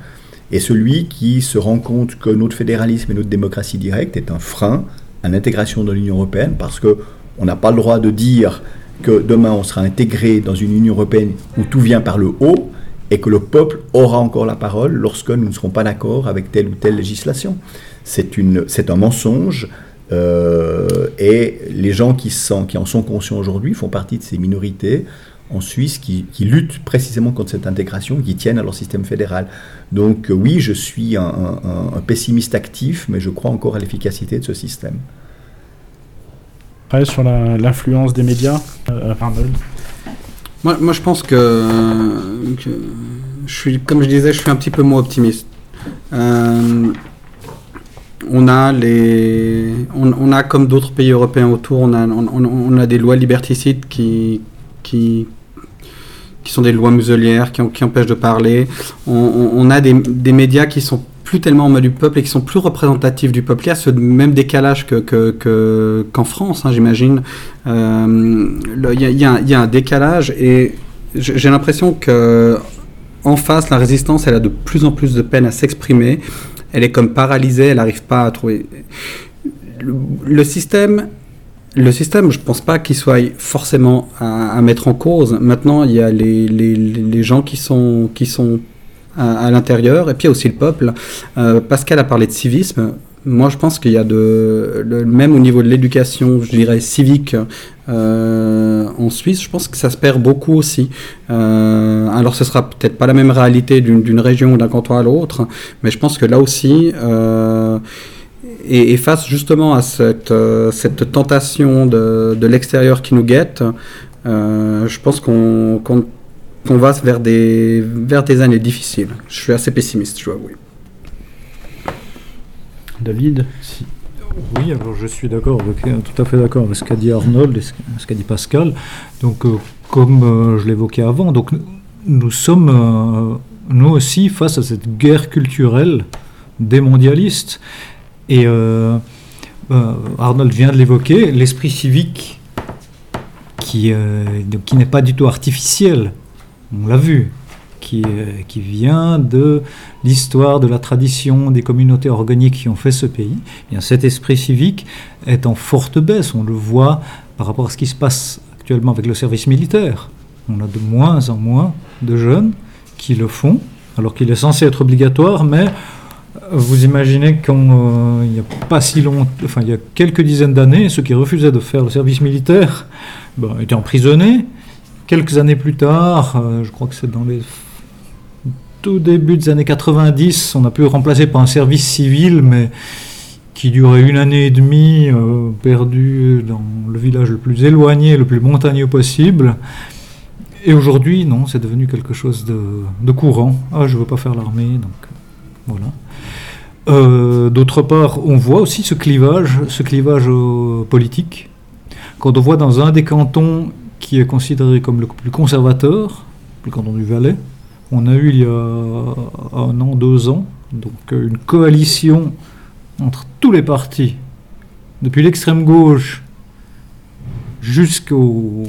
et celui qui se rend compte que notre fédéralisme et notre démocratie directe est un frein à l'intégration dans l'Union européenne parce que on n'a pas le droit de dire que demain on sera intégré dans une Union européenne où tout vient par le haut et que le peuple aura encore la parole lorsque nous ne serons pas d'accord avec telle ou telle législation. C'est un mensonge euh, et les gens qui, en sont conscients aujourd'hui font partie de ces minorités en Suisse qui, luttent précisément contre cette intégration, qui tiennent à leur système fédéral. Donc euh, oui, je suis un, pessimiste actif, mais je crois encore à l'efficacité de ce système. Sur l'influence des médias, euh, moi, moi, je pense que, je suis, comme je disais, je suis un petit peu moins optimiste. Euh, on a les, on, a comme d'autres pays européens autour, on a, on, a des lois liberticides qui, qui, qui sont des lois muselières, qui, qui empêchent de parler. On, a des, des, médias qui sont plus tellement en mode du peuple et qui sont plus représentatifs du peuple. Il y a ce même décalage qu'en que, qu'en France, hein, j'imagine. Euh, il, y a, un décalage et j'ai l'impression que en face, la résistance, elle a de plus en plus de peine à s'exprimer elle est comme paralysée, elle n'arrive pas à trouver. Le, système, le système, je ne pense pas qu'il soit forcément à, mettre en cause. Maintenant, il y a les, les, les gens qui sont, qui sont à, l'intérieur, et puis aussi le peuple. Euh, Pascal a parlé de civisme. Moi, je pense qu'il y a de, même au niveau de l'éducation, je dirais civique, euh, en Suisse, je pense que ça se perd beaucoup aussi. Euh, alors, ce sera peut-être pas la même réalité d'une région ou d'un canton à l'autre, mais je pense que là aussi, et, face justement à cette, tentation de l'extérieur qui nous guette, je pense qu'on va vers des, vers des années difficiles. Je suis assez pessimiste, je dois avouer. David Oui, alors je suis d'accord, tout à fait d'accord avec ce qu'a dit Arnold et ce qu'a dit Pascal. Donc, euh, comme euh, je l'évoquais avant, donc nous sommes euh, nous aussi face à cette guerre culturelle des mondialistes. Et Arnold vient de l'évoquer, l'esprit civique qui, qui n'est pas du tout artificiel. On l'a vu qui, qui vient de l'histoire, de la tradition des communautés organiques qui ont fait ce pays. Eh bien, cet esprit civique est en forte baisse. On le voit par rapport à ce qui se passe actuellement avec le service militaire. On a de moins en moins de jeunes qui le font, alors qu'il est censé être obligatoire, mais vous imaginez qu'il euh, n'y a pas si longtemps, enfin il y a quelques dizaines d'années, ceux qui refusaient de faire le service militaire ben, étaient emprisonnés. Quelques années plus tard, euh, je crois que c'est dans les tout début des années 90, on a pu le remplacer par un service civil, mais qui durait une année et demie, euh, perdu dans le village le plus éloigné, le plus montagneux possible. Et aujourd'hui, non, c'est devenu quelque chose de, courant. Ah, je veux pas faire l'armée, donc voilà. Euh, d'autre part, on voit aussi ce clivage, ce clivage euh, politique. Quand on voit dans un des cantons qui est considéré comme le plus conservateur, le canton du Valais, on a eu il y a un an, deux ans, donc euh, une coalition entre tous les partis, depuis l'extrême gauche jusqu'au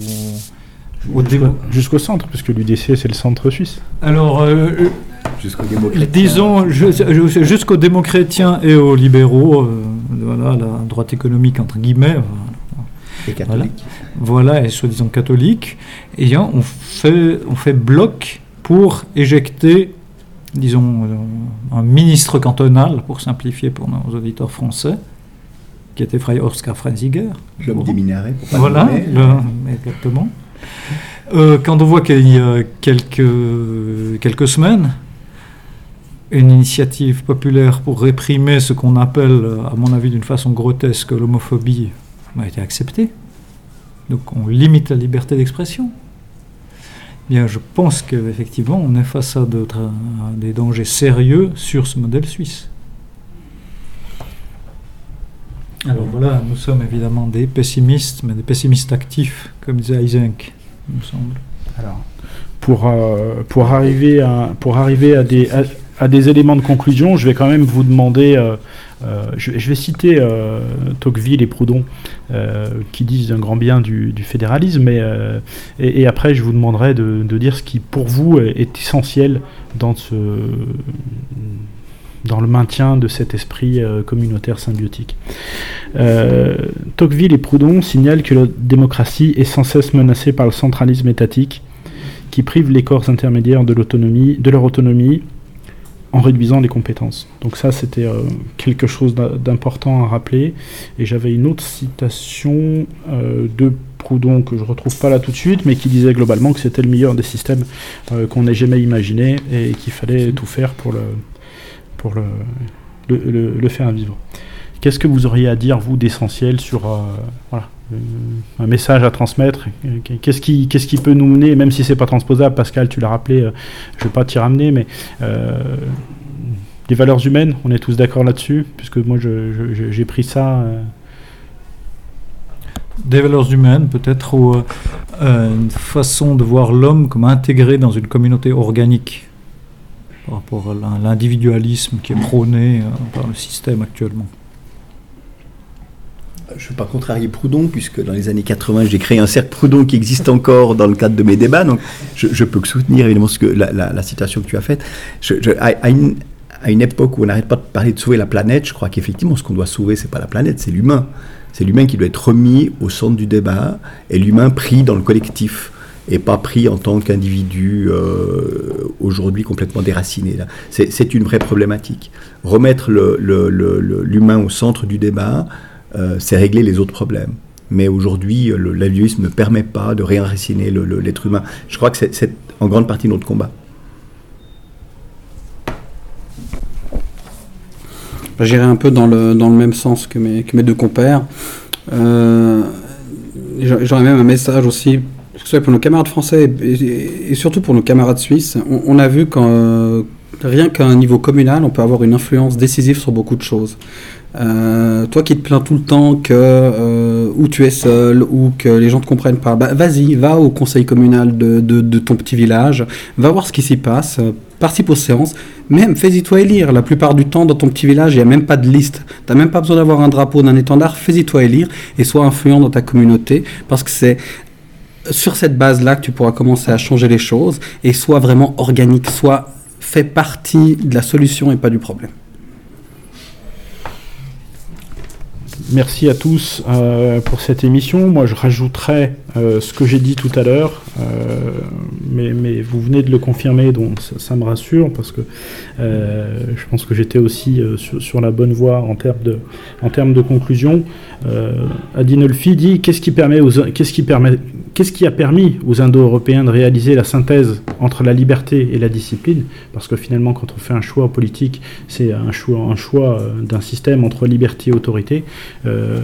jusqu'au centre, puisque l'UDC c'est le centre suisse. Alors, euh, euh, disons jusqu'aux démocrétiens et aux libéraux, voilà, la droite économique entre guillemets. Et catholique. Voilà, et soi-disant catholique. Et on fait, on fait bloc pour éjecter, disons, euh, un ministre cantonal, pour simplifier pour nos auditeurs français, qui était Frei Oscar Frenziger. L'homme des minéraux, pour pas Voilà, exactement. Euh, quand on voit qu'il y a quelques, quelques semaines, une initiative populaire pour réprimer ce qu'on appelle, à mon avis d'une façon grotesque, l'homophobie, a été acceptée. Donc on limite la liberté d'expression. Bien, je pense qu'effectivement, on est face à, des dangers sérieux sur ce modèle suisse. Alors voilà, nous sommes évidemment des pessimistes, mais des pessimistes actifs, comme disait Eisenk, il me semble. Alors, pour, euh, pour arriver, à, pour arriver à, des, à, des éléments de conclusion, je vais quand même vous demander euh, euh, je, vais citer Tocqueville et Proudhon qui disent un grand bien du, fédéralisme, mais, et, après je vous demanderai de, dire ce qui pour vous est, essentiel dans, ce, dans le maintien de cet esprit communautaire symbiotique. Tocqueville et Proudhon signalent que la démocratie est sans cesse menacée par le centralisme étatique qui prive les corps intermédiaires de, l'autonomie, de leur autonomie en réduisant les compétences. Donc ça, c'était euh, quelque chose d'important à rappeler. Et j'avais une autre citation euh, de Proudhon, que je retrouve pas là tout de suite, mais qui disait globalement que c'était le meilleur des systèmes qu'on ait jamais imaginé et qu'il fallait tout faire pour le, pour le, le, faire vivre. Qu'est-ce que vous auriez à dire, vous, d'essentiel sur voilà, un message à transmettre Qu'est-ce qui, qu'est-ce qui peut nous mener, même si c'est pas transposable, Pascal, tu l'as rappelé, je vais pas t'y ramener, mais les valeurs humaines, on est tous d'accord là-dessus, puisque moi j'ai pris ça. Euh. Des valeurs humaines, peut-être, ou euh, une façon de voir l'homme comme intégré dans une communauté organique par rapport à l'individualisme qui est prôné euh, par le système actuellement. Je ne veux pas contrarier Proudhon, puisque dans les années 80, j'ai créé un cercle Proudhon qui existe encore dans le cadre de mes débats. Donc, je, peux que soutenir évidemment ce que, la, citation que tu as faite. Je, à une époque où on n'arrête pas de parler de sauver la planète, je crois qu'effectivement, ce qu'on doit sauver, c'est pas la planète, c'est l'humain. C'est l'humain qui doit être remis au centre du débat et l'humain pris dans le collectif et pas pris en tant qu'individu euh, aujourd'hui complètement déraciné. C'est une vraie problématique. Remettre l'humain au centre du débat, euh, c'est régler les autres problèmes. Mais aujourd'hui, l'individualisme ne permet pas de réenraciner l'être humain. Je crois que c'est en grande partie notre combat. J'irai un peu dans le, même sens que mes, deux compères. Euh, J'aurais même un message aussi, que ce soit pour nos camarades français et, surtout pour nos camarades suisses. On, a vu qu'en rien qu'à un niveau communal, on peut avoir une influence décisive sur beaucoup de choses. Euh, toi qui te plains tout le temps que euh, ou tu es seul ou que les gens ne te comprennent pas, bah, vas-y, va au conseil communal de, de, ton petit village, va voir ce qui s'y passe, participe aux séances, même fais-y toi élire. La plupart du temps, dans ton petit village, il n'y a même pas de liste. Tu n'as même pas besoin d'avoir un drapeau, d'un étendard, fais-y toi élire et sois influent dans ta communauté parce que c'est sur cette base-là que tu pourras commencer à changer les choses et sois vraiment organique, sois fait partie de la solution et pas du problème. Merci à tous euh, pour cette émission. Moi, je rajouterai euh, ce que j'ai dit tout à l'heure, euh, mais, vous venez de le confirmer, donc ça, me rassure, parce que je pense que j'étais aussi sur, la bonne voie en termes de, en termes de conclusion. Adinolfi dit qu'est-ce qui permet aux, qu'est-ce qui permet Qu'est-ce qui a permis aux Indo-Européens de réaliser la synthèse entre la liberté et la discipline? Parce que finalement, quand on fait un choix politique, c'est un choix, euh, d'un système entre liberté et autorité. Euh,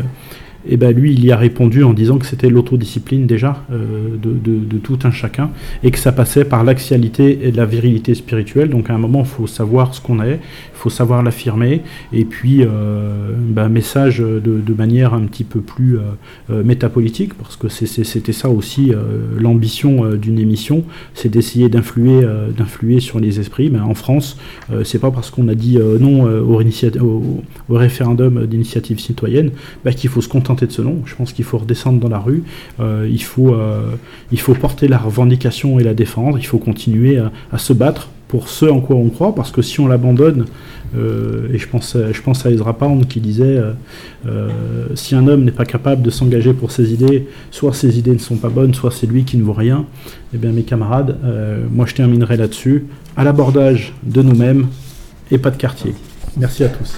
et ben lui, il y a répondu en disant que c'était l'autodiscipline déjà euh, de, tout un chacun et que ça passait par l'axialité et la virilité spirituelle. Donc à un moment, il faut savoir ce qu'on est, il faut savoir l'affirmer. Et puis, euh, ben, message de, manière un petit peu plus euh, métapolitique, parce que c'était ça aussi l'ambition d'une émission, c'est d'essayer d'influer, sur les esprits. Mais en France, c'est pas parce qu'on a dit non au, au, référendum d'initiative citoyenne ben, qu'il faut se contenter de ce nom. Je pense qu'il faut redescendre dans la rue, euh, il, faut, euh, il faut porter la revendication et la défendre, il faut continuer à, se battre pour ce en quoi on croit, parce que si on l'abandonne, euh, et je pense, je pense à Ezra Pound qui disait si un homme n'est pas capable de s'engager pour ses idées, soit ses idées ne sont pas bonnes, soit c'est lui qui ne vaut rien. Eh bien, mes camarades, moi je terminerai là-dessus, à l'abordage de nous-mêmes et pas de quartier. Merci à tous.